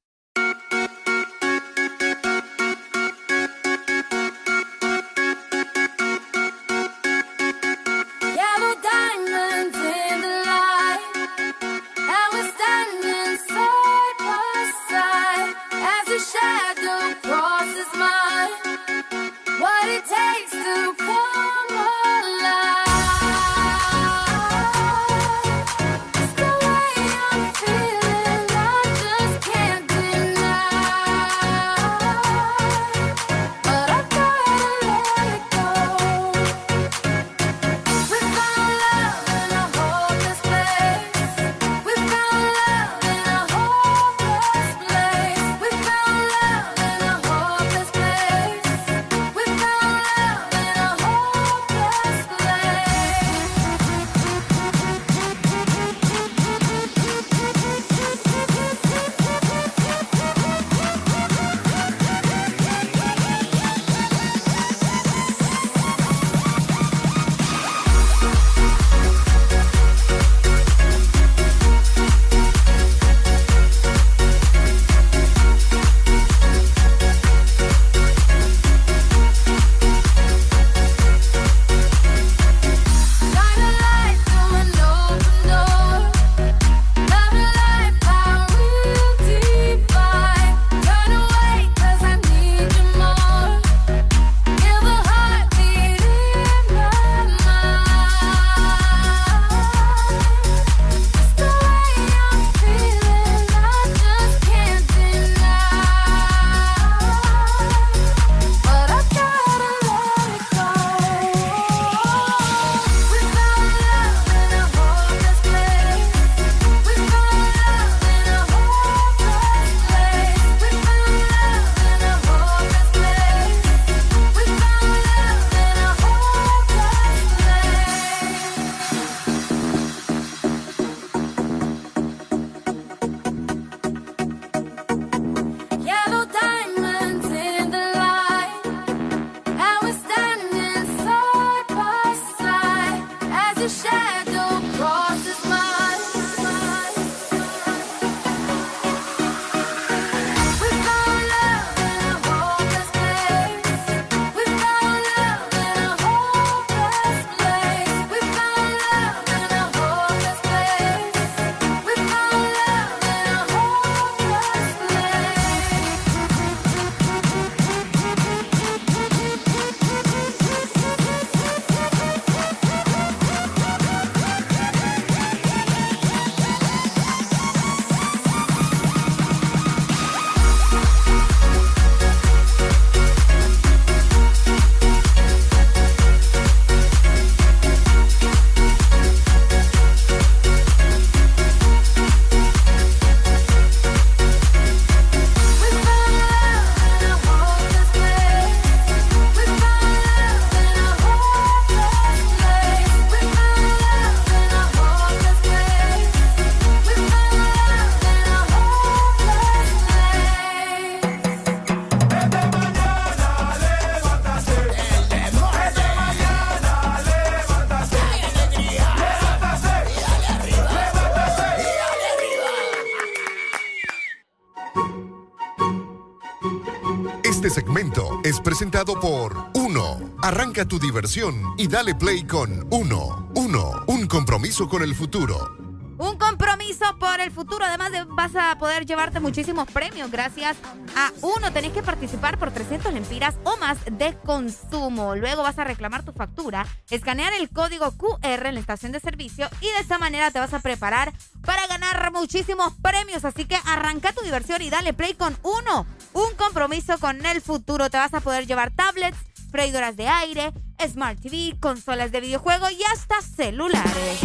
Tu diversión y dale play con Uno. Uno, un compromiso con el futuro. un compromiso por el futuro. Además, de, vas a poder llevarte muchísimos premios gracias a uno. Tenés que participar por 300 lempiras o más de consumo. Luego vas a reclamar tu factura, escanear el código QR en la estación de servicio y de esta manera te vas a preparar para ganar muchísimos premios. Así que arranca tu diversión y dale play con uno. Un compromiso con el futuro. Te vas a poder llevar tablets, freidoras de aire, Smart TV, consolas de videojuego y hasta celulares.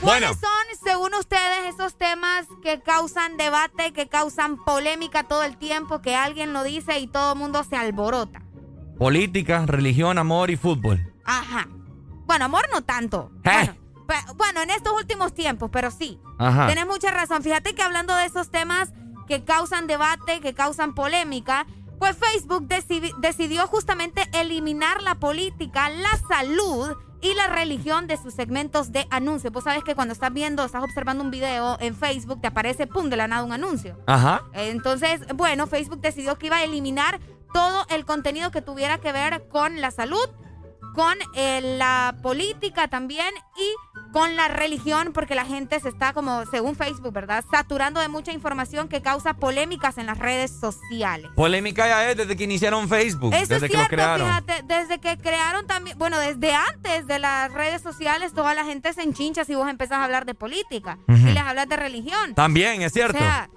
¿Cuáles son, según ustedes, esos temas que causan debate, que causan polémica todo el tiempo, que alguien lo dice y todo el mundo se alborota? Política, religión, amor y fútbol. Ajá. Bueno, amor no tanto. ¿Eh? Bueno, bueno, en estos últimos tiempos, pero sí. Ajá. Tienes mucha razón. Fíjate que hablando de esos temas que causan debate, que causan polémica, pues Facebook decidió justamente eliminar la política, la salud y la religión de sus segmentos de anuncios. Vos sabes que cuando estás viendo, estás observando un video en Facebook, te aparece, pum, de la nada un anuncio. Ajá. Entonces, bueno, Facebook decidió que iba a eliminar todo el contenido que tuviera que ver con la salud, con eh, la política también y con la religión, porque la gente se está como, según Facebook, ¿verdad? Saturando de mucha información que causa polémicas en las redes sociales. Polémica ya es desde que iniciaron Facebook, Eso desde es que lo cierto, crearon. fíjate, desde que crearon también, bueno, desde antes de las redes sociales, toda la gente se enchincha si vos empezás a hablar de política y les hablas de religión. También, es cierto. O sea,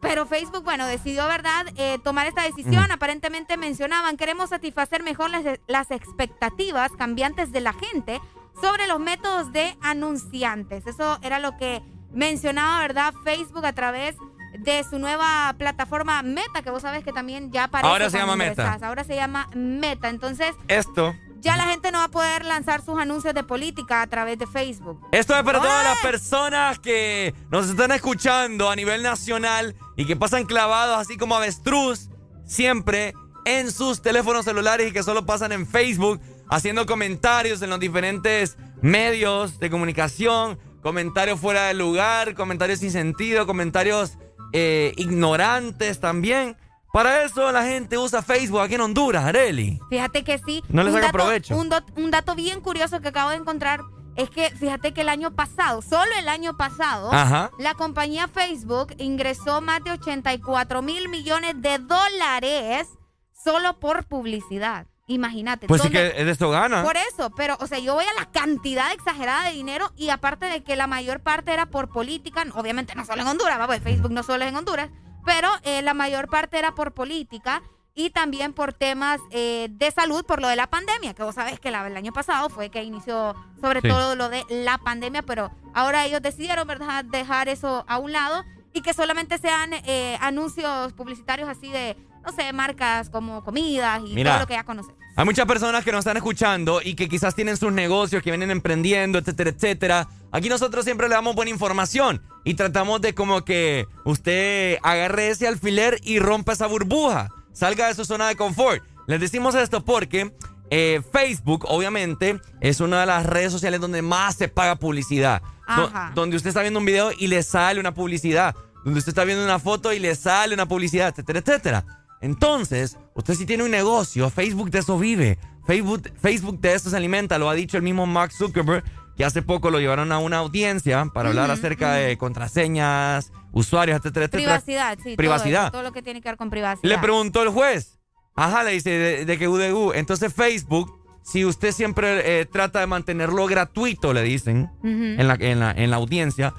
pero Facebook, bueno, decidió, ¿verdad?, eh, tomar esta decisión. Aparentemente mencionaban, queremos satisfacer mejor las, las expectativas cambiantes de la gente sobre los métodos de anunciantes. Eso era lo que mencionaba, ¿verdad?, Facebook a través de su nueva plataforma Meta, que vos sabes que también ya aparece. Ahora se llama Meta. Ahora se llama Meta. Entonces, Esto. Ya la gente no va a poder lanzar sus anuncios de política a través de Facebook. Esto es para todas las personas que nos están escuchando a nivel nacional y que pasan clavados así como avestruz siempre en sus teléfonos celulares y que solo pasan en Facebook haciendo comentarios en los diferentes medios de comunicación, comentarios fuera de lugar, comentarios sin sentido, comentarios eh, ignorantes también. Para eso la gente usa Facebook aquí en Honduras, Areli. Fíjate que sí. No le saca provecho. Un, dato bien curioso que acabo de encontrar es que fíjate que el año pasado, solo el año pasado, Ajá. la compañía Facebook ingresó más de 84 mil millones de dólares solo por publicidad. Imagínate. Pues sí ¿dónde- que de esto gana. Por eso, pero, o sea, yo voy a la cantidad exagerada de dinero y aparte de que la mayor parte era por política, obviamente no solo en Honduras, vamos, Facebook no solo es en Honduras, pero eh, la mayor parte era por política y también por temas eh, de salud, por lo de la pandemia, que vos sabés que la- el año pasado fue que inició sobre Sí. todo lo de la pandemia, pero ahora ellos decidieron, ¿verdad?, dejar eso a un lado y que solamente sean eh, anuncios publicitarios así de, no sé, marcas como comidas y Mira. todo lo que ya conocemos. Hay muchas personas que nos están escuchando y que quizás tienen sus negocios, que vienen emprendiendo, etcétera, etcétera. Aquí nosotros siempre le damos buena información y tratamos de como que usted agarre ese alfiler y rompa esa burbuja, salga de su zona de confort. Les decimos esto porque eh, Facebook, obviamente, es una de las redes sociales donde más se paga publicidad. Ajá. donde usted está viendo un video y le sale una publicidad. Donde usted está viendo una foto y le sale una publicidad, etcétera, etcétera. Entonces, usted si tiene un negocio, Facebook de eso vive. Facebook, Facebook de eso se alimenta. Lo ha dicho el mismo Mark Zuckerberg, que hace poco lo llevaron a una audiencia para hablar acerca de contraseñas, usuarios, etcétera, etcétera. Privacidad, sí. todo Privacidad. eso, Todo, lo que tiene que ver con privacidad. Le preguntó el juez. Ajá, le dice de, de que UDU. Entonces Facebook, si usted siempre eh, trata de mantenerlo gratuito, le dicen, en, la, en, la, en la audiencia,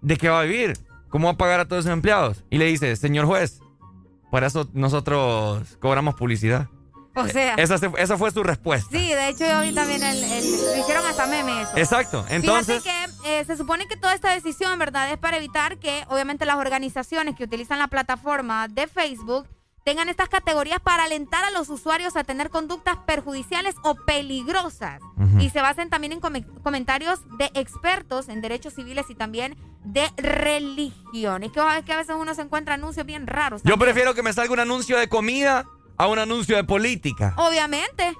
¿de qué va a vivir? ¿Cómo va a pagar a todos sus empleados? Y le dice, señor juez, por eso nosotros cobramos publicidad. O sea. Esa, esa fue su respuesta. Sí, de hecho yo vi también el, el- lo hicieron hasta meme eso. Exacto. Entonces, Fíjate que eh, se supone que toda esta decisión, ¿verdad? Es para evitar que obviamente las organizaciones que utilizan la plataforma de Facebook tengan estas categorías para alentar a los usuarios a tener conductas perjudiciales o peligrosas. Y se basen también en come- comentarios de expertos en derechos civiles y también de religión. Es que sabés que a veces uno se encuentra anuncios bien raros. yo prefiero que me salga un anuncio de comida a un anuncio de política. Obviamente.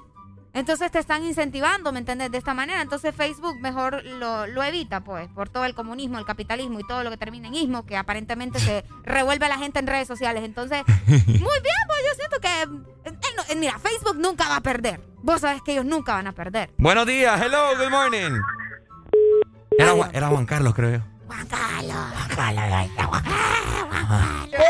Entonces te están incentivando, ¿me entiendes? De esta manera. Entonces Facebook mejor lo, lo evita, pues, por todo el comunismo, el capitalismo y todo lo que termina en ismo, que aparentemente se [LAUGHS] revuelve a la gente en redes sociales. Entonces, [LAUGHS] muy bien, pues yo siento que... eh, no, eh, mira, Facebook nunca va a perder. Vos sabés que ellos nunca van a perder. Buenos días. Hello, good morning. Era, era Juan Carlos, creo yo.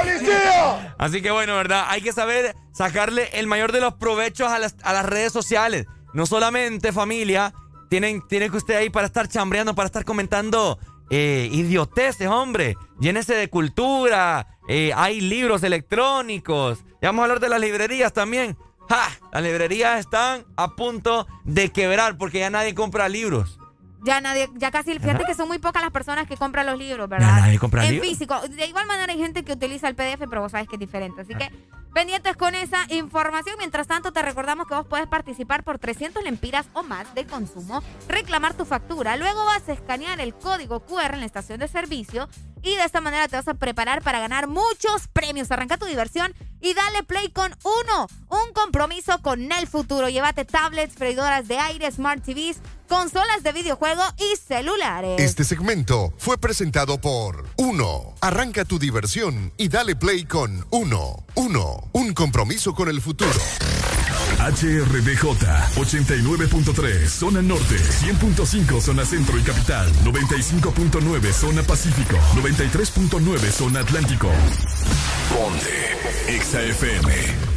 ¡Policía! Así que bueno, ¿verdad? Hay que saber sacarle el mayor de los provechos a las, a las redes sociales. No solamente familia, tienen, tienen que usted ahí para estar chambreando, para estar comentando eh, idioteces, hombre. Llénese de cultura. Eh, hay libros electrónicos. Ya vamos a hablar de las librerías también. ¡Ja! Las librerías están a punto de quebrar porque ya nadie compra libros. Ya nadie, ya casi, fíjate que son muy pocas las personas que compran los libros, ¿verdad? Nadie compra en libros. físico. De igual manera hay gente que utiliza el PDF, pero vos sabes que es diferente. Así que pendientes con esa información. Mientras tanto, te recordamos que vos puedes participar por 300 lempiras o más de consumo, reclamar tu factura. Luego vas a escanear el código QR en la estación de servicio y de esta manera te vas a preparar para ganar muchos premios. Arranca tu diversión y dale play con uno. Un compromiso con el futuro. Llévate tablets, freidoras de aire, smart TVs, consolas de videojuego y celulares. Este segmento fue presentado por Uno. Arranca tu diversión y dale play con Uno. Uno. Un compromiso con el futuro. HRDJ 89.3 Zona Norte 100.5 Zona Centro y Capital 95.9 Zona Pacífico 93.9 Zona Atlántico Ponte XAFM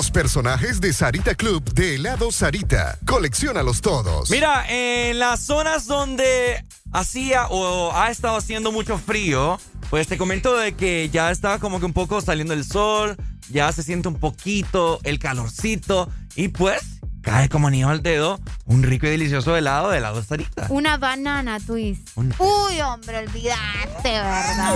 los personajes de Sarita Club de helado Sarita. Colecciónalos todos. Mira, en las zonas donde hacía o ha estado haciendo mucho frío, pues te comento de que ya está como que un poco saliendo el sol, ya se siente un poquito el calorcito y pues cae como anillo al dedo un rico y delicioso helado de helado Sarita. Una banana twist. Uy, hombre, olvidaste, ¿verdad?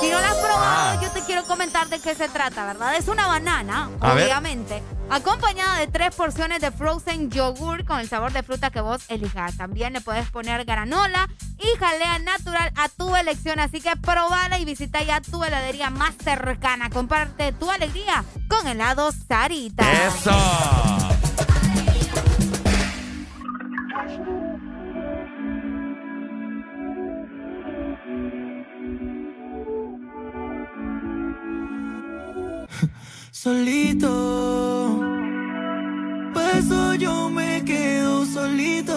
Si no la has probado, Ah. yo te quiero comentar de qué se trata, ¿verdad? Es una banana, A ver. obviamente, acompañada de tres porciones de frozen yogur con el sabor de fruta que vos elijas. También le puedes poner granola y jalea natural a tu elección, así que probala y visita ya tu heladería más cercana. Comparte tu alegría con helado Sarita. ¡Eso! Solito. Por eso yo me quedo solito.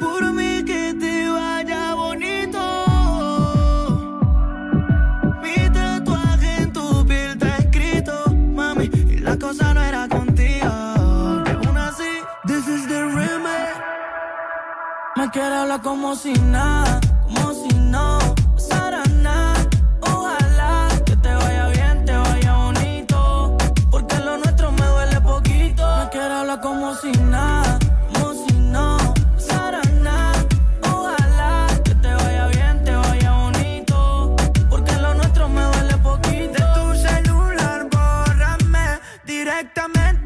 Por mí que te vaya bonito. Mi tatuaje en tu piel está escrito, mami. Y la cosa no era contigo. Aún así, this is the remake. Me quiere hablar como si nada, directamente,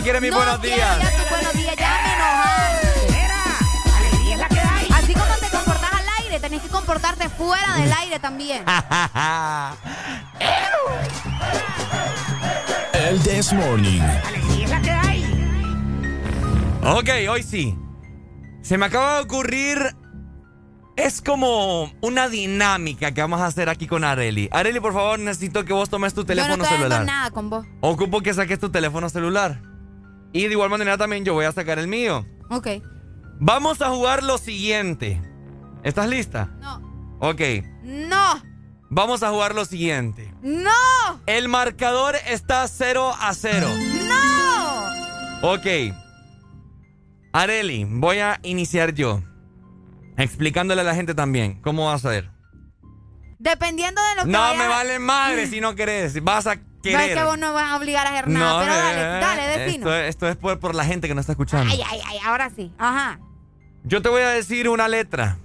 No quiere mis no buenos días. ya tus buenos días, ya me enojaste. Así como te comportas al aire, tenés que comportarte fuera del aire también. [LAUGHS] El This Morning. Alegría es la que hay. ok, hoy sí. Se me acaba de ocurrir es como una dinámica que vamos a hacer aquí con Areli. Areli, por favor, necesito que vos tomes tu teléfono yo no celular. nada con vos. Ocupo que saques tu teléfono celular. Y de igual manera también yo voy a sacar el mío. Ok. Vamos a jugar lo siguiente. ¿Estás lista? No. Ok. No. Vamos a jugar lo siguiente. No. El marcador está 0 a 0. No. Ok. Areli, voy a iniciar yo. Explicándole a la gente también. ¿Cómo vas a ver? Dependiendo de lo que No vaya- me vale madre [CLEARS THROAT] si no querés. Vas a No es querer. que vos no vas a obligar a hacer nada, No, pero dale, eh, dale, defino. Esto, esto es por, por la gente que no está escuchando. Ay, ay, ay, ahora sí. Ajá. Yo te voy a decir una letra.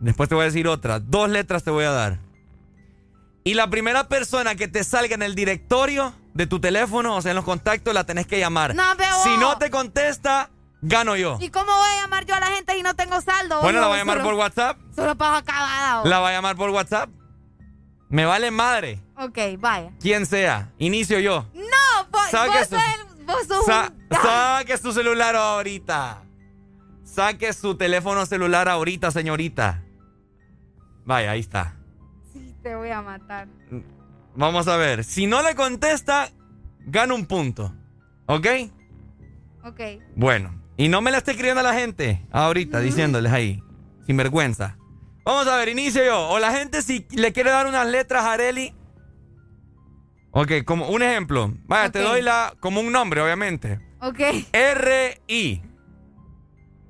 Después te voy a decir otra. Dos letras te voy a dar. Y la primera persona que te salga en el directorio de tu teléfono, o sea, en los contactos, la tenés que llamar. No, pero Si no te contesta, gano yo. ¿Y cómo voy a llamar yo a la gente si no tengo saldo? Bueno, la voy a llamar solo- por WhatsApp. Solo pago acabada. vos. La voy a llamar por WhatsApp. Me vale madre. Ok, vaya. Quien sea. Inicio yo. No, vos, Saque vos su- el- vos sos Sa- un... saque su celular ahorita. Saque su teléfono celular ahorita, señorita. Vaya, ahí está. Sí, te voy a matar. Vamos a ver. Si no le contesta, gana un punto. ¿Ok? Ok. Bueno. Y no me la esté escribiendo a la gente ahorita, diciéndoles ahí. Sin vergüenza. Vamos a ver, inicio yo. O la gente si le quiere dar unas letras a Areli. Ok, como un ejemplo. Vaya, te doy la como un nombre, obviamente. Ok. R-I.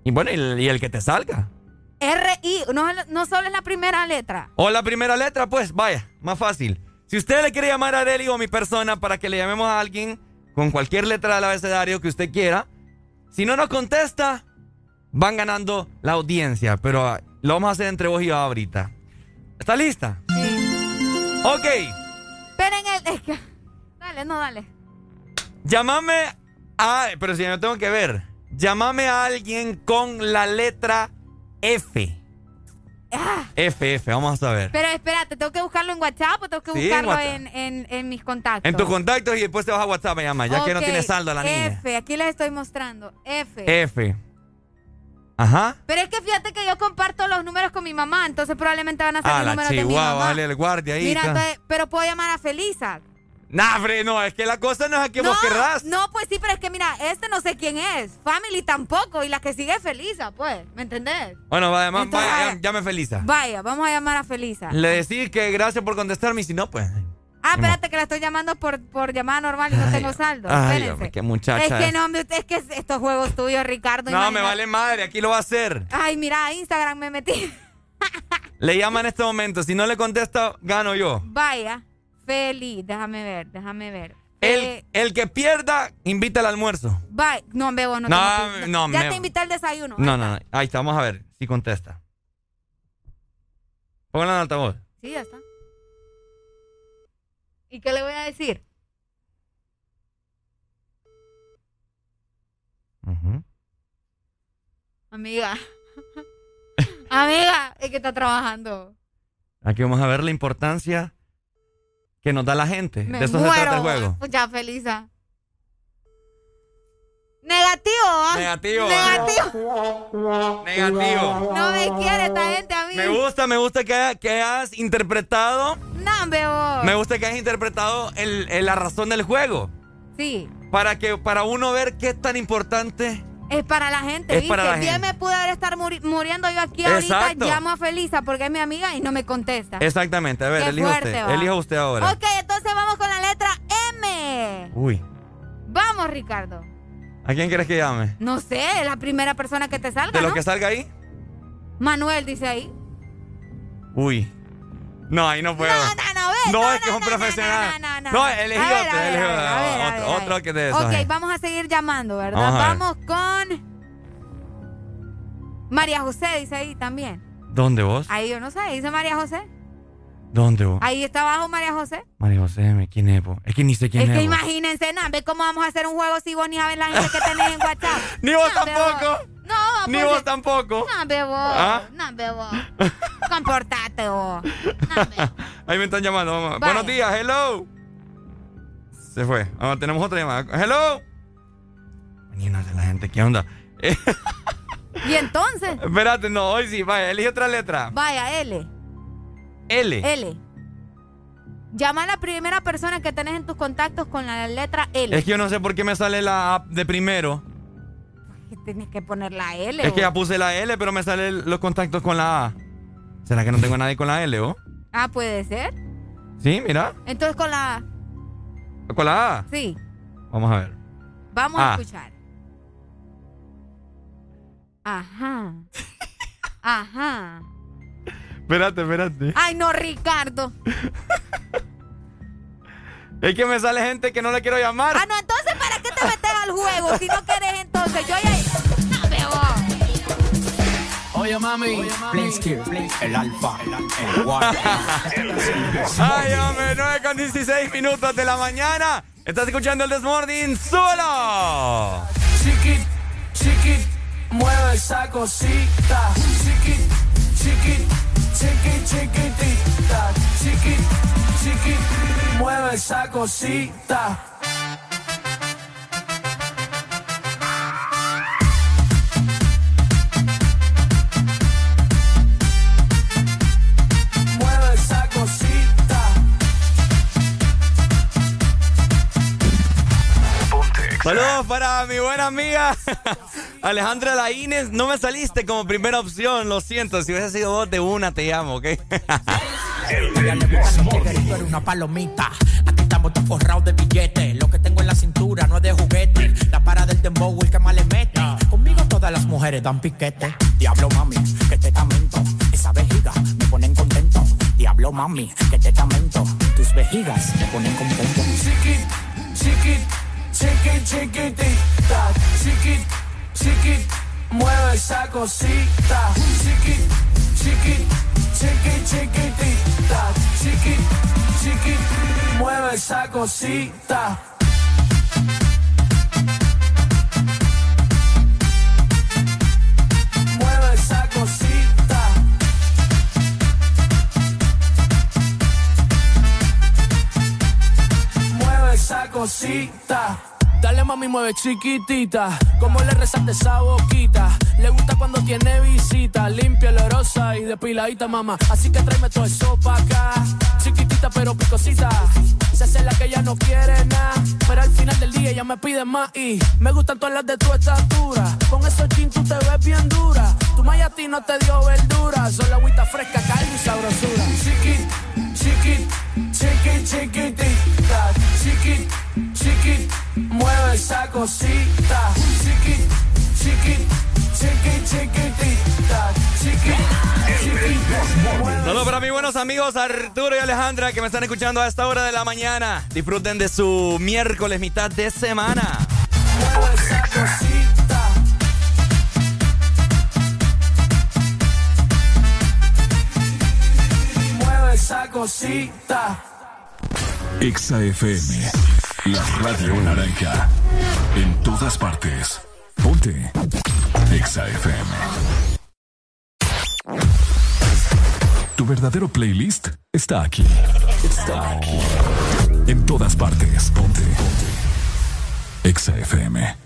Y bueno, y el, y el que te salga. R-I, no, no solo es la primera letra. O la primera letra, pues, vaya, más fácil. Si usted le quiere llamar a Areli o a mi persona para que le llamemos a alguien con cualquier letra del abecedario que usted quiera, si no nos contesta, van ganando la audiencia. Pero lo vamos a hacer entre vos y yo ahorita. ¿Está lista? Sí. Ok, Esperen el... Es que... Dale, no, dale. llámame a... Pero si yo no tengo que ver. Llámame a alguien con la letra F. Ah, F, F, vamos a ver. pero espérate, ¿tengo que buscarlo en WhatsApp o tengo que Sí, en buscarlo en, en, en mis contactos? En tus contactos y después te vas a WhatsApp, me llama, ya que no tiene saldo la niña. F, aquí les estoy mostrando. F. F. Ajá. Pero es que fíjate que yo comparto los números con mi mamá, entonces probablemente van a ser Ah, los números de mi mamá. dale el guardia ahí. Mira, entonces, pero puedo llamar a Felisa. Nah, Fre, no, es que la cosa no es a que no, vos querrás. no, pues sí, pero es que mira, este no sé quién es. Family tampoco. Y la que sigue es Felisa, pues. ¿Me entendés? Bueno, ma- Entonces, vaya, vaya. llam- llame Felisa. Vaya, vamos a llamar a Felisa. Le decís que gracias por contestarme y si no, pues. Ah, espérate que la estoy llamando por, por llamada normal y no tengo saldo. Ay, Espérense. qué muchacha. es que no, es que estos juegos tuyos, Ricardo. No, me imagínate. vale madre, aquí lo va a hacer. Ay, mira, a Instagram me metí. Le llama en este momento, si no le contesta, gano yo. Vaya, feliz. Déjame ver, déjame ver. El, Eh, el que pierda, invita al almuerzo. Bye. No, bebo, no. No, tengo no, Ya me- te invité al desayuno. No, no, no. Ahí está, vamos a ver si contesta. Póngala en altavoz. Sí, ya está. ¿Y qué le voy a decir? Amiga. [LAUGHS] Amiga, es que está trabajando. Aquí vamos a ver la importancia que nos da la gente. Me de eso se muero. trata el juego. Ya, Felisa. Negativo, ¿ah? Negativo. Negativo. Negativo. No me quiere esta gente a mí. Me gusta, me gusta que, que has interpretado. No, bebo. Me gusta que has interpretado el- el- la razón del juego. Sí. Para que para uno ver qué es tan importante. Es para la gente, Es ¿viste? para la Bien gente. me pude estar muri- muriendo yo aquí ahorita. Llamo a Felisa porque es mi amiga y no me contesta. Exactamente. A ver, Qué elija fuerte, usted. va. Elija usted ahora. Ok, entonces vamos con la letra M. Uy. Vamos, Ricardo. ¿A quién quieres que llame? No sé, la primera persona que te salga, ¿De lo ¿no? que salga ahí? Manuel dice ahí. Uy. No, ahí no puedo. No, no, no, ve, No, no, es que es un profesional. no, no. No, elegí otro, otro, que de esos. Ok, eh. vamos a seguir llamando, ¿verdad? Vamos. Vamos con María José, dice ahí también. ¿Dónde vos? Ahí yo no sé, dice María José. ¿Dónde vos? Ahí está abajo María José. María José, ¿quién es vos? Es que ni sé quién es es. que vos. imagínense, ¿no? ve cómo vamos a hacer un juego si vos ni sabes la gente que tenés en WhatsApp. [LAUGHS] Ni vos No, tampoco. No, Ni pues, vos tampoco. No, bebo. ¿Ah? No, bebo. Comportate vos. [LAUGHS] Ahí me están llamando. Buenos días, hello. Se fue. Vamos, tenemos otra llamada. Hello. Imagínate la gente, ¿qué onda? [LAUGHS] ¿Y entonces? Espérate, no, hoy sí, vaya, elige otra letra. Vaya, L. L. L. Llama a la primera persona que tenés en tus contactos con la letra L. Es que yo no sé por qué me sale la A de primero. Tienes que poner la L. Es que ya puse la L, pero me salen los contactos con la A. ¿Será que no tengo nadie con la L, o? Ah, puede ser. Sí, mira. Entonces con la A. ¿Con la A? Sí. Vamos a ver. Vamos a escuchar. Ajá. [LAUGHS] Ajá. Espérate, espérate. Ay, no, Ricardo. Es que me sale gente que no le quiero llamar. Ah, no, entonces ¿para qué te metes al juego? Si no quieres, entonces yo ya. No veo. Oye, mami. El alfa. El Ay, hombre, 9 con 16 minutos de la mañana. Estás escuchando el Desmorning solo. Chiquit, chiquit, mueve esa cosita. Chiquit, chiquit, chiquit, chiquitita. Chiquit, chiquit, mueve esa cosita. Saludos para mi buena amiga [LAUGHS] Alejandra Laínez. No me saliste como primera opción, lo siento. Si hubiese sido vos de una, te llamo, ¿ok? Tú eres una palomita. Aquí estamos todos forrados de billetes. Lo que tengo en la cintura no es de juguete. La para del dembow, el que más le mete. Conmigo todas las mujeres dan piquete. Diablo mami, que te tamento. Esa vejiga me ponen contento. Diablo mami, que te tamento. Tus vejigas me ponen contento. Chiquit, chiquit, chiquit, chiquitita. Chiquit, chiquit, mueve esa cosita. Chiquit, chiquit, chiquit, chiquitita. Chiquit, chiquit, mueve esa cosita. Cosita. Dale mami, mueve chiquitita. Como le resalte esa boquita. Le gusta cuando tiene visita. Limpia, olorosa y depiladita, mamá. Así que tráeme todo eso pa' acá. Chiquitita pero picosita. Se hace la que ella no quiere nada. Pero al final del día ella me pide más. Y me gustan todas las de tu estatura. Con esos jeans tú te ves bien dura. Tu maya no te dio verdura. Solo agüita fresca, calma y sabrosura. Chiquit, chiquit, chiquit, chiquitita. Chiquit, chiquit, mueve esa cosita. Chiquit, chiquit, chiquit, chiquitita. Chiquit, chiquit, mueve Saludos para mis buenos amigos Arturo y Alejandra que me están escuchando a esta hora de la mañana. Disfruten de su miércoles mitad de semana. mueve esa cosita. Mueve esa cosita. Exa FM, la radio naranja. En todas partes. Ponte. Exa FM. Tu verdadero playlist está aquí. Está aquí. En todas partes. Ponte. Ponte. Exa FM.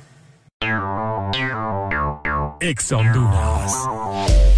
Exa Honduras.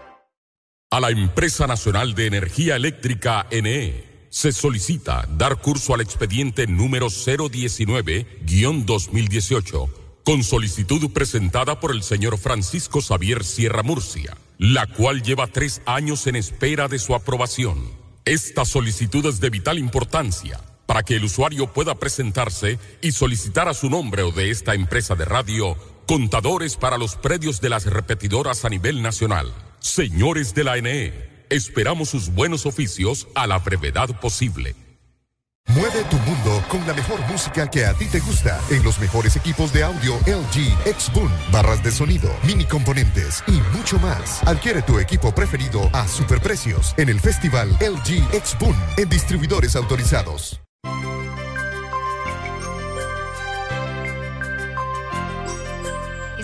A la Empresa Nacional de Energía Eléctrica NE se solicita dar curso al expediente número 019-2018 con solicitud presentada por el señor Francisco Xavier Sierra Murcia, la cual lleva tres años en espera de su aprobación. Esta solicitud es de vital importancia para que el usuario pueda presentarse y solicitar a su nombre o de esta empresa de radio contadores para los predios de las repetidoras a nivel nacional. Señores de la NE, esperamos sus buenos oficios a la brevedad posible. Mueve tu mundo con la mejor música que a ti te gusta en los mejores equipos de audio LG, X-Boom, barras de sonido, mini componentes y mucho más. Adquiere tu equipo preferido a superprecios en el Festival LG X-Boom en distribuidores autorizados.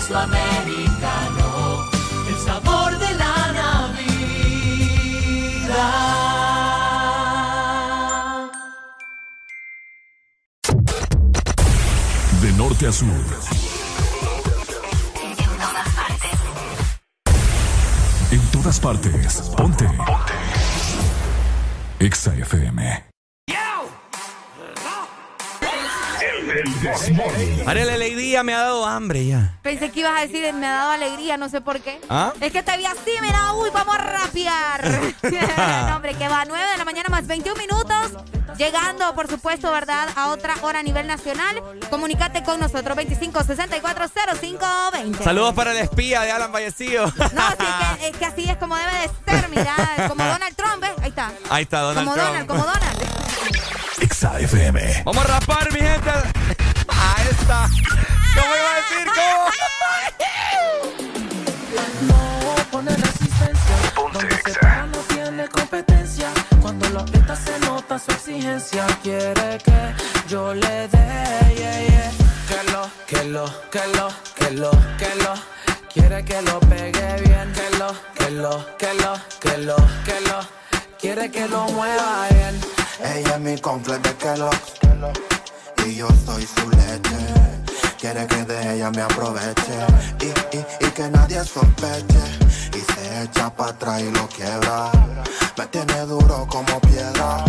Espresso Americano, el sabor de la Navidad. norte a sur. En todas partes. Ponte. Ponte. Exa FM. Ariel, alegría me ha dado hambre ya. Pensé que ibas a decir, me ha dado alegría, no sé por qué. ¿Ah? Es que te vi así, mira, uy, vamos a rapear. no, [LAUGHS] [LAUGHS] hombre, que va a 9 de la mañana más 21 minutos. Llegando, por supuesto, ¿verdad? A otra hora a nivel nacional. Comunicate con nosotros, 25640520. Saludos para el espía de Alan Vallecillo. No, sí, [LAUGHS] es, que, así es como debe de ser, mira. Como Donald Trump, ¿ves? Ahí está. Ahí está, Donald como Donald, como Donald. FM. Vamos a rapar, mi gente. Ahí está. ¿Cómo iba a decir? ¿Cómo? No pone resistencia. Se para no tiene competencia. Cuando lo aprieta se nota su exigencia. Quiere que yo le dé, yeah, yeah. Que lo, que lo, que lo, que lo, que lo. Quiere que lo pegue bien. Que lo, que lo, que lo, que lo, que lo. Quiere que lo mueva bien. Ella es mi completo de Kellogg's y yo soy su leche. Quiere que de ella me aproveche y, y, y que nadie sospeche. Y se echa para atrás y lo quiebra. Me tiene duro como piedra.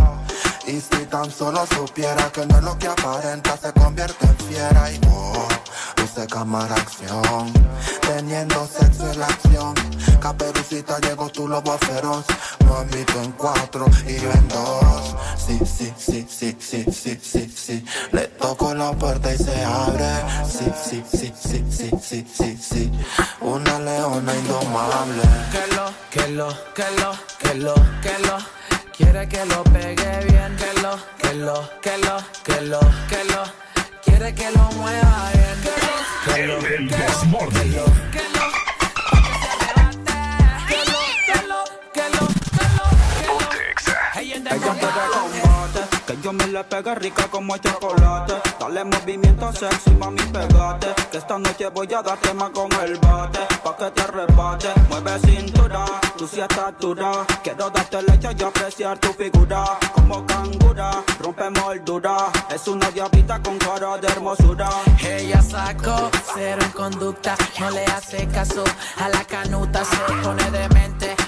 Y si tan solo supiera que no es lo que aparenta, se convierte en fiera y oh, luce cámara acción, teniendo sexo en la acción. Caperucita llegó tu lobo feroz, mami tú en cuatro y yo en dos. Sí, sí, sí, sí, sí, sí, sí, sí. Le toco la puerta y se abre. Sí, sí, sí, sí, sí, sí, sí, sí. Una leona indomable. Que lo, que lo, que lo, que lo, que lo. Quiere que lo pegue bien, que lo, que lo, que lo, que lo, que lo. Quiere que lo mueva bien, que lo, que lo, que lo, que lo, que lo. Que yo me le pegue rica como el chocolate. Dale movimiento sexy, mami, pegate. Que esta noche voy a darte más con el bate. Pa' que te arrebate. Mueve cintura, tú sí estás dura. Quiero darte leche y apreciar tu figura. Como cangura, rompe moldura. Es una diablita con cara de hermosura. Ella sacó cero en conducta. No le hace caso a la canuta. Se pone demente.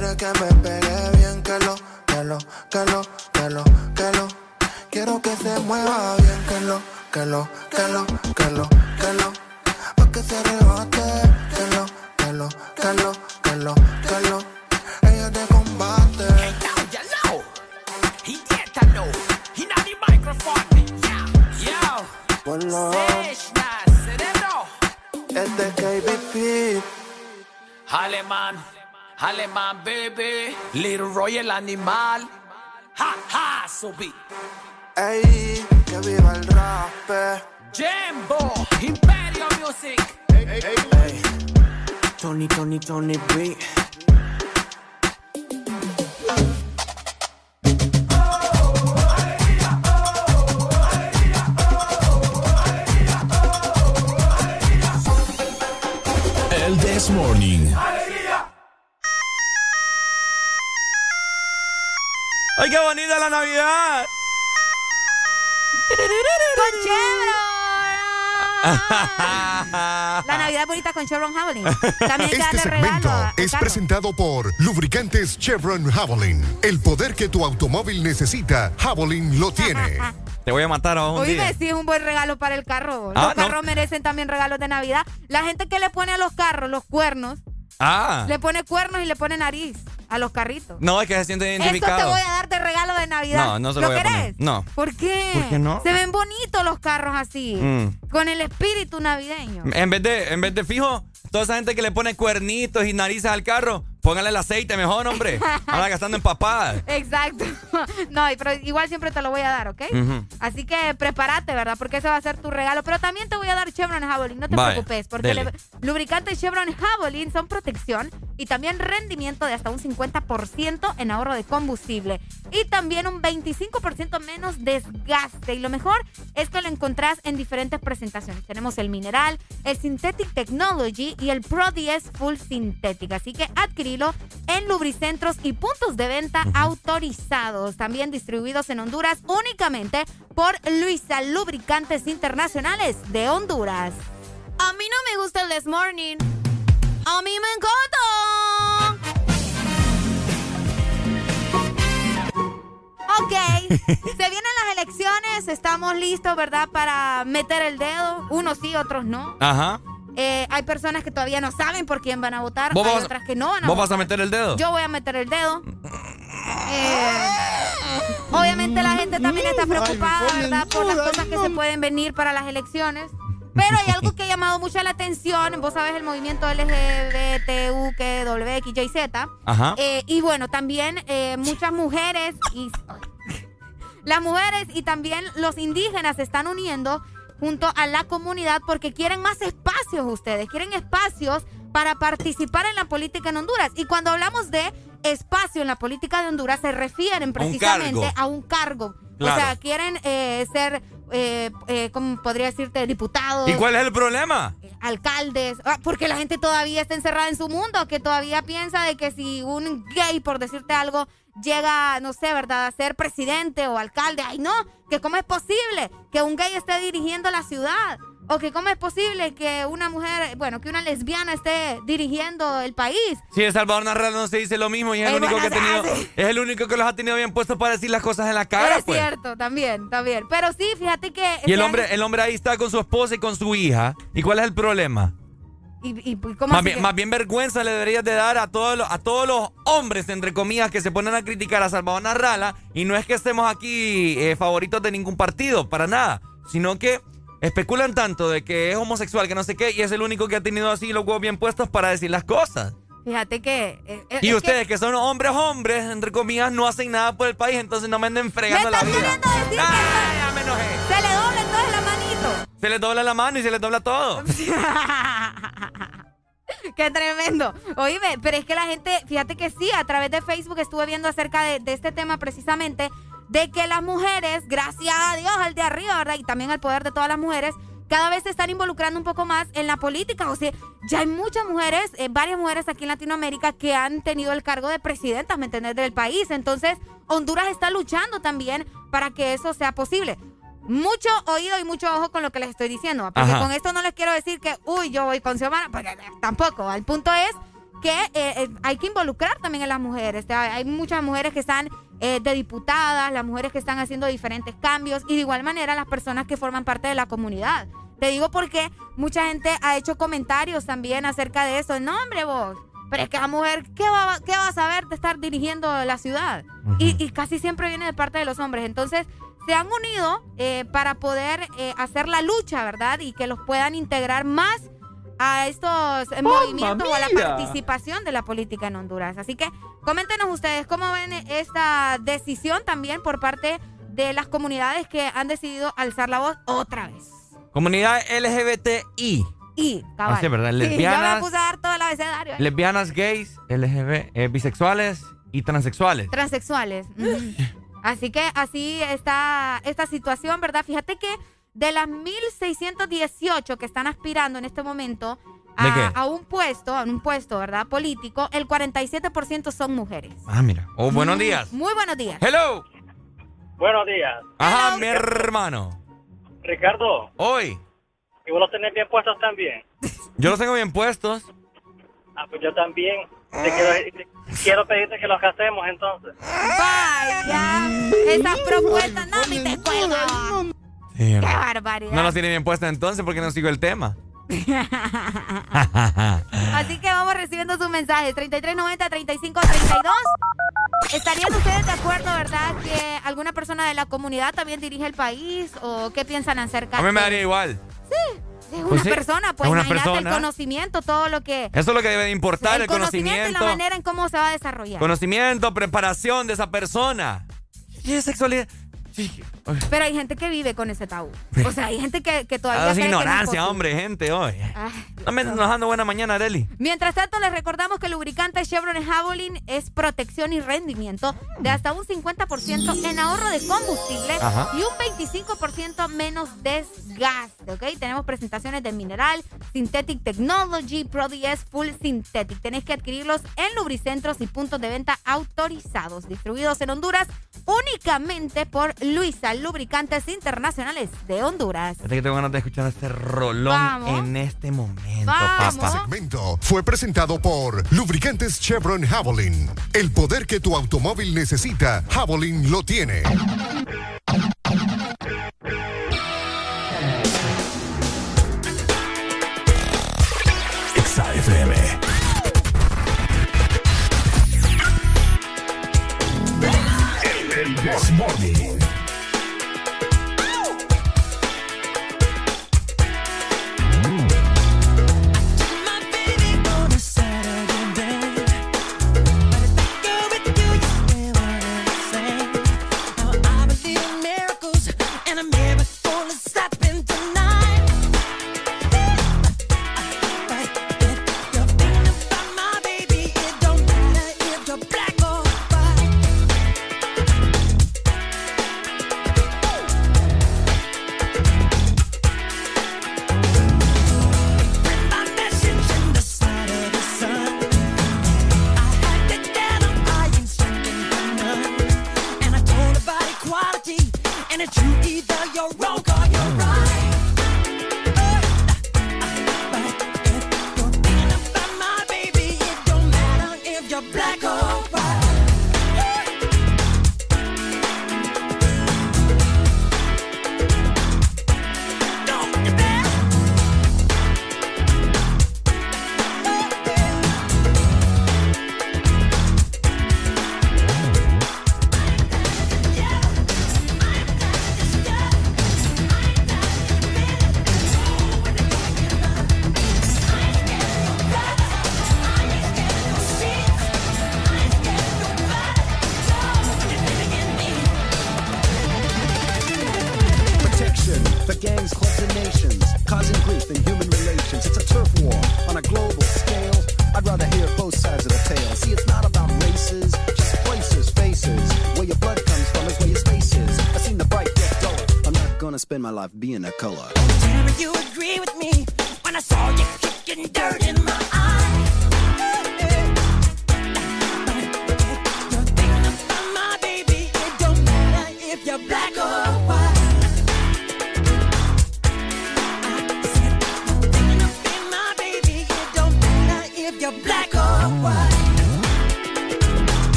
Quiere que me pegue bien, que lo, que lo, que lo, que lo, que lo. Quiero que se mueva bien, que lo, que lo, que lo, que lo, que lo. Pa' que se arrebate, que lo, que lo, que lo, que lo, que lo. Ella te combate. Cerebro. Es de KBP. Alemán. Alemán Baby, Little Roy el animal. Ja, ja, subí. Ey, que viva el rap. Eh. Jimbo, Imperio Music. Ey, ey, ey. Tony, Tony, Tony B. El This Morning. ¡Ay, qué bonita la Navidad! ¡Con Chevron! La Navidad bonita con Chevron Javelin. También Este segmento es carro. presentado por Lubricantes Chevron Javelin. El poder que tu automóvil necesita, Javelin lo tiene. [LAUGHS] Te voy a matar a un Oíme, día. sí es un buen regalo para el carro. Ah, los no. carros merecen también regalos de Navidad. La gente que le pone a los carros los cuernos, Ah. le pone cuernos y le pone nariz a los carritos. No, es que se siente Esto te identificado. voy a dar de regalo de Navidad. No, no se lo voy a querés? poner. No. ¿Por qué? ¿Por qué no? Se ven bonitos los carros así. Mm. Con el espíritu navideño. En vez de, en vez de fijo, toda esa gente que le pone cuernitos y narices al carro, póngale el aceite mejor, hombre. Anda gastando en papadas. [LAUGHS] Exacto. No, pero igual siempre te lo voy a dar, ¿ok? Ujú. Así que prepárate, ¿verdad? Porque ese va a ser tu regalo. Pero también te voy a dar Chevron Javelin, no te preocupes. Porque le- lubricantes Chevron Javelin son protección y también rendimiento de hasta un 50% en ahorro de combustible. Y también un 25% menos desgaste. Y lo mejor es que lo encontrás en diferentes presentaciones. Tenemos el mineral, el Synthetic Technology y el Pro 10 Full Synthetic. Así que adquirilo en lubricentros y puntos de venta autorizados. También distribuidos en Honduras únicamente por Luisa Lubricantes Internacionales de Honduras. A mí no me gusta el This Morning. A mí me encanta. Ok, [LAUGHS] se vienen las elecciones, estamos listos, ¿verdad? Para meter el dedo. Unos sí, otros no. Ajá. Eh, hay personas que todavía no saben por quién van a votar, ¿Vos hay vas- otras que no van a ¿Vos votar. vas a meter el dedo? Yo voy a meter el dedo. Eh, obviamente la gente también está preocupada, ¿verdad? Por las cosas que se pueden venir para las elecciones. Pero hay algo que ha llamado mucho la atención. Vos sabés el movimiento LGBTQ, que W, X, Y, Z. Ajá. Eh, y bueno, también eh, muchas mujeres y las mujeres y también los indígenas se están uniendo junto a la comunidad porque quieren más espacios ustedes, quieren espacios para participar en la política en Honduras. Y cuando hablamos de espacio en la política de Honduras se refieren precisamente a un cargo. Claro. O sea, quieren eh, ser, eh, eh, ¿cómo podría decirte? Diputados ¿Y cuál es el problema? alcaldes, ah, porque la gente todavía está encerrada en su mundo, que todavía piensa de que si un gay, por decirte algo, llega, no sé, ¿verdad?, a ser presidente o alcalde, ay no, que cómo es posible que un gay esté dirigiendo la ciudad, o que cómo es posible que una mujer, bueno, que una lesbiana esté dirigiendo el país. Sí, El Salvador Narrala no se dice lo mismo y es el único que ha tenido, es el único que los ha tenido bien puestos para decir las cosas en la cara, es pues. cierto, también, también. Pero sí, fíjate que... Y el hombre, el hombre ahí está con su esposa y con su hija. ¿Y cuál es el problema? y, y- y ¿cómo Más así bien, que- más bien vergüenza le deberías de dar a todos los, a todos los hombres, entre comillas, que se ponen a criticar a Salvador Narrala. Y no es que estemos aquí eh, favoritos de ningún partido, para nada. Sino que especulan tanto de que es homosexual, que no sé qué, y es el único que ha tenido así los huevos bien puestos para decir las cosas. Fíjate que... eh, eh, Y es ustedes, que... son hombres, hombres, entre comillas, no hacen nada por el país, entonces no me anden fregando Me la vida. queriendo decir que ¡Ay, ya me enojé! se le doble entonces la manito. Se les dobla la mano y se les dobla todo. [LAUGHS] Qué tremendo. Oíme, pero es que la gente, fíjate que sí, a través de Facebook estuve viendo acerca de, de este tema precisamente, de que las mujeres, gracias a Dios, al de arriba, ¿verdad? Y también al poder de todas las mujeres, cada vez se están involucrando un poco más en la política. O sea, ya hay muchas mujeres, eh, varias mujeres aquí en Latinoamérica que han tenido el cargo de presidentas, ¿me entendés? Del país. Entonces, Honduras está luchando también para que eso sea posible. Mucho oído y mucho ojo con lo que les estoy diciendo. Porque Ajá. con esto no les quiero decir que, uy, yo voy con Xiomara, porque eh, tampoco. El punto es que eh, eh, hay que involucrar también a las mujeres. O sea, hay muchas mujeres que están eh, de diputadas, las mujeres que están haciendo diferentes cambios y de igual manera las personas que forman parte de la comunidad. Te digo porque mucha gente ha hecho comentarios también acerca de eso. No, hombre, vos. Pero es que la mujer, ¿qué va, qué va a saber de estar dirigiendo la ciudad? y, y casi siempre viene de parte de los hombres. Entonces, se han unido eh, para poder eh, hacer la lucha, ¿verdad? Y que los puedan integrar más a estos eh, movimientos o a la participación de la política en Honduras. Así que coméntenos ustedes cómo ven esta decisión también por parte de las comunidades que han decidido alzar la voz otra vez. Comunidad LGBTI. Y, cabal. Así es, ¿verdad? Sí, yo me Lesbianas. puse a dar todo el abecedario. ¿eh? Lesbianas, gays, LGB, eh, bisexuales y transexuales. Transexuales. Ujú. [LAUGHS] Así que así está esta situación, ¿verdad? Fíjate que de las 1.618 que están aspirando en este momento, a, un puesto, a un puesto, ¿verdad? Político, el 47% son mujeres. Ah, mira. Oh, buenos días. Muy buenos días. Hello. Buenos días. Ajá, mi hermano. Ricardo. Hoy. ¿Y vos los tenés bien puestos también? Yo los tengo bien puestos. Ah, pues yo también. quiero, pedirte que los casemos entonces. Vaya, esas propuestas no me te cuelgo. Qué barbaridad. No los tiene bien puestos entonces porque no sigo el tema. Así que vamos recibiendo sus mensajes. 3390-3532. ¿Estarían ustedes de acuerdo, verdad, que alguna persona de la comunidad también dirige el país? ¿O qué piensan acerca A mí me daría igual. Sí. Es pues una persona, pues una imagínate el conocimiento, todo lo que... Eso es lo que debe importar, el, el conocimiento. y la manera en cómo se va a desarrollar. Conocimiento, preparación de esa persona. ¿Qué es sexualidad? Pero hay gente que vive con ese tabú. O sea, hay gente que, que todavía. Ah, es ignorancia, hombre, gente, hoy. No me dando buena mañana, Areli. Mientras tanto, les recordamos que el lubricante Chevron Javelin es protección y rendimiento de hasta un 50% en ahorro de combustible y un 25% menos desgaste. ¿Ok? Tenemos presentaciones de mineral, Synthetic Technology, Pro DS Full Synthetic. Tenéis que adquirirlos en lubricentros y puntos de venta autorizados, distribuidos en Honduras únicamente por Luisa Lubricantes Internacionales de Honduras. Fíjate que tengo ganas de escuchar este rolón en este momento, Este segmento fue presentado por Lubricantes Chevron Javelin. El poder que tu automóvil necesita, Javelin lo tiene. XAFM. El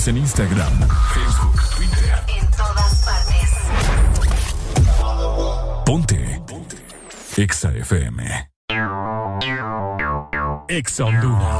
Síguenos en Instagram, Facebook, Twitter. En todas partes. Ponte. Ponte. Exa FM. Exa Honduras.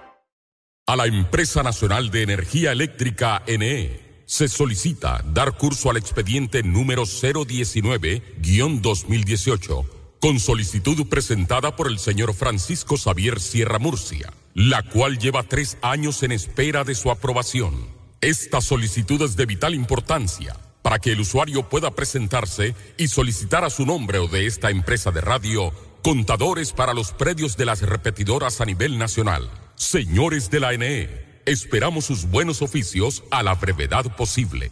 A la Empresa Nacional de Energía Eléctrica NE se solicita dar curso al expediente número 019-2018 con solicitud presentada por el señor Francisco Xavier Sierra Murcia, la cual lleva tres años en espera de su aprobación. Esta solicitud es de vital importancia para que el usuario pueda presentarse y solicitar a su nombre o de esta empresa de radio contadores para los predios de las repetidoras a nivel nacional Señores de la NE, esperamos sus buenos oficios a la brevedad posible.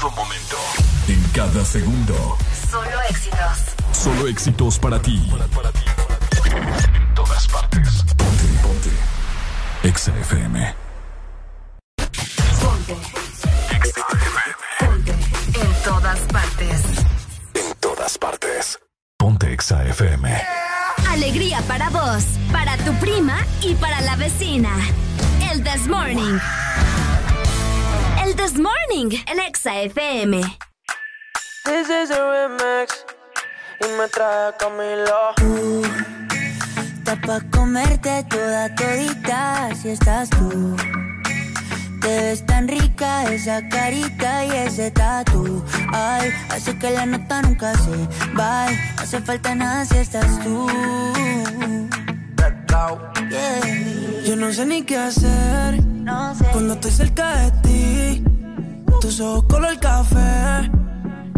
todo momento. En cada segundo. Solo éxitos. Solo éxitos para ti. Para, ti, En todas partes. Ponte, ponte. Exa FM. Ponte. Exa FM. Ponte. En todas partes. En todas partes. Ponte Exa FM. Alegría para vos, para tu prima y para la vecina. El This Morning. El This Morning en Exa FM. This is a remix y me trae Camilo. Tú, está pa' comerte toda todita si estás tú. Te ves tan rica esa carita y ese tatu. Ay, hace que la nota nunca se va. No hace falta nada si estás tú. Yo no sé ni qué hacer cuando estoy cerca de ti. Tus ojos color café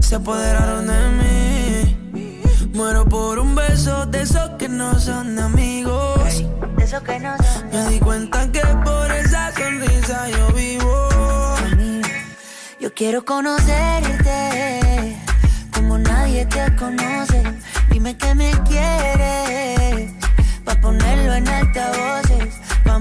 se apoderaron de mí. Muero por un beso de esos que no son amigos. De esos que no son Me di cuenta que por esa sonrisa yo vivo. Yo quiero conocerte como nadie te conoce. Dime que me quieres pa' ponerlo en altavoces,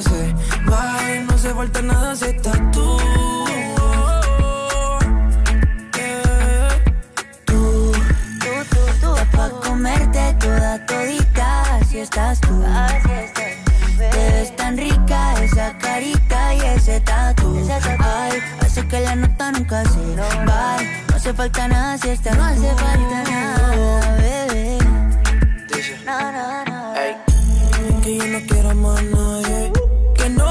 No se falta nada si estás tú. Tú, tú, tú, pa' comerte toda todita, así estás tú. Te ves tan rica esa carita y ese tatu. Ay, hace que la nota nunca se va. No hace falta nada si estás No hace falta nada, bebé. No, no, no. Que yo no quiero más nadie.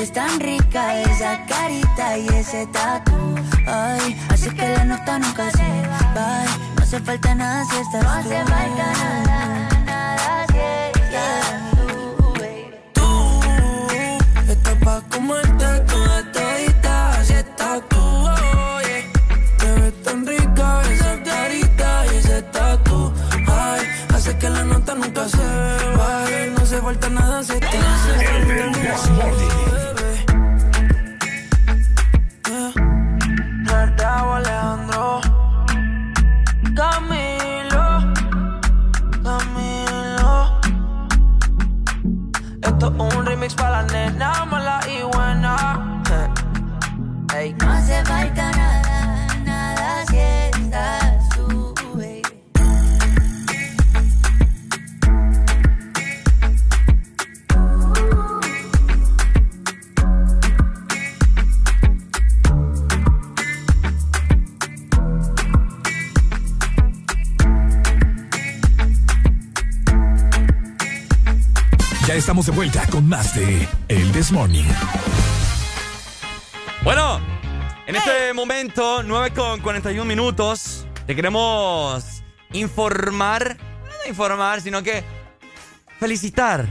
ves tan rica esa carita y ese tatu. Ay, así que la nota nunca se va. No hace falta nada si estás No hace falta nada, nada si estás tú, baby. Tú, estás pa' comerte toda todita así estás tú, oh. Te ves tan rica esa carita y ese tatu. Ay, hace que la nota nunca se va. No hace falta nada si estás un remix para la nena mala y buena. Hey. No hace falta Ya estamos de vuelta con más de El This Morning. Bueno, en este momento, 9 con 41 minutos, te queremos informar, no informar, sino que felicitar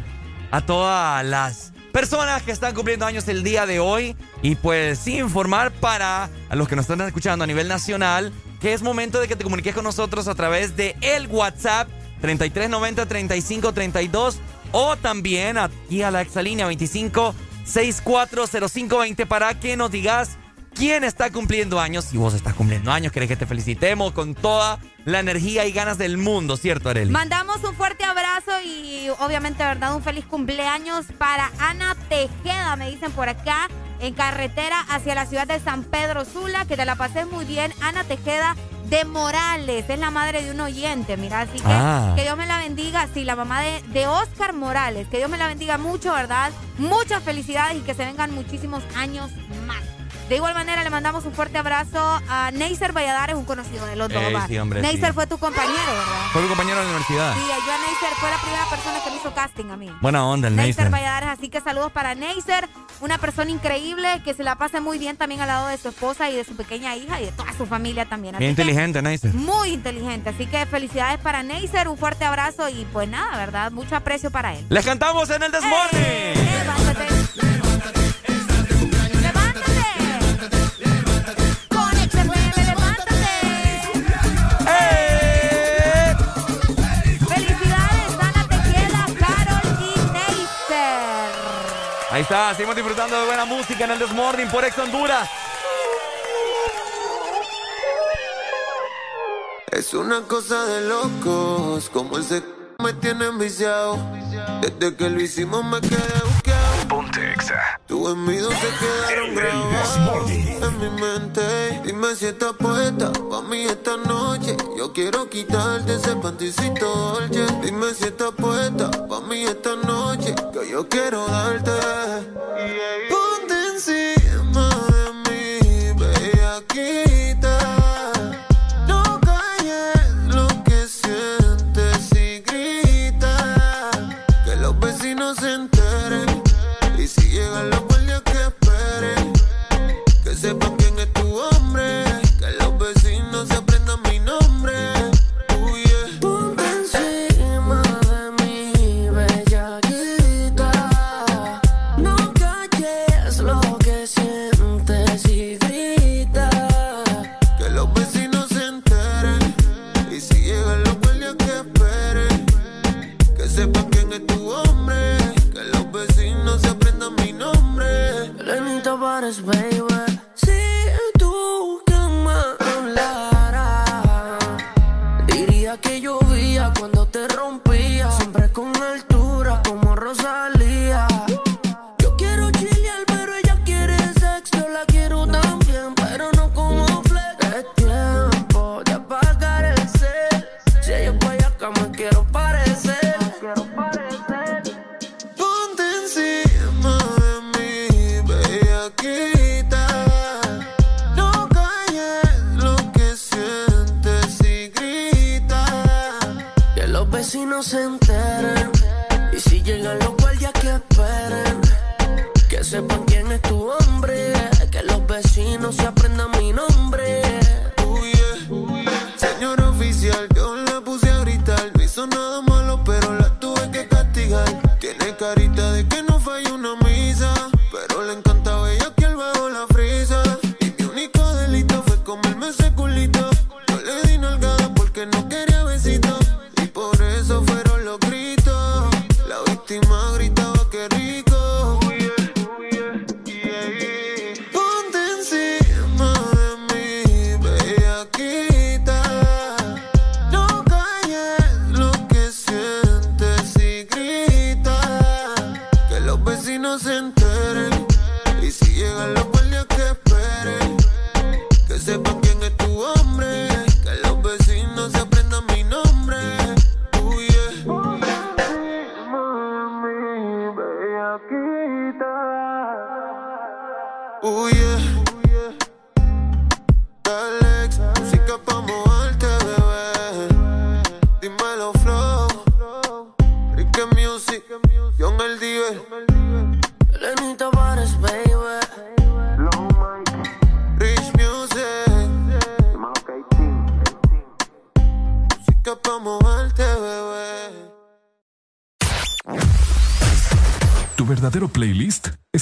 a todas las personas que están cumpliendo años el día de hoy y pues sí informar para a los que nos están escuchando a nivel nacional que es momento de que te comuniques con nosotros a través de el WhatsApp 3390 3532 o también aquí a la exalínea 25 640520 para que nos digas quién está cumpliendo años. Si vos estás cumpliendo años, querés que te felicitemos con toda la energía y ganas del mundo, ¿cierto, Arely? Mandamos un fuerte abrazo y obviamente, ¿verdad? Un feliz cumpleaños para Ana Tejeda, me dicen por acá, en carretera hacia la ciudad de San Pedro Sula. Que te la pases muy bien, Ana Tejeda de Morales. Es la madre de un oyente, mira. Así que Ah. que Dios me la bendiga. Sí, la mamá de, de Oscar Morales. Que Dios me la bendiga mucho, ¿verdad? Muchas felicidades y que se vengan muchísimos años más. De igual manera, le mandamos un fuerte abrazo a Neisser Valladares, un conocido de los dos. Ey, va. sí, hombre, Neisser sí. fue tu compañero, ¿verdad? Fue mi compañero de la universidad. Sí, yo a Neisser fue la primera persona que me hizo casting a mí. Buena onda, el Neisser Neisser. Valladares, así que saludos para Neisser, una persona increíble que se la pase muy bien también al lado de su esposa y de su pequeña hija y de toda su familia también. Así Bien inteligente, Neisser. Muy inteligente, así que felicidades para Neisser, un fuerte abrazo y pues nada, ¿verdad? Mucho aprecio para él. Les cantamos en el Desmorning. Con Ahí está, seguimos disfrutando de buena música en el Desmorning por Ex Honduras. Es una cosa de locos, como el se me tiene enviciado. Desde que lo hicimos me quedé buscado. Ponte Exa. Tus envidios se quedaron grabados en mi mente. Dime si estás puesta pa' mí esta noche. Yo quiero quitarte ese panticito dolce. Dime si estás puesta pa' mí esta noche. Que yo quiero darte. Ponte encima de mí, bellaquita. No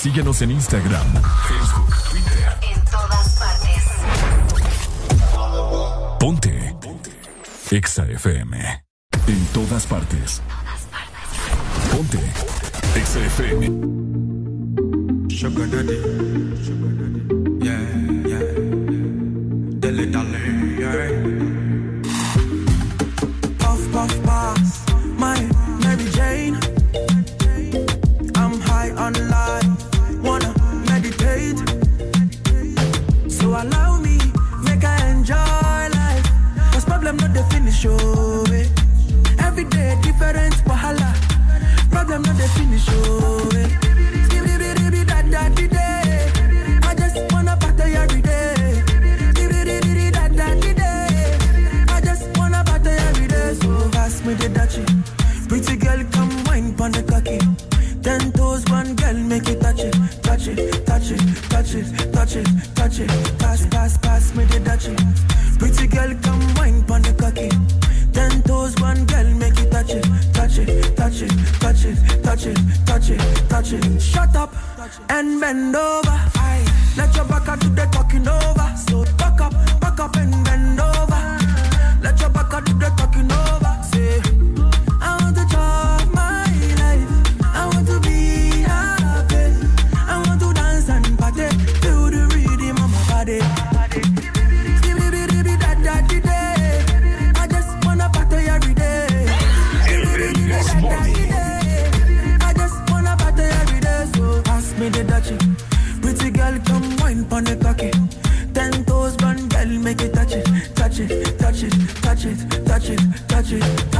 Síguenos en Instagram, Facebook, Twitter. En todas partes. Ponte. Ponte. Exa FM. En todas partes. Ponte. Exa FM. Sugar daddy. Yeah, yeah. Eh. Every day different wahala. Problem not the finish, oh. eh. Skibidi-bidi-bidi-da-da-di-day. I just wanna party every day. I just wanna party every day. So me the dachi. Pretty girl, come wine pon the cocky. Ten toes, one girl, make it touch it, touch it, touch it, touch it, touch it, touch it. Pass, pass, it, touch it, touch it, touch it. Shut up and bend over. Let your back do the talking over. So back up, back up and bend pon the cocky. Ten toes, one girl, make it touch it, touch it, touch it, touch it, touch it, touch it. Pass, pass,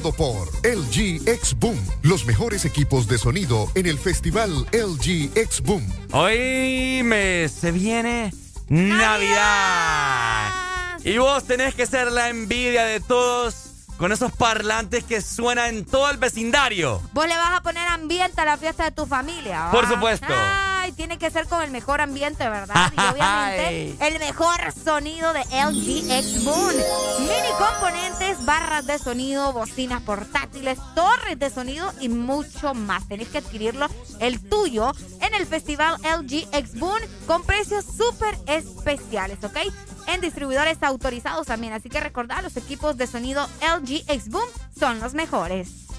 presentado por LG X Boom, los mejores equipos de sonido en el festival LG X Boom. Hoy me se viene Navidad. Y vos tenés que ser la envidia de todos con esos parlantes que suenan en todo el vecindario. Vos le vas a poner ambiente a la fiesta de tu familia. ¿va? Por supuesto. Ay, tiene que ser con el mejor ambiente, ¿verdad? [LAUGHS] Y obviamente el mejor sonido de LG X Boom. Mini componentes, barras de sonido, bocinas portátiles, torres de sonido y mucho más. Tenés que adquirirlo el tuyo en el festival LG X Boom con precios súper especiales, ¿ok? En distribuidores autorizados también. Así que recordad, los equipos de sonido LG X Boom son los mejores.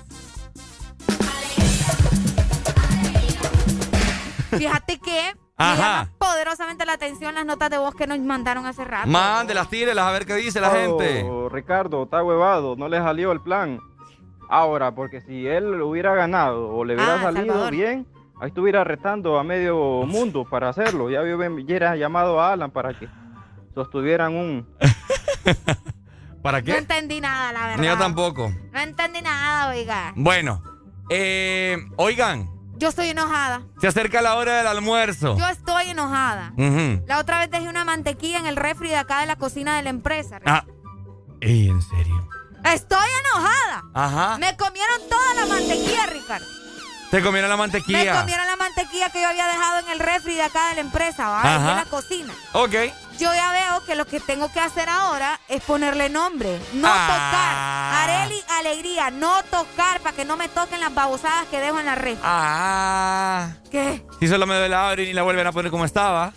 Fíjate que me llama poderosamente la atención las notas de voz que nos mandaron hace rato. Mándelas, tírelas a ver qué dice la gente. Oh, Ricardo, está huevado, no le salió el plan. Ahora, porque si él hubiera ganado o le hubiera Ah, salido Salvador. bien, ahí estuviera retando a medio mundo para hacerlo. Ya hubiera llamado a Alan para que sostuvieran un... [LAUGHS] ¿Para No qué? entendí nada, la verdad. Ni yo tampoco. No entendí nada, oiga. Bueno, eh, oigan, Yo estoy enojada. se acerca la hora del almuerzo. Yo estoy enojada. Ujú. La otra vez dejé una mantequilla en el refri de acá de la cocina de la empresa. Ah, ey, en serio. Estoy enojada. Ajá. Me comieron toda la mantequilla, Ricardo. Te comieron la Me mantequilla. comieron la mantequilla que yo había dejado en el refri de acá de la empresa, en la cocina. Ok. Yo ya veo que lo que tengo que hacer ahora es ponerle nombre. No Ah. tocar. Areli Alegría, no tocar para que no me toquen las babosadas que dejo en la refri. Ah. ¿Qué? Si solo me la abren y la vuelven a poner como estaba.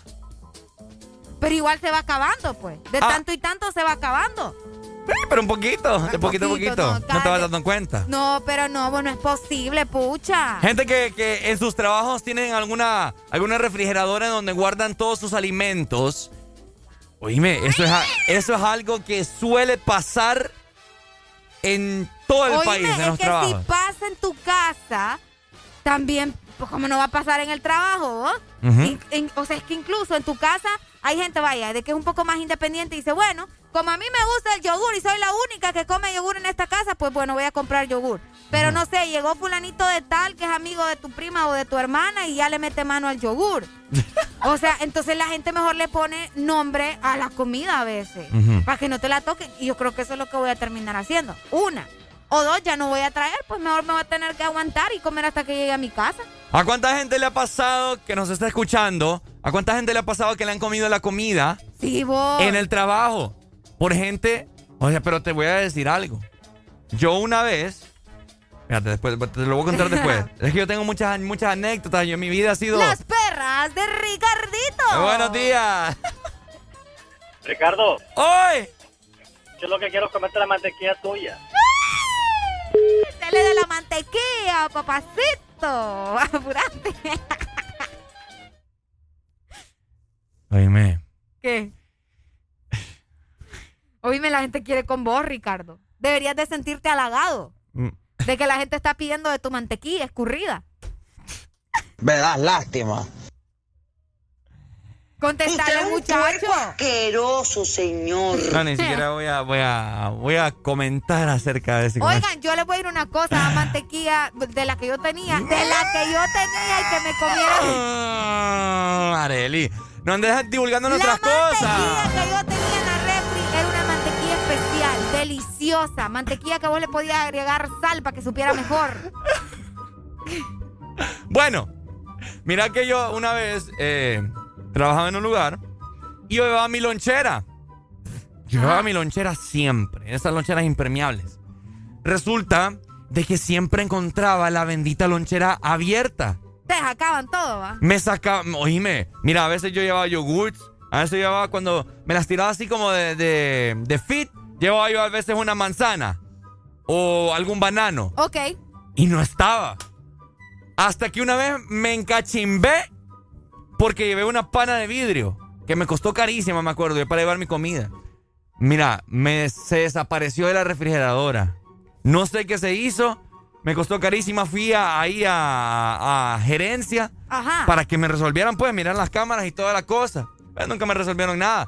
Pero igual se va acabando, pues. De Ah. tanto y tanto se va acabando. Eh, pero un poquito, de poquito a poquito, poquito. no, No, te vas dando cuenta. No, pero no, bueno, es posible, pucha. Gente que, que en sus trabajos tienen alguna, alguna refrigeradora en donde guardan todos sus alimentos. Oíme, eso es, eso es algo que suele pasar en todo el Oíme, país, en es los que trabajos. si pasa en tu casa, también, pues como no va a pasar en el trabajo, in- o sea, es que incluso en tu casa hay gente, vaya, de que es un poco más independiente y dice, bueno, como a mí me gusta el yogur y soy la única que come yogur en esta casa, pues bueno, voy a comprar yogur. Pero no sé, llegó fulanito de tal que es amigo de tu prima o de tu hermana y ya le mete mano al yogur. [LAUGHS] O sea, entonces la gente mejor le pone nombre a la comida a veces, para que no te la toquen. Y yo creo que eso es lo que voy a terminar haciendo. Una. O dos, ya no voy a traer, pues mejor me voy a tener que aguantar y comer hasta que llegue a mi casa. ¿A cuánta gente le ha pasado que nos está escuchando? ¿A cuánta gente le ha pasado que le han comido la comida Sí, vos. en el trabajo? Por gente. O sea, pero te voy a decir algo. Yo una vez. Fíjate, después, te lo voy a contar después. [LAUGHS] es que yo tengo muchas, muchas anécdotas. Yo en mi vida ha sido. Las perras de Ricardito. Eh, Buenos días. Ricardo, ¡Hoy! yo lo que quiero es comerte la mantequilla tuya. Dale de la mantequilla, papacito. [LAUGHS] Apurate. Oíme. ¿Qué? Oíme, la gente quiere con vos, Ricardo. Deberías de sentirte halagado Mm. de que la gente está pidiendo de tu mantequilla escurrida. Me das lástima. Contestarle, muchacho. asqueroso, señor. No, ni siquiera voy a, voy a, voy a comentar acerca de ese Oigan, yo les voy a ir una cosa, la [LAUGHS] mantequilla de la que yo tenía, de la que yo tenía y que me comiera. Ah, Areli, no andes divulgando La nuestras cosas. mantequilla que yo tenía en la refri era una mantequilla especial, deliciosa. Mantequilla que vos le podías agregar sal para que supiera mejor. Bueno, mira que yo una vez eh, trabajaba en un lugar y yo llevaba mi lonchera. Yo llevaba mi lonchera siempre, esas loncheras impermeables. Resulta de que siempre encontraba la bendita lonchera abierta. Te sacaban todo, ¿va? Me sacaba, oíme, mira, a veces yo llevaba yogurts, a veces llevaba cuando me las tiraba así como de, de, de fit, llevaba yo a veces una manzana o algún banano. Ok. Y no estaba. Hasta que una vez me encachimbé porque llevé una pana de vidrio que me costó carísima, me acuerdo, yo para llevar mi comida. Mira, me se desapareció de la refrigeradora. No sé qué se hizo. Me costó carísima. Fui a- ahí a, a gerencia Ajá. para que me resolvieran, pues, mirar las cámaras y toda la cosa. Pero nunca me resolvieron nada.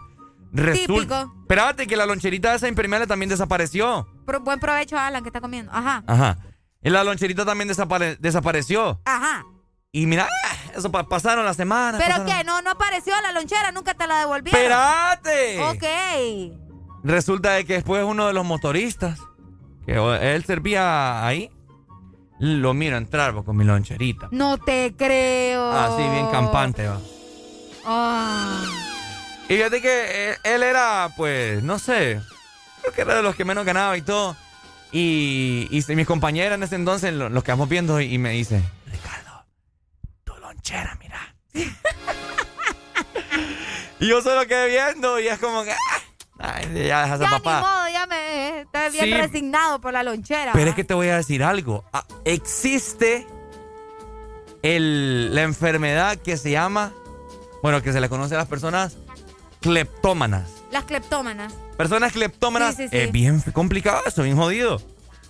Típico. Espérate, que la loncherita esa impermeable también desapareció. Buen provecho, Alan, que está comiendo. Ajá. Ajá. Y la loncherita también desapare- desapareció. Ajá. Y mira, eso pa- pasaron las semanas. ¿Pero pasaron- qué? No, no apareció la lonchera, nunca te la devolvieron. ¡Espérate! Ok. Resulta de que después uno de los motoristas, que él servía ahí, lo miro entrar va, con mi loncherita. No te creo. Así, bien campante, va. Ah. Y fíjate que él, él era, pues, no sé, creo que era de los que menos ganaba y todo. Y, y mis compañeras en ese entonces lo- los quedamos viendo y, y me dice, Ricardo, lonchera, mira. [LAUGHS] y yo solo quedé viendo y es como que, ah, ay, ya deja esa Ya papá. ni modo, ya me estoy bien Sí. resignado por la lonchera. Pero es que te voy a decir algo. Ah, existe el, la enfermedad que se llama, bueno, que se le conoce a las personas cleptómanas. Las cleptómanas. Personas cleptómanas Sí, sí, sí. es bien complicado eso, bien jodido.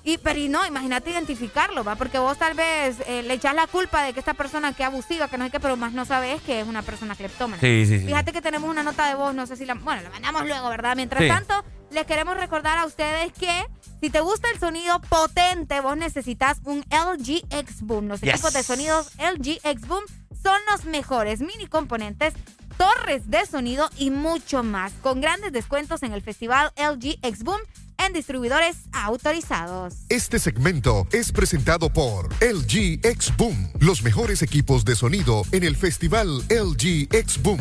Y, pero y no, imagínate identificarlo, ¿va? Porque vos tal vez eh, le echás la culpa de que esta persona que abusiva, que no sé qué, pero más no sabes que es una persona cleptómana. Sí, sí, sí. Fíjate que tenemos una nota de voz, no sé si la... Bueno, la mandamos luego, ¿verdad? Mientras Sí. tanto, les queremos recordar a ustedes que si te gusta el sonido potente, vos necesitas un LG X-Boom. Los Yes. equipos de sonidos LG X-Boom son los mejores mini componentes torres de sonido y mucho más, con grandes descuentos en el festival LG X-Boom en distribuidores autorizados. Este segmento es presentado por LG X Boom, los mejores equipos de sonido en el festival LG X Boom.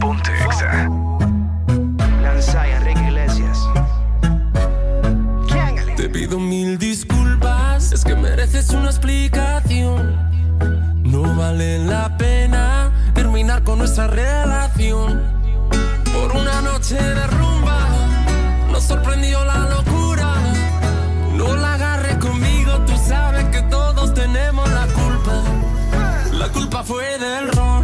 Ponte Exa. Lanzaya, Enrique Iglesias. Te pido mil disculpas, es que mereces una explicación. No vale la pena terminar con nuestra relación. Por una noche de rumba, nos sorprendió la locura. No la agarres conmigo, tú sabes que todos tenemos la culpa. La culpa fue del ron,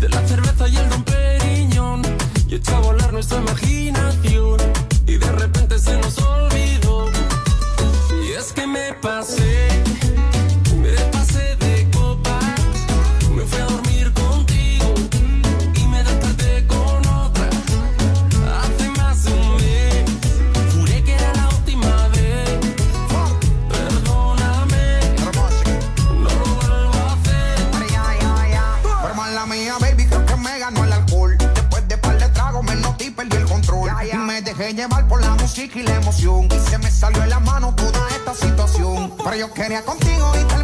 de la cerveza y el don Periñón. Y echó a volar nuestra imaginación. Y de repente se nos olvidó. Y es que me pasé, música y la emoción. Y se me salió en la mano toda esta situación. Pero yo quería contigo y terminé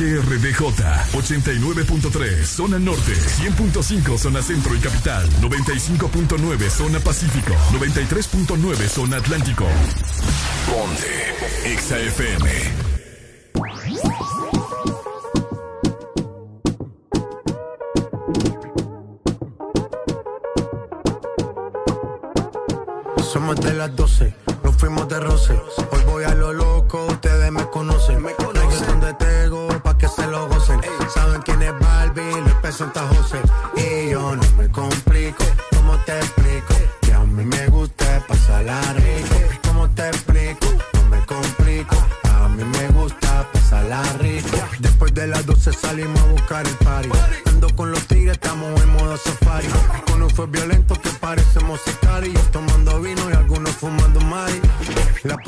HRDJ 89.3 Zona Norte, 100.5 Zona Centro y Capital, 95.9 Zona Pacífico, 93.9 Zona Atlántico. Ponte XAFM. Somos de las 12, nos fuimos de roce. Hoy voy a lo Les presenta José. Y yo no me complico, ¿cómo te explico? Que a mí me gusta pasarla rico. ¿Cómo te explico? No me complico. A mí me gusta pasarla rico. Después de las 12 salimos a buscar el party. Ando con los tigres, estamos en modo safari. Con un fue violento que parecemos. Tomando vino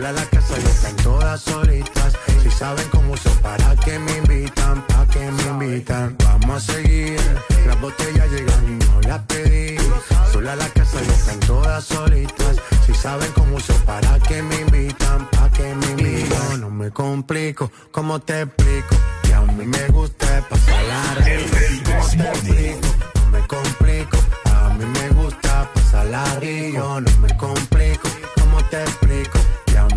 Sola la casa y están todas solitas. Si saben cómo son, para que me invitan, para que me invitan. Vamos a seguir. Las botellas llegan y no las pedí. Sola la casa y están todas solitas. Si saben cómo son, para que me invitan, para que me invitan. No me complico, ¿cómo te explico? Que a mí me gusta rico. ¿Cómo te explico? No me complico, a mí me gusta pasarla rico. No me complico, ¿cómo te explico?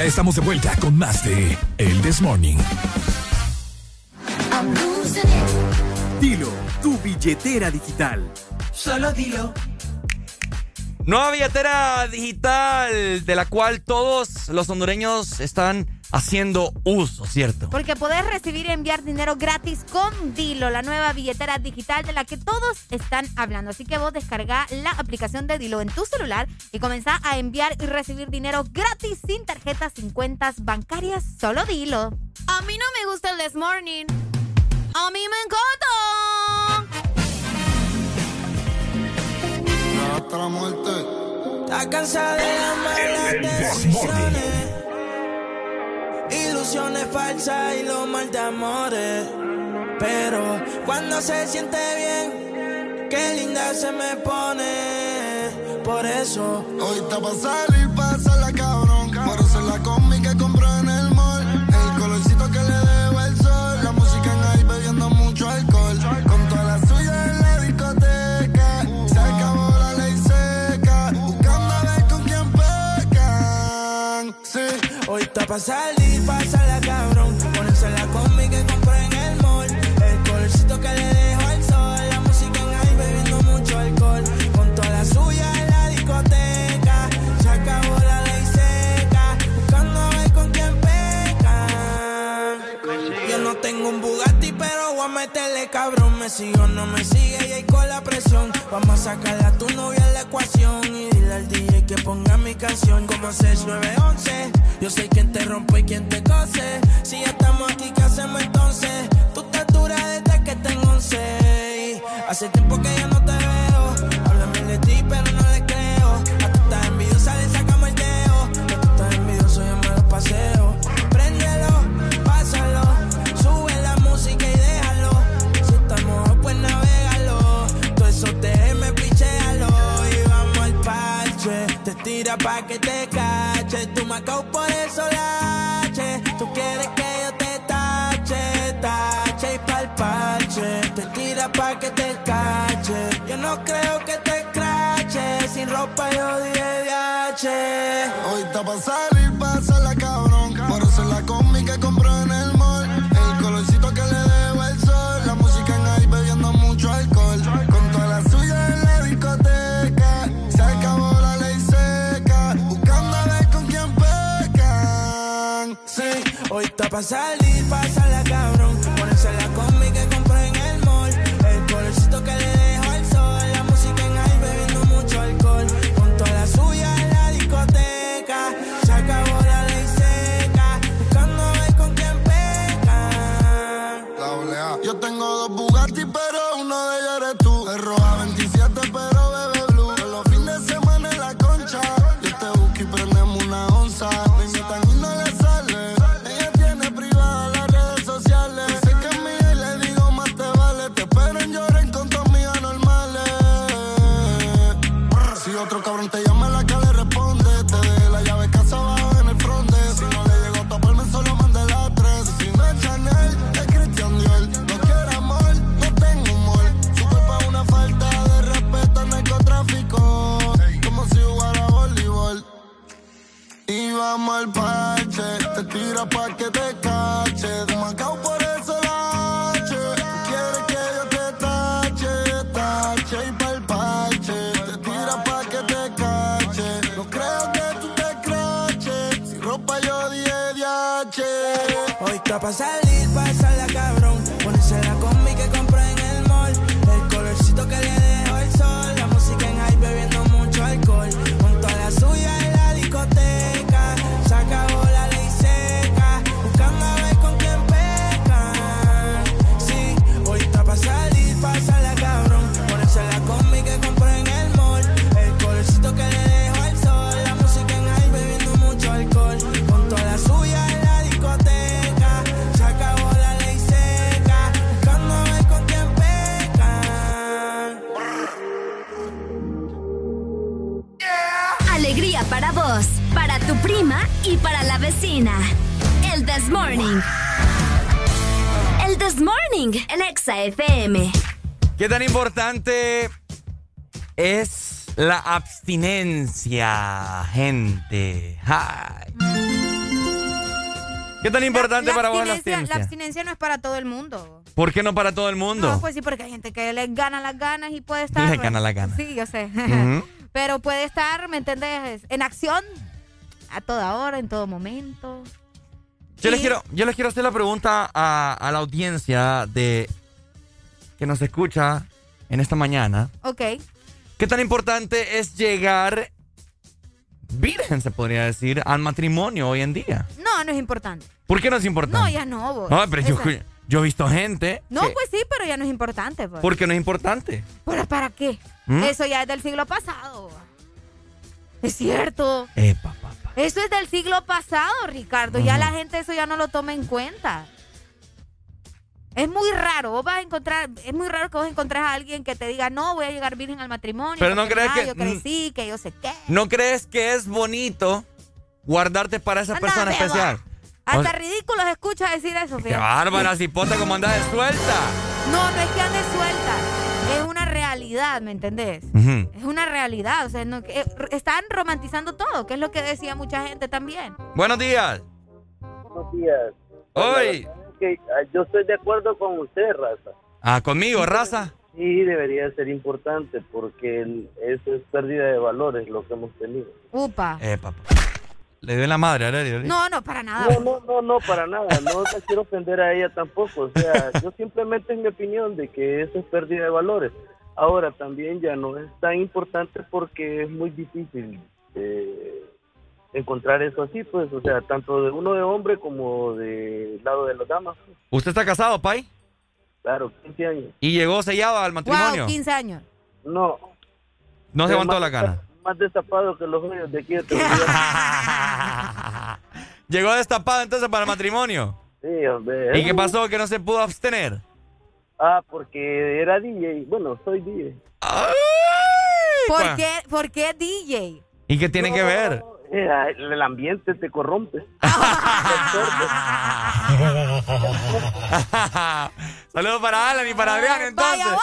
Ya estamos de vuelta con más de El This Morning. Dilo, tu billetera digital. Solo dilo. Nueva billetera digital de la cual todos los hondureños están haciendo uso, ¿cierto? Porque podés recibir y enviar dinero gratis con Dilo, la nueva billetera digital de la que todos están hablando. Así que vos descarga la aplicación de Dilo en tu celular y comenzá a enviar y recibir dinero gratis sin tarjetas, sin cuentas bancarias. Solo Dilo. A mí no me gusta el This Morning. A mí me encanta. Hasta la muerte. Está cansada de las malas decisiones. Ilusiones falsas y los mal de amores. Pero cuando se siente bien, qué linda se me pone. Por eso. Hoy está pa' salir, pa' salir, la cabrón. Sigo, no me sigue y ahí con la presión. Vamos a sacarle a tu novia la ecuación. Y dile al DJ que ponga mi canción como 6911. Yo sé quién te rompe y quién te cose. Si ya estamos aquí, ¿qué hacemos entonces? Tú estás dura desde que tengo 11. Hace tiempo que ya no te veo. Háblame de ti, pero no le creo. A tú estás envidiosa, le sacamos el dedo. A tú estás envidioso, yo me lo paseo. Pa' que te cache. Tú me acabo por eso lache. Tú quieres que yo te tache, tache y pa'l parche. Te tira pa' que te cache. Yo no creo que te crache. Sin ropa yo viaje. Hoy está pa' está pa' salir, pasarla cabrón. Pa' que te cache. De Macao por eso la H. Quieres que yo te tache, tache y pa'l parche. Te tira pa' que te cache. No creo que tú te craches. Si ropa yo dije DH. Hoy está pa' salir, pasarla cabrón. Morning, el Exa FM. ¿Qué tan importante es la abstinencia, gente? Ay. ¿Qué tan importante para vos la abstinencia, la abstinencia no es para todo el mundo. ¿Por qué no para todo el mundo? No, pues sí, porque hay gente que le gana las ganas y puede estar. Le gana las ganas. Sí, yo sé. [LAUGHS] Pero puede estar, ¿me entendés? En acción a toda hora, en todo momento. Yo les quiero, yo les quiero hacer la pregunta a, a la audiencia de que nos escucha en esta mañana. Ok. ¿Qué tan importante es llegar virgen, se podría decir, al matrimonio hoy en día? No, no es importante. ¿Por qué no es importante? No, ya no, vos. No, pero yo, yo he visto gente. No, que- pues sí, pero ya no es importante. Pues. ¿Por qué no es importante? ¿Pero para qué? ¿Mm? Eso ya es del siglo pasado. Es cierto. Epa. Eso es del siglo pasado, Ricardo. Ya la gente eso ya no lo toma en cuenta. Es muy raro, vos vas a encontrar, es muy raro que vos encontrés a alguien que te diga, no, voy a llegar virgen al matrimonio. Pero no crees que- Yo crecí, que yo sé qué. ¿No crees que es bonito guardarte para esa persona beba. especial? Hasta O ridículos escucha decir eso, Qué fíjate. bárbara, cipota, como anda de suelta. No, no es que ande suelta. Una realidad, ¿me entendés? Es una realidad. O sea, no- eh, están romantizando todo, que es lo que decía mucha gente también. Buenos días. Buenos días. Hoy. Que, ah, yo estoy de acuerdo con usted, Raza. Ah, conmigo, raza. Sí, debería ser importante porque eso es pérdida de valores lo que hemos tenido. Upa. Eh, papá. Le doy la madre. No, no, para nada. No, no, no, no, para nada. No la quiero ofender a ella tampoco. O sea, yo simplemente es mi opinión de que eso es pérdida de valores. Ahora también ya no es tan importante porque es muy difícil eh, encontrar eso así, pues, o sea, tanto de uno de hombre como del lado de las damas. pues. ¿Usted está casado, Pai? Claro, 15 años. ¿Y llegó sellado al matrimonio? Wow, 15 años. No. No se aguantó la gana. Más destapado que los hoyos de aquí de [LAUGHS] Llegó destapado entonces para el matrimonio. Sí, hombre. ¿Y qué pasó? Que no se pudo abstener. Ah, porque era DJ. Bueno, soy DJ. ¿Por qué, ¿Por qué DJ? ¿Y qué tiene que ver? Eh, el ambiente te corrompe. [LAUGHS] Saludos para Alan y para Adrián entonces. Vaya, vaya.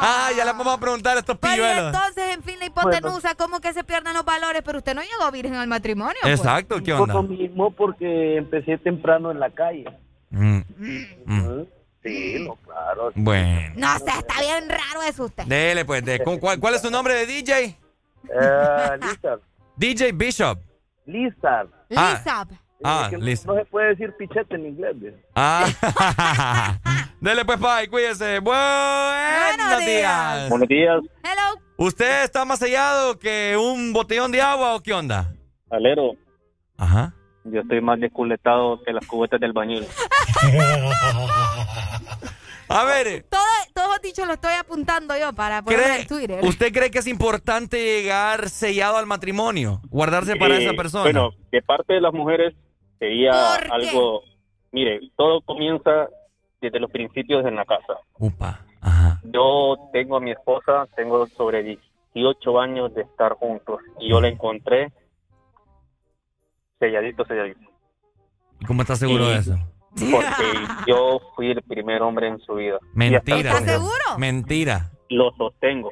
Ah, ya le vamos a preguntar a estos pilluelos. entonces, en fin, la hipotenusa, ¿cómo que se pierden los valores? Pero usted no llegó virgen al matrimonio. pues. Exacto, ¿qué Por onda? lo mismo, porque empecé temprano en la calle. Mm, Ujú. Sí, no, claro. Bueno. No sé, está bien raro eso usted. Dele, pues. de- ¿cu- cuál, cuál es su nombre de DJ? Eh, Lizard. DJ Bishop. Lizard. Ah. Lizab. Ah, no- listo. No, se puede decir pichete en inglés. ¿ve? Ah. [LAUGHS] Dele pues, Pai, cuídese. Buenos días. Buenos días. Hello. ¿Usted está más sellado que un botellón de agua o qué onda? Alero. Ajá. Yo estoy más desculetado que las cubetas del bañil. [LAUGHS] A ver, Todo, todo dicho lo estoy apuntando yo para ¿cree- en Twitter. ¿usted cree que es importante llegar sellado al matrimonio? Guardarse para Eh, esa persona. Bueno, de parte de las mujeres sería ¿Por qué? algo... Mire, todo comienza desde los principios en la casa. Upa. Yo tengo a mi esposa, tengo sobre 18 años de estar juntos y yo la encontré selladito, selladito. ¿Y cómo está seguro Y- de eso? Porque [LAUGHS] yo fui el primer hombre en su vida. Mentira. hasta el- Mentira. Lo sostengo.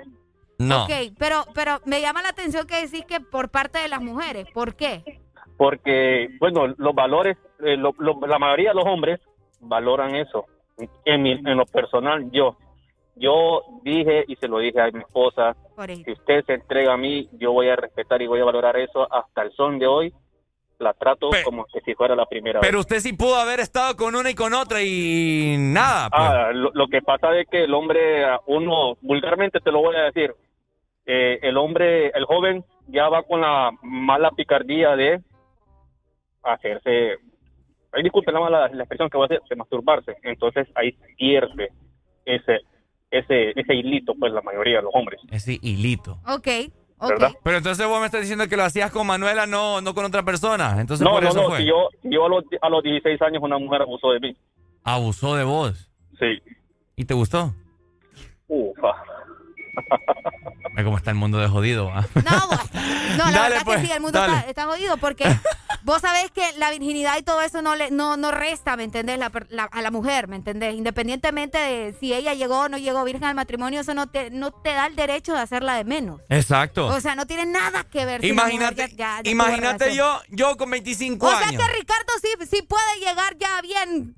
No. Ok, pero, pero me llama la atención que decís que por parte de las mujeres. ¿Por qué? Porque, bueno, los valores, eh, lo- lo- la mayoría de los hombres valoran eso. En, mi- en lo personal, yo. Yo dije y se lo dije a mi esposa, si usted se entrega a mí, yo voy a respetar y voy a valorar eso hasta el son de hoy. La trato como que si fuera la primera Pero vez. usted sí pudo haber estado con una y con otra y nada. pues. Ah, lo, lo que pasa es que el hombre, uno, vulgarmente te lo voy a decir, eh, el hombre, el joven ya va con la mala picardía de hacerse, ay, disculpe la mala la expresión que voy a hacer, de masturbarse. Entonces ahí pierde ese, ese, ese hilito, pues la mayoría de los hombres. Ese hilito. Ok, Pero entonces vos me estás diciendo que lo hacías con Manuela, no, no con otra persona. Entonces no, por no, eso no, fue. si yo, si yo a, los, a los 16 años una mujer abusó de mí. Abusó de vos. Sí. ¿Y te gustó? Ufa. [LAUGHS] Cómo está el mundo de jodido. ¿va? No, la [LAUGHS] Dale, verdad pues, que sí, el mundo está, está jodido porque [LAUGHS] vos sabés que la virginidad y todo eso no le no, no resta, ¿me entendés? La per- la- a la mujer, ¿me entendés? Independientemente de si ella llegó o no llegó virgen al matrimonio, eso no te, no te da el derecho de hacerla de menos. Exacto. O sea, no tiene nada que ver. si imagínate ya- ya- ya tuvo imagínate yo, yo con 25 O sea años. que Ricardo sí, sí puede llegar ya bien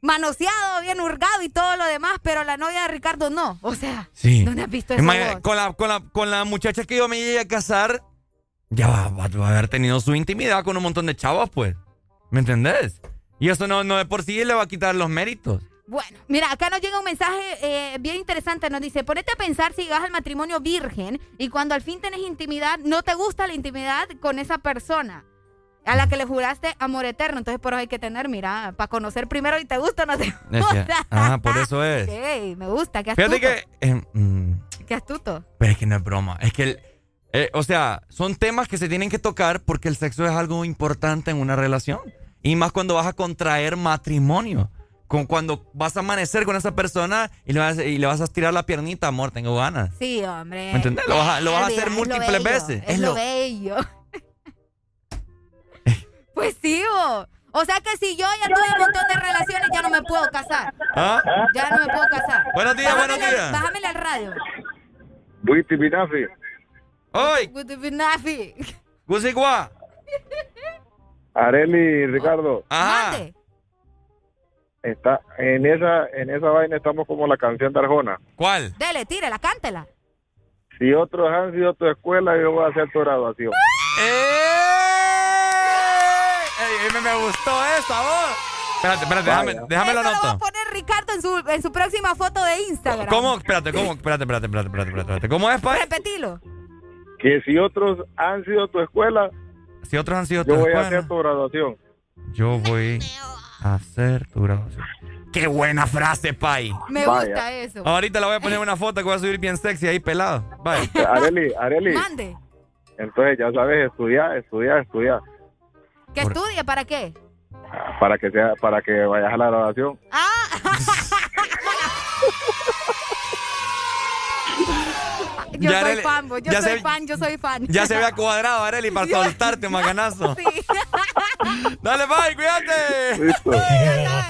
manoseado, bien hurgado y todo lo demás, pero la novia de Ricardo no. O sea, Sí. ¿dónde has visto eso con, la, con, la, con la muchacha que yo me llegué a casar, ya va, va- va a haber tenido su intimidad con un montón de chavos, pues. ¿Me entendés? Y eso no, no de por sí le va a quitar los méritos. Bueno, mira, acá nos llega un mensaje eh, bien interesante. Nos dice, ponete a pensar si llegas al matrimonio virgen y cuando al fin tenés intimidad, no te gusta la intimidad con esa persona a la que le juraste amor eterno. Entonces, por eso hay que tener, mira, para conocer primero y te gusta o no te [LAUGHS] gusta. ajá, por eso es. [LAUGHS] Ey, me gusta, qué astuto. Fíjate que... eh, mm, Qué astuto. pero es que no es broma. Es que, el- eh, o sea, son temas que se tienen que tocar porque el sexo es algo importante en una relación. Y más cuando vas a contraer matrimonio. Con cuando vas a amanecer con esa persona y le vas, y le vas a estirar la piernita, amor, tengo ganas. Sí, hombre. ¿Me entendés? Lo vas a- lo vas a hacer múltiples veces. Es, Es lo lo- bello. Pues sí, bo. O sea que si yo ya tuve un montón de relaciones, ya no me puedo casar. ¿Ah? Ya no me puedo casar. Buenos días, buenos Bájamele- días. Bájamele al radio. Buiti Binafi. ¡Hoy! The Binafi. Gusigua. Areli Ricardo. Mande. Está, en esa, en esa vaina estamos como la canción de Arjona. ¿Cuál? Dele, tírela, cántela. Si otros han sido tu escuela, yo voy a hacer tu graduación. Ey, me, me gustó esa voz. Espérate, espérate, déjame, déjame la Eso lo va a poner Ricardo en su, en su próxima foto de Instagram. ¿Cómo? Espérate, ¿cómo? Espérate, espérate, espérate, espérate, espérate, espérate. ¿Cómo es, Pai? Repetilo. Que si otros han sido tu escuela, Si otros han sido yo tu voy a escuela, hacer tu graduación. yo voy a hacer tu graduación. ¡Qué buena frase, Pai! Me gusta eso. Ahorita le voy a poner una foto que voy a subir bien sexy ahí pelado. Bye. Areli, Areli. Mande. Entonces ya sabes, estudiar, estudiar, estudiar. ¿Que estudie para qué? Para que sea, para que vayas a la graduación. [LAUGHS] Yo Ya, soy Arely, fan, yo ya soy se- fan, yo soy fan. Ya se vea cuadrado, Areli, para [LAUGHS] soltarte un macanazo. [LAUGHS] Dale, bye, cuídate.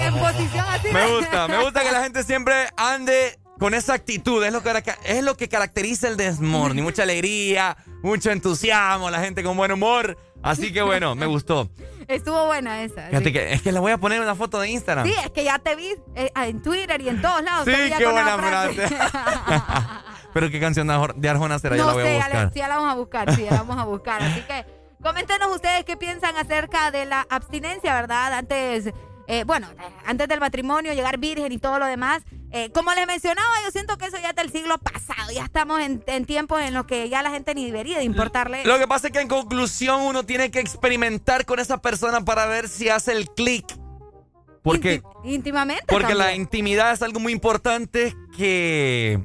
en posición así. Me gusta, me gusta que la gente siempre ande con esa actitud. Es lo que, es lo que caracteriza el desmorning. Mucha alegría, mucho entusiasmo, la gente con buen humor. Así que bueno, me [LAUGHS] gustó. Estuvo buena esa. Fíjate sí. que es que le voy a poner una foto de Instagram. Sí, es que ya te vi eh, en Twitter y en todos lados. Sí, ya qué buena frase. [LAUGHS] Pero qué canción de Arjona será, ya no la voy sé, a ya, buscar. la, sí, ya la vamos a buscar, sí, ya la vamos a buscar. Así que Coméntenos ustedes qué piensan acerca de la abstinencia, ¿verdad? Antes, eh, bueno, antes del matrimonio, llegar virgen y todo lo demás. Eh, como les mencionaba, yo siento que eso ya es del siglo pasado. Ya estamos en, en tiempos en los que ya la gente ni debería de importarle. Lo que pasa es que en conclusión uno tiene que experimentar con esa persona para ver si hace el clic. Porque, Ínti- íntimamente. porque la intimidad es algo muy importante que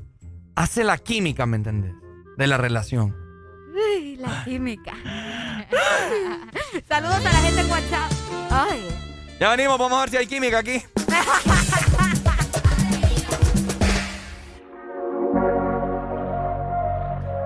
hace la química, ¿me entendés? De la relación. Uy, la química. [LAUGHS] Saludos a la gente en WhatsApp. Ay. Ya venimos, vamos a ver si hay química aquí. [LAUGHS]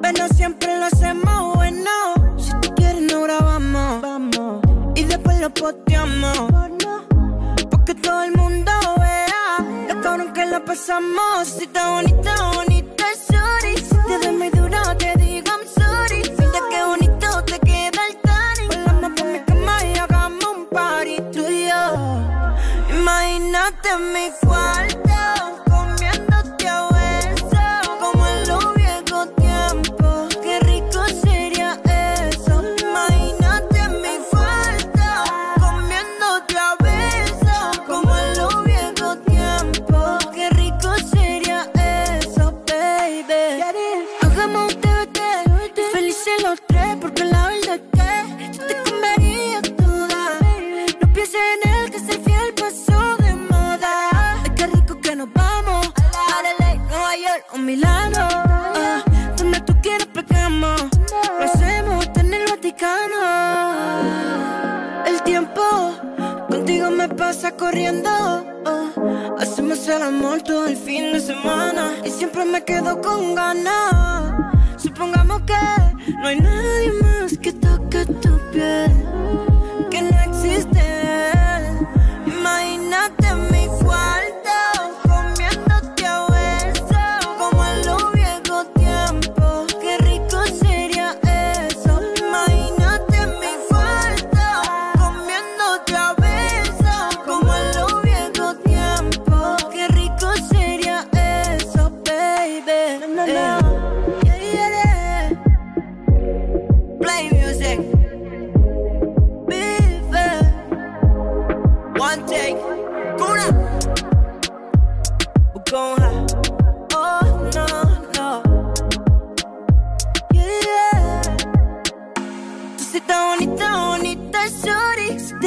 Pero siempre lo hacemos bueno. Y después lo posteamos. Porque todo el mundo vea lo cabrón que la pasamos. Si está bonita, bonita, sorry. Si te doy muy duro, te digo I'm sorry. Mira qué bonito te queda el tanning. Volamos por mi cama y hagamos un party tú y yo. Imagínate mi cuarto York o Milano. Ah, donde tú quieras pegamos. Lo hacemos en el Vaticano. El tiempo contigo me pasa corriendo. oh. Hacemos el amor todo el fin de semana. Y siempre me quedo con ganas. Supongamos que no hay nadie más que toque tu piel.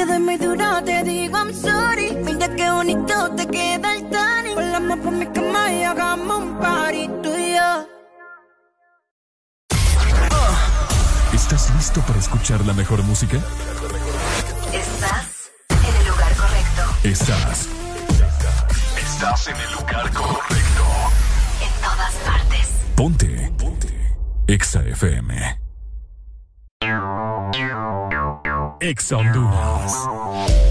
Te doy muy duro, te digo I'm sorry. Mira qué bonito te queda el tanning. Volamos por mi cama y hagamos un party tú y yo. ¿Estás listo para escuchar la mejor música? Estás en el lugar correcto. Estás. Estás en el lugar correcto. En todas partes. Ponte. Ponte. Exa FM. Exa Honduras.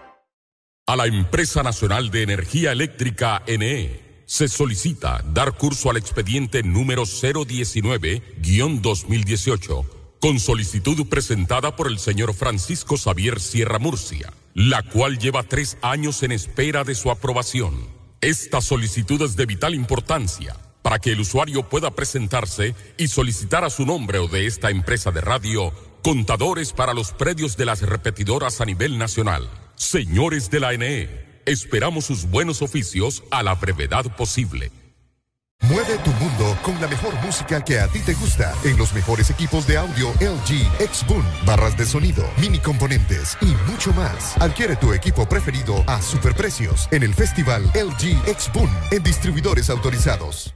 A la Empresa Nacional de Energía Eléctrica NE se solicita dar curso al expediente número 019-2018 con solicitud presentada por el señor Francisco Xavier Sierra Murcia, la cual lleva tres años en espera de su aprobación. Esta solicitud es de vital importancia para que el usuario pueda presentarse y solicitar a su nombre o de esta empresa de radio contadores para los predios de las repetidoras a nivel nacional. Señores de la NE, esperamos sus buenos oficios a la brevedad posible. Mueve tu mundo con la mejor música que a ti te gusta en los mejores equipos de audio LG X-Boom, barras de sonido, mini componentes y mucho más. Adquiere tu equipo preferido a superprecios en el festival LG X-Boom en distribuidores autorizados.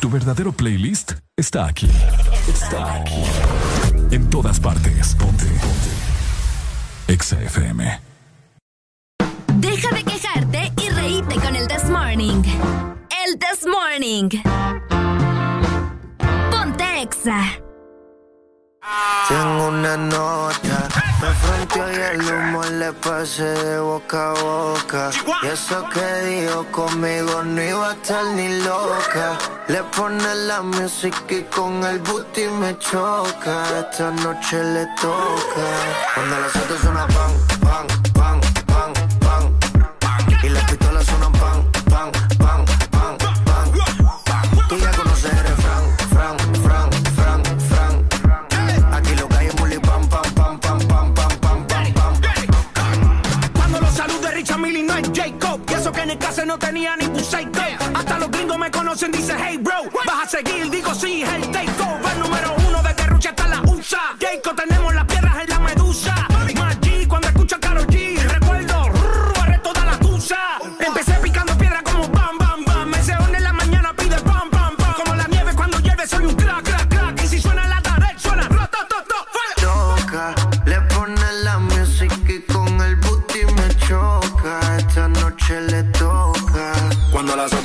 Tu verdadero playlist está aquí. Está aquí. En todas partes. Ponte. Ponte. Exa FM. Deja de quejarte y reíte con el This Morning. El This Morning. Ponte Exa. Tengo una nota, me fronteó y el humo le pasé de boca a boca. Y eso que dijo conmigo no iba a estar ni loca. Le pone la música y con el booty me choca. Esta noche le toca. Cuando las pan, pan, pan, pan, en el caso no tenía ni Busaico. Hasta los gringos me conocen, dice hey bro. Vas a seguir, digo sí, es el takeover. Número uno de Rucha hasta la USA. Jacob, tenemos las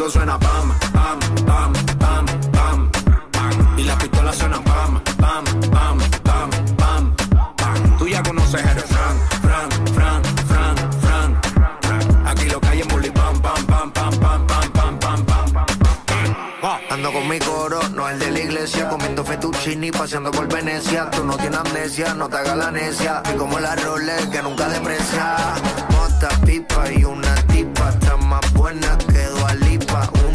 Suena pam, pam, pam, pam, pam, pam. Y las pistolas suenan pam, pam, pam, pam, pam, pam. Tú ya conoces el fran, fran, fran, fran, fran. Aquí lo es bully pam, pam, pam, pam, pam, pam, pam, pam, pam. Ando con mi coro, no el de la iglesia, comiendo fettuccini, paseando por Venecia. Tú no tienes amnesia, no te hagas la necia. Y como la Rolex que nunca deprecia. Mota, pipa y una tipa, está más buena que.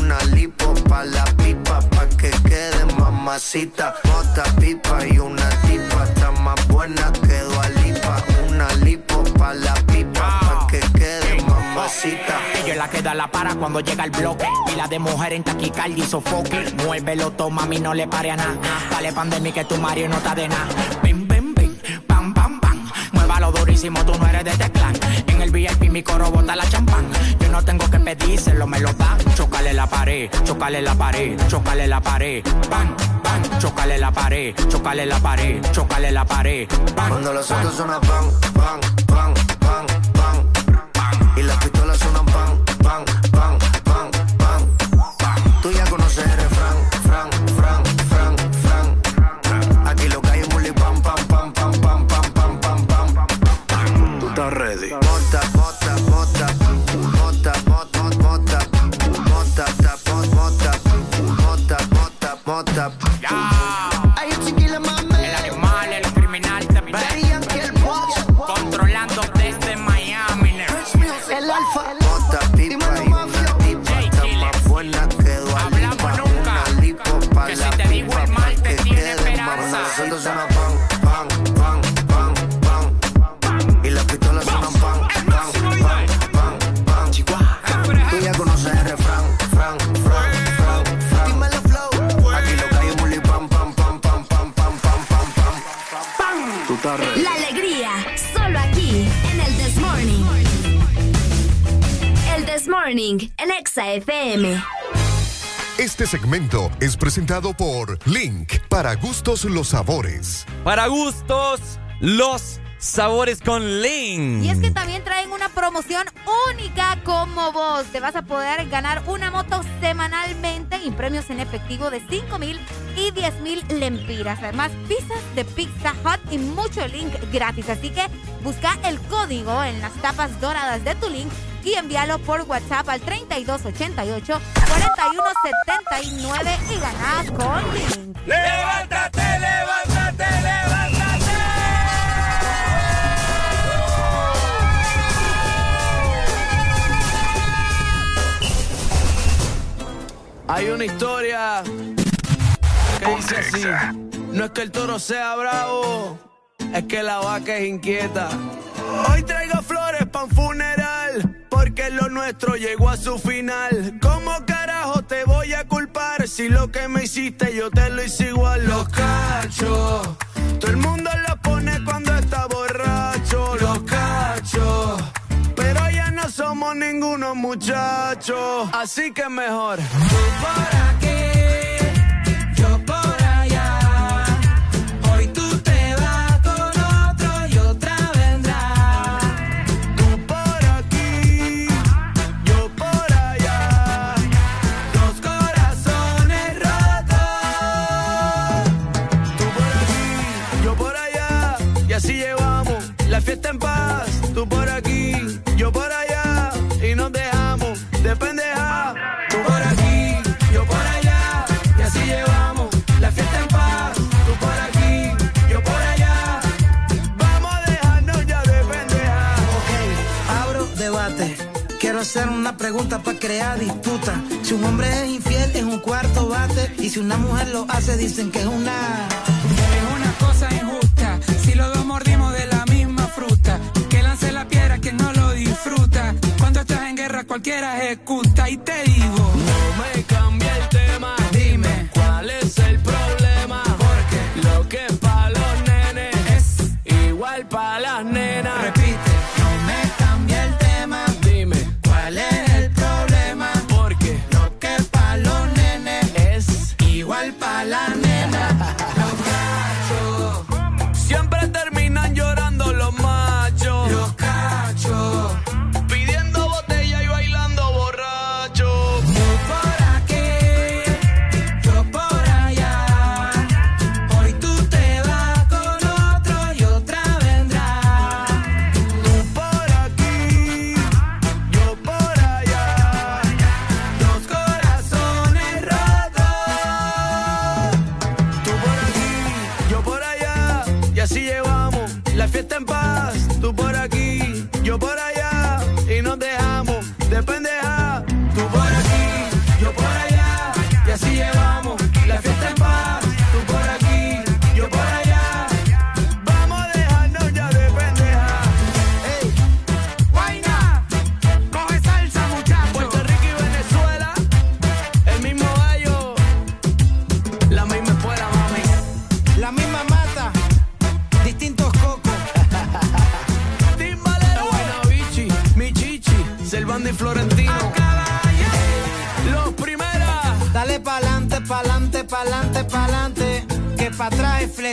Una lipo pa' la pipa, pa' que quede mamacita. Mota, pipa y una tipa, está más buena que Lipa. Una lipo pa' la pipa, pa' que quede mamacita. Ella la que da la para cuando llega el bloque. Y la de mujer en taquicardia y sofoque. Muévelo, toma, mí no le pare a nada. Dale pandemia que tu Mario no está de nada. Durísimo, tú no eres de este clan. En el VIP mi coro bota la champán. Yo no tengo que pedírselo, me lo da. Chocale la pared, chocale la pared, chocale la pared. Bam, bam, chocale la pared, chocale la pared, chocale la pared. Bam, Cuando los autos suenan pan, pan, pan, pan, pan. Y las pistolas suenan pan, pan, nota. Exa FM. Este segmento es presentado por Link, para gustos los sabores. Para gustos los sabores con Link. Y es que también traen una promoción única como vos. Te vas a poder ganar una moto semanalmente y premios en efectivo de 5 mil y 10 mil lempiras. Además, pizzas de Pizza Hut y mucho Link gratis. Así que busca el código en las tapas doradas de tu Link y envíalo por WhatsApp al 3288-4179 y ganas con Link. ¡Levántate, levántate, levántate! Hay una historia que dice así. No es que el toro sea bravo, es que la vaca es inquieta. Hoy traigo flores pa' un funeral, porque lo nuestro llegó a su final. ¿Cómo carajo te voy a culpar si lo que me hiciste yo te lo hice igual? Los cachos, todo el mundo lo pone cuando está borracho. Los cachos, pero ya no somos ningunos muchachos, así que mejor. Tú por aquí, hacer una pregunta para crear disputa. Si un hombre es infiel, es un cuarto bate. Y si una mujer lo hace, dicen que es una. Es una cosa injusta. Si los dos mordimos de la misma fruta, que lance la piedra quien no lo disfruta. Cuando estás en guerra, cualquiera ejecuta. Y te digo, No me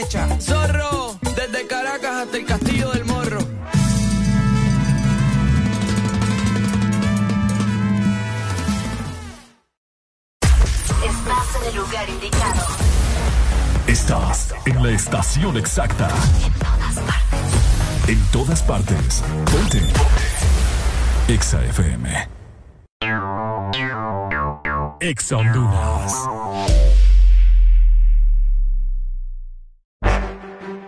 Zorro, desde Caracas hasta el Castillo del Morro. Estás en el lugar indicado. Estás en la estación exacta. En todas partes. Ponte. Exa FM. Exa Honduras.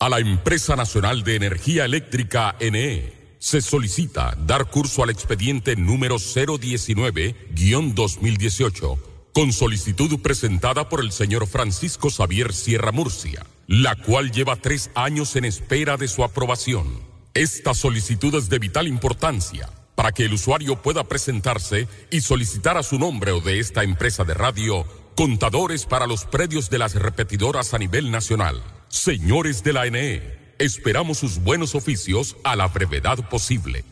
A la Empresa Nacional de Energía Eléctrica NE se solicita dar curso al expediente número 019-2018 con solicitud presentada por el señor Francisco Xavier Sierra Murcia, la cual lleva tres años en espera de su aprobación. Esta solicitud es de vital importancia para que el usuario pueda presentarse y solicitar a su nombre o de esta empresa de radio contadores para los predios de las repetidoras a nivel nacional. Señores de la NE, esperamos sus buenos oficios a la brevedad posible.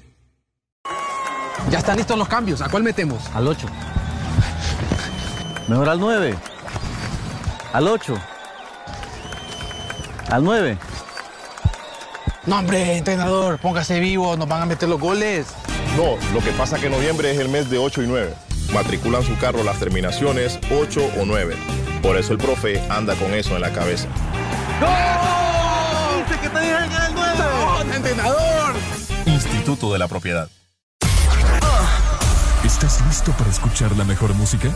Ya están listos los cambios. ¿A cuál metemos? Al 8. Mejor al 9. Al 8. Al 9. No, hombre, entrenador, póngase vivo, nos van a meter los goles. No, lo que pasa es que noviembre es el mes de 8 y 9. Matriculan su carro las terminaciones 8 o 9. Por eso el profe anda con eso en la cabeza. ¡Gol! ¿Viste que te dije que era el 9? ¡No, entrenador! Instituto de la Propiedad. ¿Estás listo para escuchar la mejor música?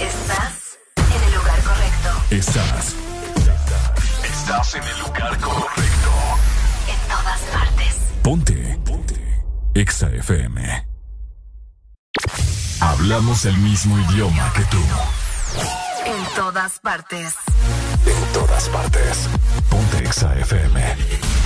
Estás en el lugar correcto. Estás. Estás en el lugar correcto. En todas partes. Ponte. Ponte. Exa FM. Hablamos el mismo idioma que tú. En todas partes. Todas partes. Ponte Exa FM.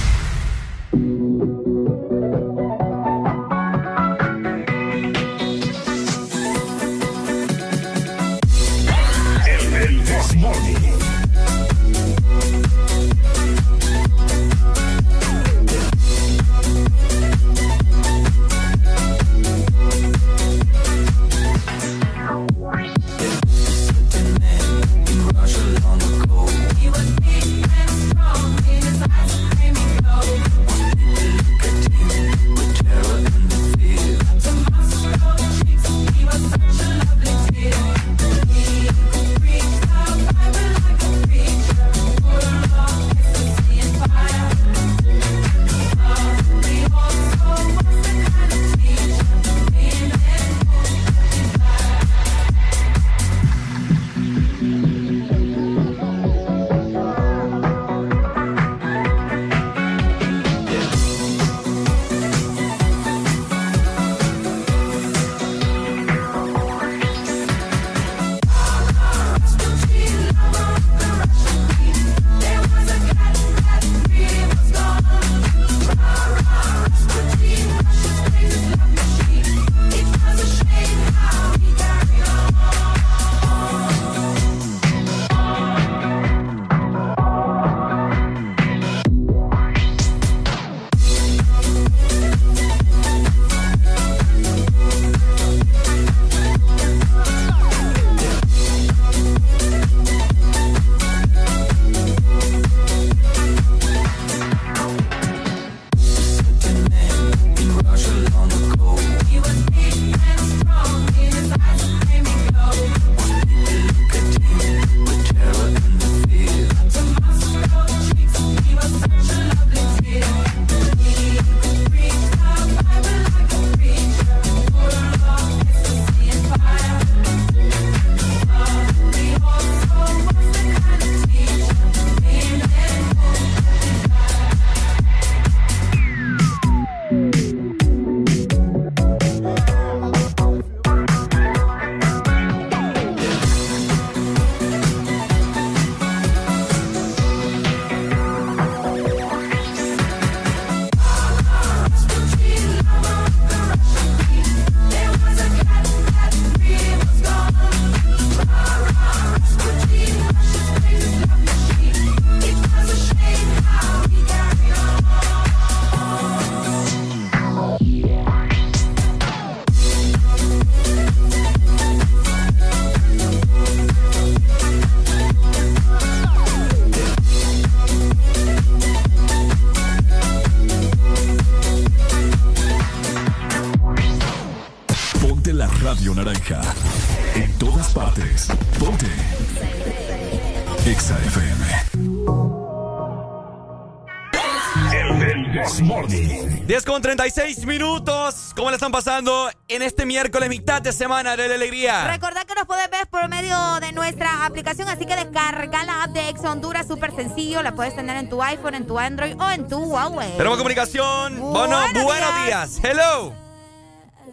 De semana de la alegría? Recordad que nos puedes ver por medio de nuestra aplicación, así que descarga la app de Ex Honduras, súper sencillo. La puedes tener en tu iPhone, en tu Android o en tu Huawei. Tenemos comunicación. Bueno, Buenos buenos días. Hello.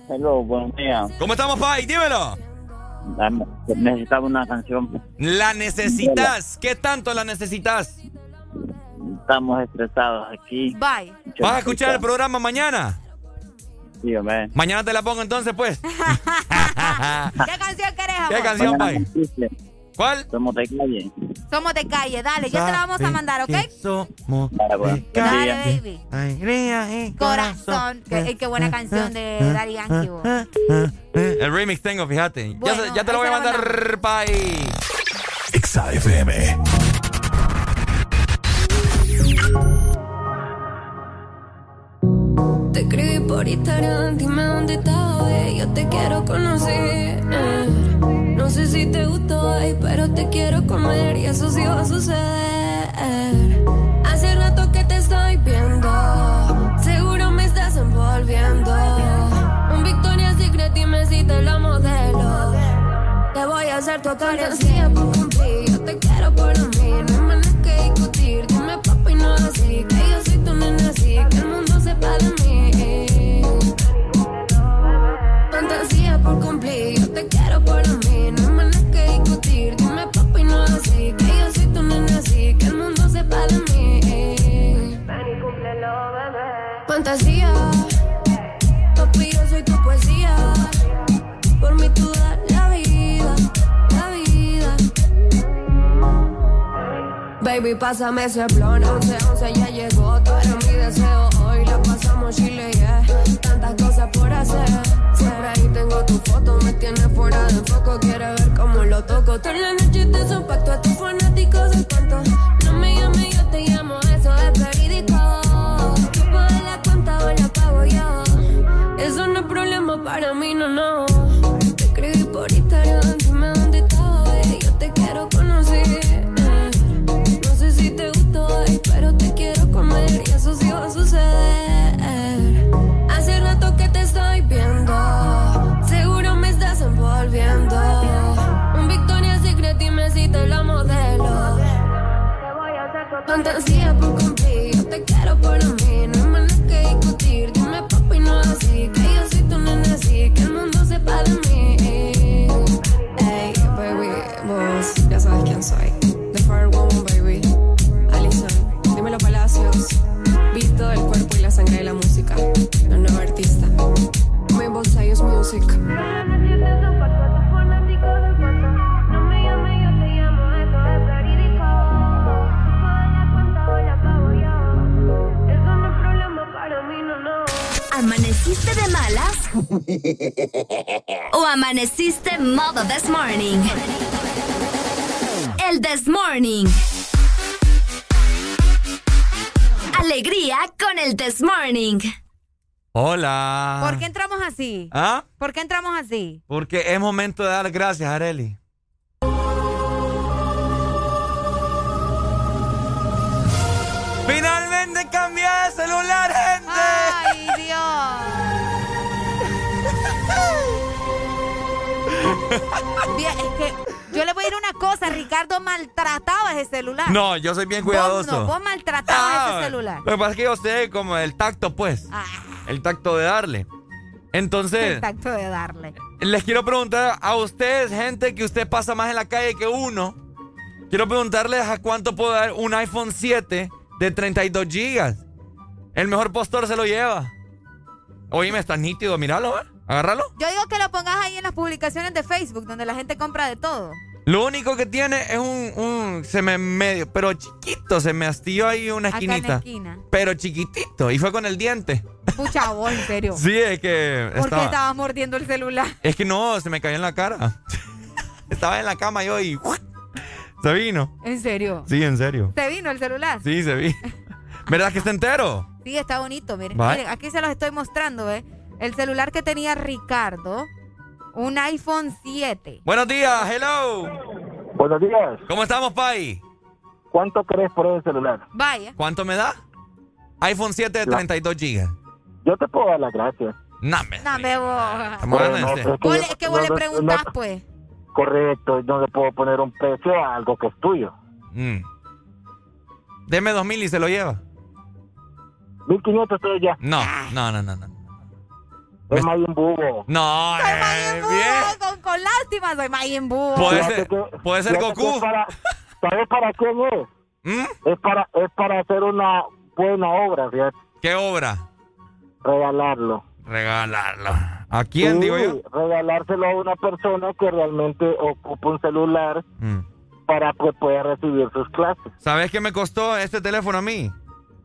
Hello, buenos días. ¿Cómo estamos, Pai? Dímelo. necesitaba una canción. ¿La necesitas? ¿Qué tanto la necesitas? Estamos estresados aquí. Bye. ¿Vas a escuchar el programa mañana? Sí, hombre. Mañana te la pongo entonces, pues. [LAUGHS] [LAUGHS] ¿Qué canción querés, amor? ¿Qué canción, Pai? ¿Cuál? Somos de calle. Somos de calle, dale, ya te la vamos a mandar, ¿ok? Somos de Dale, baby. Alegría y Corazón. Qué, qué buena canción de Daddy Yankee. vos. El remix tengo, fíjate. Ya Bueno, ya, te lo voy a mandar, Pai. Exa escribí por Instagram, dime dónde estás hoy. Yo te quiero conocer. No sé si te gustó hoy, pero te quiero comer y eso sí va a suceder. Hace rato que te estoy viendo, seguro me estás envolviendo. Un Victoria's Secret, dime si te lo modelo. Te voy a hacer tu fantasía por cumplir, yo te quiero por mí, no hay más nada que discutir. Dime papi, no así, que yo soy tu nena así, que el mundo sepa de mí. Ven y cúmplelo, bebé. Fantasía, papi, yo soy tu poesía. Por mí tú das Baby, pásame ese blon, 11, 11 ya llegó, tú eres mi deseo. Hoy la pasamos chile, yeah. Tantas cosas por hacer. Siempre ahí tengo tu foto, me tienes fuera de foco. Quiere ver cómo lo toco. Toda la noche te son pacto a tus fanáticos del cuento. No me llames, yo te llamo, eso es verídico. Tú pagas la cuenta o la pago yo. Eso no es problema para mí, no, no. Te escribí por Instagram, dime dónde estás hoy. Yo te quiero. Fantasía por cumplir, yo te quiero por mí, no hay nada que discutir. Dime papi, no así, que yo soy tu nena así, que el mundo sepa de mí. Ey, baby, vos ya sabes quién soy. The Fire Woman, baby. Alison, dímelo Palacios. Visto el cuerpo y la sangre de la música. La nueva artista. Rainbow Sayos Music. ¿Amaneciste de malas? ¿O amaneciste modo this morning? El this morning. Alegría con el this morning. Hola. ¿Por qué entramos así? ¿Ah? ¿Por qué entramos así? Porque es momento de dar gracias, Areli. Bien, es que yo le voy a decir una cosa, Ricardo maltrataba ese celular. No, yo soy bien Vos cuidadoso. no, vos maltratabas Ah, ese celular. Lo que pasa es que yo sé como el tacto, pues. Ah. El tacto de darle. Entonces, El tacto de darle. les quiero preguntar a ustedes, gente, que usted pasa más en la calle que uno. Quiero preguntarles a cuánto puedo dar un iPhone 7 de 32 gigas. El mejor postor se lo lleva. Oíme, está nítido, míralo, ¿eh? Agárralo. Yo digo que lo pongas ahí en las publicaciones de Facebook, donde la gente compra de todo. Lo único que tiene es un, un se me medio, pero chiquito, se me astilló ahí una Acá en esquinita. esquina. Pero chiquitito, y fue con el diente. Pucha, vos, en serio. [LAUGHS] Sí, es que ¿Por qué estaba, estabas mordiendo el celular? es que no, se me cayó en la cara. [LAUGHS] estaba en la cama yo y se vino. ¿En serio? Sí, en serio. ¿Se vino el celular? Sí, se vi. ¿Verdad que está entero? Sí, está bonito, miren. Miren, aquí se los estoy mostrando, ¿eh? El celular que tenía Ricardo, un iPhone 7. Buenos días, hello. Buenos días. ¿Cómo estamos, Pai? ¿Cuánto crees por ese celular? Vaya. ¿Cuánto me da? iPhone 7 de 32 gigas. Yo te puedo dar las gracias. No, me. No, me vos. Es que Vos le- Es que vos no, le no, preguntás, no, pues. Correcto, no le puedo poner un precio a algo que es tuyo. Mm. Deme 2000 y se lo lleva. 1500 estoy ya. No, no, no, no. no. Un bubo. No, eh, bien. Con con lástima, soy Majin Buu. Puede ser, puede ser Goku. para- ¿Sabes para quién es? ¿Mm? Es para, es para hacer una buena obra, fíjate. ¿Qué obra? Regalarlo. Regalarlo. ¿A quién, Sí, digo yo? Regalárselo a una persona que realmente ocupa un celular Mm. para que pueda recibir sus clases. ¿Sabes qué me costó este teléfono a mí?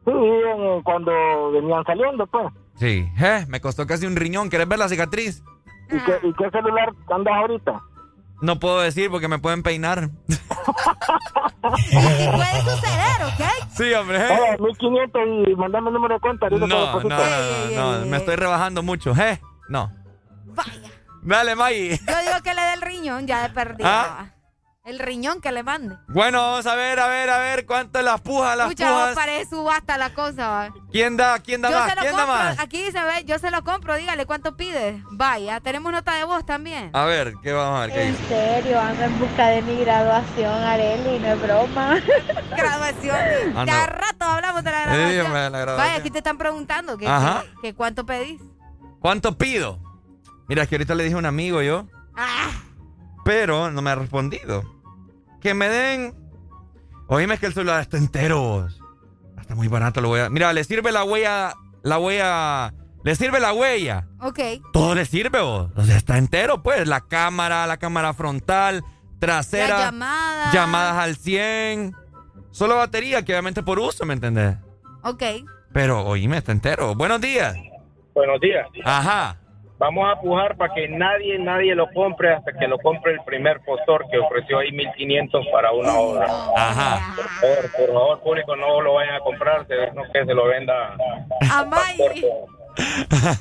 Sí, en- cuando venían saliendo, pues. Sí. Eh, me costó casi un riñón. ¿Querés ver la cicatriz? ¿Y qué, y qué celular andas ahorita? No puedo decir porque me pueden peinar. [LAUGHS] Puede suceder, ¿ok? Sí, hombre. Oye, 1500 y mandame el número de cuenta. No, no, no, no, no, me estoy rebajando mucho. ¿Eh? No. Vaya. Dale, Maggie. Yo digo que le dé el riñón ya de perdido. ¿Ah? El riñón que le mande. Bueno, vamos a ver, a ver, a ver cuánto las pujas, las Escucha, vos pujas. parece subasta la cosa. va. ¿Quién da? ¿Quién da Yo más? se lo ¿Quién da compro. más? Aquí dice, ve, yo se lo compro. Dígale cuánto pide. Vaya, tenemos nota de voz también. A ver, ¿qué vamos a ver? ¿Qué En dice? serio, ando en busca de mi graduación, Areli, no es broma. [LAUGHS] Graduación. Ah, Ya no. rato hablamos de la Sí, graduación. hombre, la graduación. Vaya, aquí te están preguntando que, Ajá. que- que cuánto pedís. ¿Cuánto pido? Mira, es que ahorita le dije a un amigo yo, Ah, pero no me ha respondido. Que me den. Oíme, es que el celular está entero. Está muy barato, lo voy a. Mira, le sirve la huella. La huella. Le sirve la huella. ok. Todo le sirve, vos. O sea, está entero, pues. La cámara, la cámara frontal, trasera. La llamada. Llamadas al 100. Solo batería, que obviamente por uso, ¿me entendés? Ok. Pero, oíme, está entero. Buenos días. Buenos días. Ajá. Vamos a pujar para que nadie, nadie lo compre hasta que lo compre el primer postor que ofreció ahí 1500 para una obra. Ajá. Por favor, por favor, público, no lo vayan a comprar, se- no que se lo venda. A Maggie.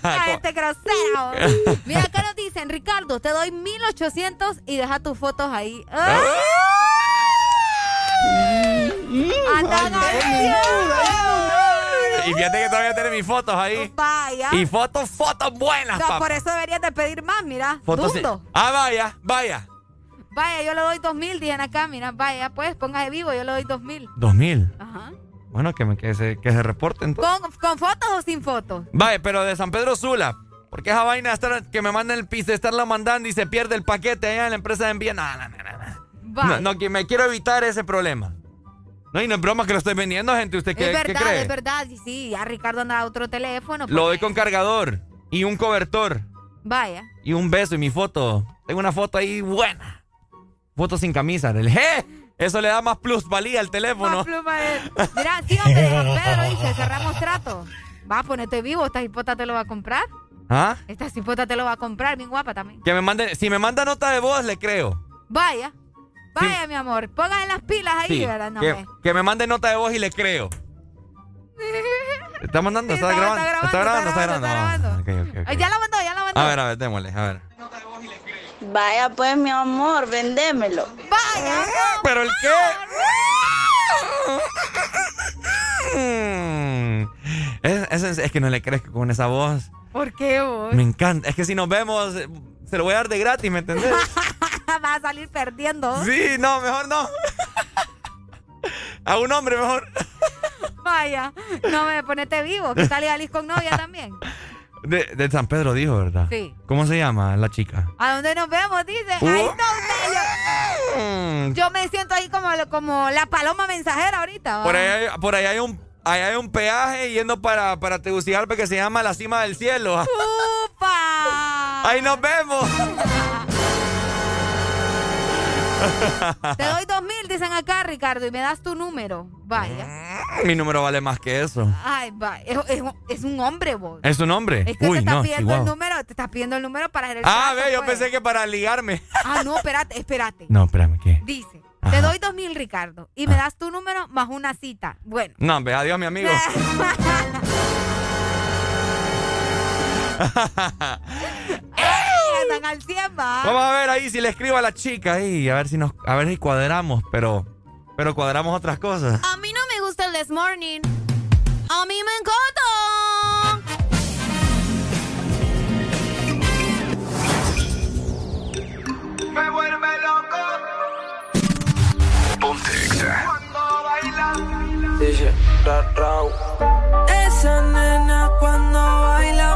A este grosero. Mira, acá nos dicen, Ricardo, te doy 1800 y deja tus fotos ahí. ¡Ah! Andan ahí. Y fíjate que todavía tiene mis fotos ahí. Vaya. Y fotos, fotos buenas, No, papá. por eso deberías de pedir más, mira. Fotos sí. Ah, vaya, vaya. Vaya, yo le doy 2000, dicen acá, mira. Vaya, pues, póngase vivo, yo le doy 2000. Dos mil. Ajá. Bueno, que, me, que, se, que se reporten. ¿Con, ¿Con fotos o sin fotos? Vaya, pero de San Pedro Sula. Porque esa vaina estar, que me manden el piso, estarla mandando y se pierde el paquete allá en la empresa de envío. No, no, no, no. No, no, que me quiero evitar ese problema. No, y no es broma que lo estoy vendiendo, gente. ¿Usted qué, es qué verdad, cree? es verdad. Y sí, ya Ricardo anda a otro teléfono. Lo doy pues. con cargador y un cobertor Vaya. y un beso y mi foto. Tengo una foto ahí buena. Foto sin camisa. El G. Eso le da más plusvalía al teléfono. Más Mira, [LAUGHS] sí, hombre, de San Pedro dice, cerramos trato. Va, ponete vivo, esta hipota te lo va a comprar. ¿Ah? Esta hipota te lo va a comprar, bien guapa también. Que me mande, si me manda nota de voz, le creo. Vaya, vaya, mi amor, póngase las pilas ahí, Sí, ¿verdad? No, que, ve. que me mande nota de voz y le creo. ¿Está mandando? ¿Está, [LAUGHS] está- grabando? está ¿Está grabando? grabando, ¿Está grabando? Ok, ok, ok. Ay, ya la mandó, ya la mandó. A ver, a ver, démosle, a ver. Vaya pues, mi amor, vendémelo. Vaya. ¿Pero el qué? [LAUGHS] Es, es- es que no le crees que con esa voz. ¿Por qué vos? Me encanta. Es que si nos vemos, eh, se lo voy a dar de gratis, ¿me entendés? [LAUGHS] Vas a salir perdiendo. Sí, no, mejor no. A un hombre mejor. Vaya, no me ponete vivo. ¿Qué tal y Alice con novia también? De, de San Pedro dijo, ¿verdad? Sí. ¿Cómo se llama la chica? ¿A dónde nos vemos? Dice. Uh. Ahí está usted. Mm. Yo, yo me siento ahí como, como la paloma mensajera ahorita. ¿va? Por ahí, hay- por ahí hay un ahí hay un peaje yendo para, para Tegucigalpa que se llama La Cima del Cielo. ¡Upa! Ahí nos vemos. Te doy dos mil, dicen acá, Ricardo, y me das tu número. Vaya. Mi número vale más que eso. Ay, vaya. Es, es- es un hombre, vos. ¿Es tu nombre? Es que Uy, te está no, pidiendo el número, te está pidiendo el número para hacer el Ah, ve, yo pues. pensé que para ligarme. Ah, no, espérate, espérate. No, espérame, ¿qué? Dice, te doy dos mil, Ricardo, y me das tu número más una cita. Bueno. No, ve, adiós, mi amigo. [LAUGHS] Andan al 100, va. Vamos a ver ahí si le escribo a la chica ahí, a ver si nos, a ver si cuadramos, pero, pero cuadramos otras cosas. A mí no me gusta el This Morning. A mí me encanta. Me vuelve loco. Ponte Exa. Cuando baila. Dice, ra, rau. Esa nena cuando baila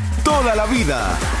Toda la vida.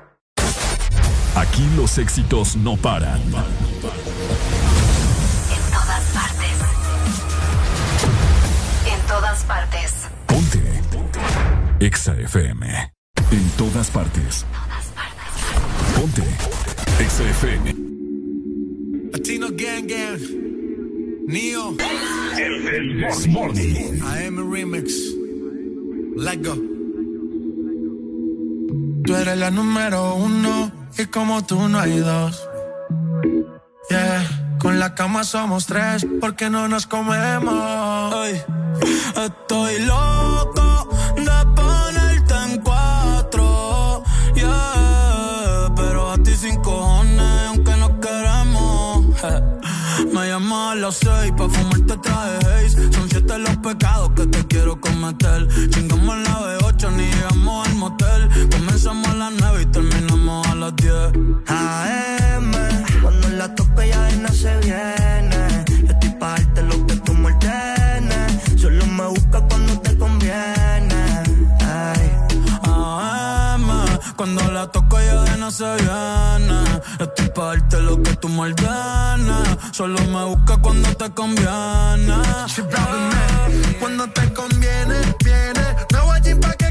Aquí los éxitos no paran. En todas partes. En todas partes. Ponte. Exa FM. En todas partes. Ponte. Exa FM. Latino Gang Gang. Neo. El This Morning. AM Remix. Let go. Tú eres la número uno y como tú no hay dos. Yeah, con la cama somos tres porque no nos comemos. Ay, estoy loco de ponerte en cuatro. Yeah, pero a ti sin cojones aunque no queremos. [LAUGHS] Me llamas a las seis pa' fumarte traje haze Son siete los pecados que te quiero cometer Chingamos la B8 ni llegamos al motel Comenzamos a las las diez AM, cuando la toque ya no se viene. Yo estoy pa' darte lo que tú me ordenes. Solo me busca cuando te conviene. Ay. AM, cuando la toco ya de no se viene Estoy pa' darte lo que tú me ordenes Solo me busca cuando te conviene Cuando te conviene, viene. No voy a pa' que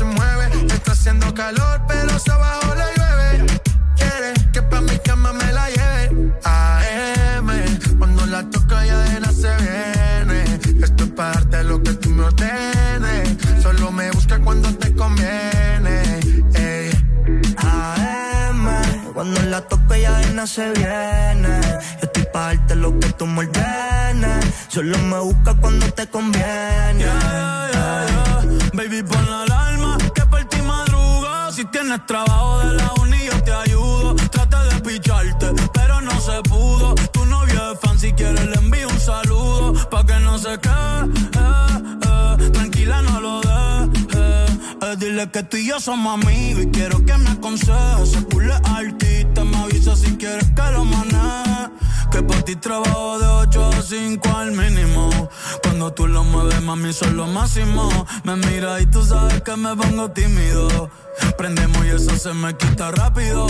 Se mueve. Está haciendo calor, pero se abajo le llueve. Quiere que pa' mi cama me la lleve. AM, cuando la toca ya de nada se viene. Esto es para darte lo que tú me ordenes. Solo me busca cuando te conviene. Ey. AM, cuando la toca ya de nada se viene. Yo estoy pa' darte lo que tú me ordenes. Solo me busca cuando te conviene. Baby, pon la tienes trabajo de la uni, yo te ayudo. Traté de picharte, pero no se pudo. Tu novio es fan, si quieres le envío un saludo. Pa' que no se quede, eh, eh. tranquila, no lo dejes. Eh, dile que tú y yo somos amigos y quiero que me aconsejes. Se pule artista, me avisa si quieres que lo maneje. Que por ti trabajo de 8 a 5 al mínimo. Cuando tú lo mueves, mami, son lo máximo. Me mira y tú sabes que me pongo tímido. Prendemos y eso se me quita rápido.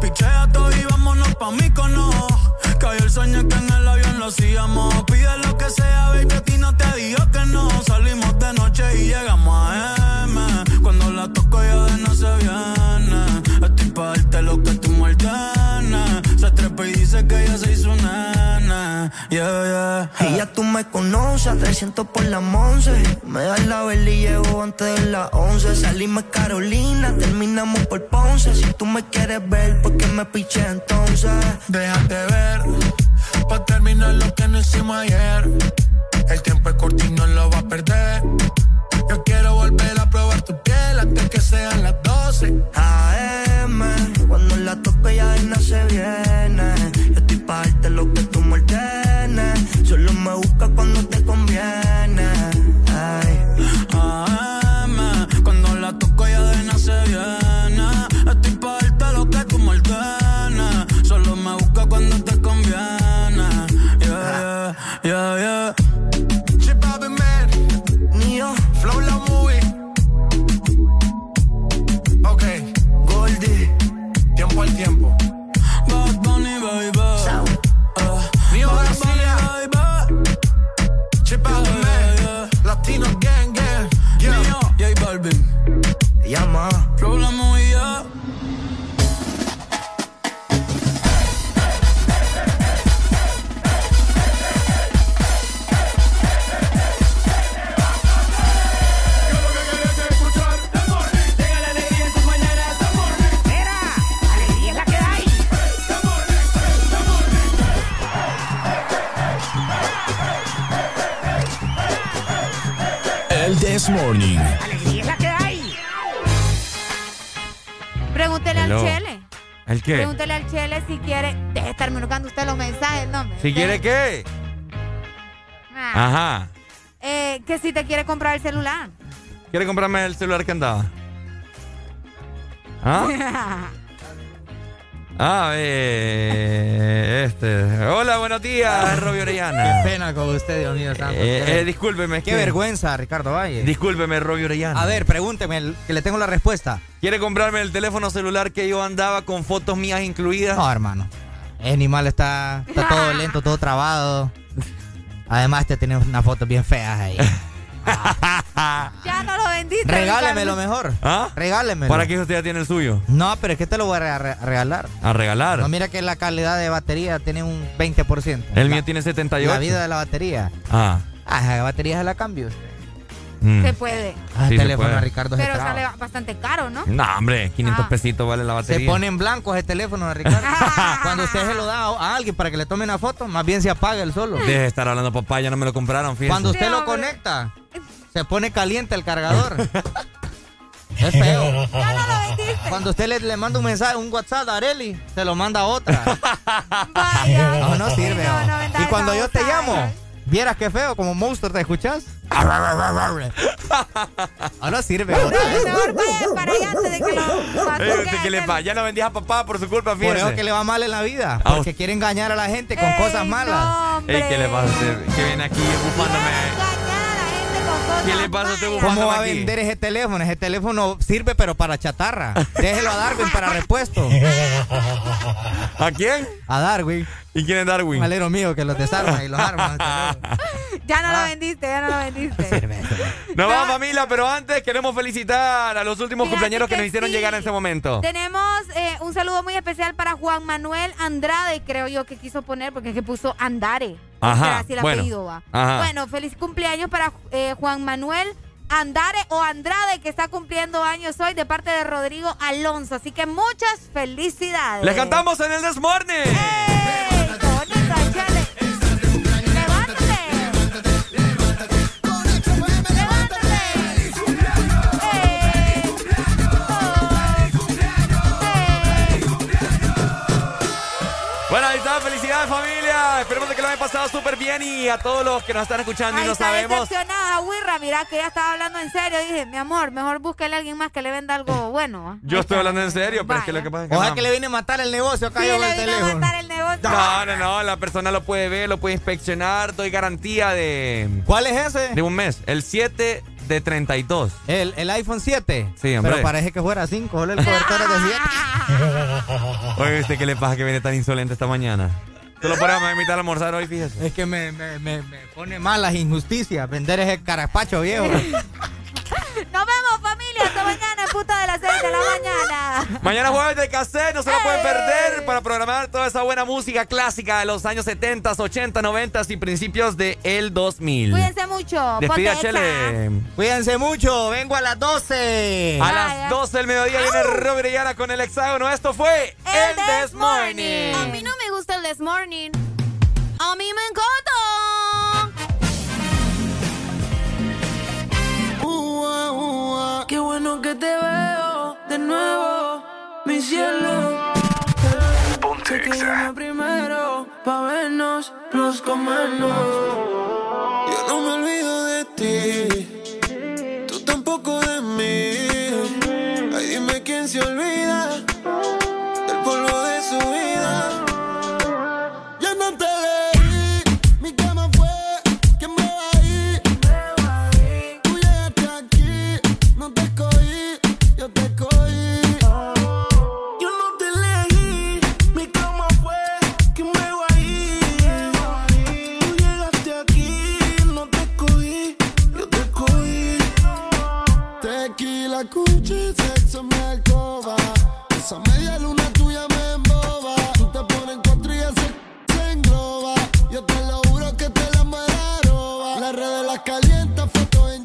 Pichea todo y vámonos pa' mí cono. Cayó el sueño que en el avión lo hacíamos. Pide lo que sea, baby, a ti no te digo que no. Salimos de noche y llegamos a M. Cuando la toco ya de no se viene. Estoy pa' darte lo que y dice que que se hizo nana. Yeah, yeah. Y ya tú me conoces, a 300 por la once. Me das la vela y llego antes de las 11. Salimos Carolina, terminamos por Ponce. Si tú me quieres ver, ¿por qué me piché entonces? Déjate ver, pa' terminar lo que no hicimos ayer. El tiempo es corto y no lo va a perder. Yo quiero volver a probar tu piel antes que sean las 12. AM, cuando la tope ya nada se viene. Yo estoy pa' darte lo que tú me. Solo me busca cuando te conviene. Ay. AM, cuando la toco ya de nada se viene. Estoy pa' darte lo que tú me. Solo me busca cuando te conviene. Yeah, yeah, yeah, yeah. This Morning. Pregúntele Hello. al Chele. ¿El qué? Pregúntele al Chele si quiere. Deje de estarme colocando usted los mensajes, no me. Si quiere qué. Ah. Ajá. Eh, que si te quiere comprar el celular. ¿Quiere comprarme el celular que andaba? ¿Ah? [LAUGHS] Ah, eh, este. Hola, buenos días, Robbie Orellana. Qué pena con usted, Dios mío santo. Eh, eh, discúlpeme. Qué que- vergüenza, Ricardo Valle. Discúlpeme, Robbie Orellana. A ver, pregúnteme, que le tengo la respuesta. ¿Quiere comprarme el teléfono celular que yo andaba con fotos mías incluidas? No, hermano. El animal está, está todo [LAUGHS] lento, todo trabado. Además, te tiene unas fotos bien feas ahí. [LAUGHS] [LAUGHS] Ya no lo vendiste. Regálemelo mejor. ¿Ah? Regálemelo. ¿Para qué usted ya tiene el suyo? No, pero es que te lo voy a re- re- regalar. A regalar. No, mira que la calidad de batería tiene un 20%. el La- mío tiene 78. La vida de la batería. Ah. Ah, esa batería se la cambio usted. Mm. Se puede. Ah, Sí, el se teléfono puede. a Ricardo se Pero sale bastante caro, ¿no? No, hombre, 500 Ah. pesitos vale la Se batería. pone en blanco ese teléfono de Ricardo. [LAUGHS] Cuando usted se lo da a alguien para que le tome una foto, más bien se apaga el solo. Deje de estar hablando papá, ya no me lo compraron, fíjese. Cuando usted Sí, lo hombre. conecta, se pone caliente el cargador. Es feo. [LAUGHS] Ya no lo vendiste. Cuando usted le, le manda un mensaje, un WhatsApp a Areli, se lo manda a otra. [LAUGHS] Vaya. No, no sirve. No, no y cuando yo te llamo, eh. vieras qué feo, como monstruo, ¿te escuchas? No, no sirve. Mejor vaya para allá antes de que lo Eh, usted ¿Qué le pasa? Ya no vendías a papá por su culpa, Por fíjese. eso que le va mal en la vida. Ah, Porque quiere engañar a la gente con Ey, cosas malas. no. Ey, ¿qué le pasa a usted? Que viene aquí bufándome. Engañar a la gente con cosas ¿Qué le pasa a bufándome ¿Cómo va a vender ese teléfono? Ese teléfono sirve pero para chatarra. Déjelo a Darwin para repuesto. ¿A quién? A Darwin. ¿Y quién es Darwin? Un alero mío que los desarma y los arma. [LAUGHS] Ya no Ah. lo vendiste, ya no lo vendiste. [LAUGHS] Nos vamos familia, pero antes queremos felicitar a los últimos Fíjate cumpleaños que, que nos hicieron sí. llegar en este momento. Tenemos eh, un saludo muy especial para Juan Manuel Andrade, creo yo que quiso poner, porque es que puso Andare. Ajá, así el bueno, apellido va. ajá. Bueno, feliz cumpleaños para eh, Juan Manuel Andare o Andrade, que está cumpliendo años hoy, de parte de Rodrigo Alonso. Así que muchas felicidades. Les cantamos en el This Morning. ¡Ey! ¡Qué bonito, chale! Bueno, ahí está, felicidades familia. Esperemos de que lo hayan pasado súper bien y a todos los que nos están escuchando y no está sabemos. decepcionada, Wirra. Mira que ella estaba hablando en serio. Dije, mi amor, mejor búsquele a alguien más que le venda algo [LAUGHS] bueno. Yo estoy hablando en serio, pero es que lo que pasa es que Ojalá no. que le viene a matar el negocio acá Sí, yo le con el vino a teléfono. matar el negocio. No, no, no, la persona lo puede ver, lo puede inspeccionar, doy garantía de, ¿Cuál es ese? de un mes. El 7 de 32. El, el iPhone 7. Sí, hombre. Pero parece que fuera 5. Solo el cobertor es de 7. [LAUGHS] Oye, ¿usted qué le pasa que viene tan insolente esta mañana? Tú lo podemos invitar a almorzar hoy, fíjese. Es que me, me, me, me pone mal las injusticias. Vender ese carapacho viejo. [LAUGHS] puta de las seis de la mañana. Mañana jueves de cassette, no se lo pueden perder para programar toda esa buena música clásica de los años 70, 80, 90 y principios del el 2000. Cuídense mucho. Despida Chele. Cuídense mucho, vengo a las 12. A las 12 del mediodía viene Robert Yara con el hexágono. Esto fue El, This Morning. A mí no me gusta el This Morning. A mí me encanta. Qué bueno que te veo de nuevo, mi cielo. Que llame primero pa' vernos, los comernos. Yo no me olvido de ti, tú tampoco de mí. Ay, dime quién se olvida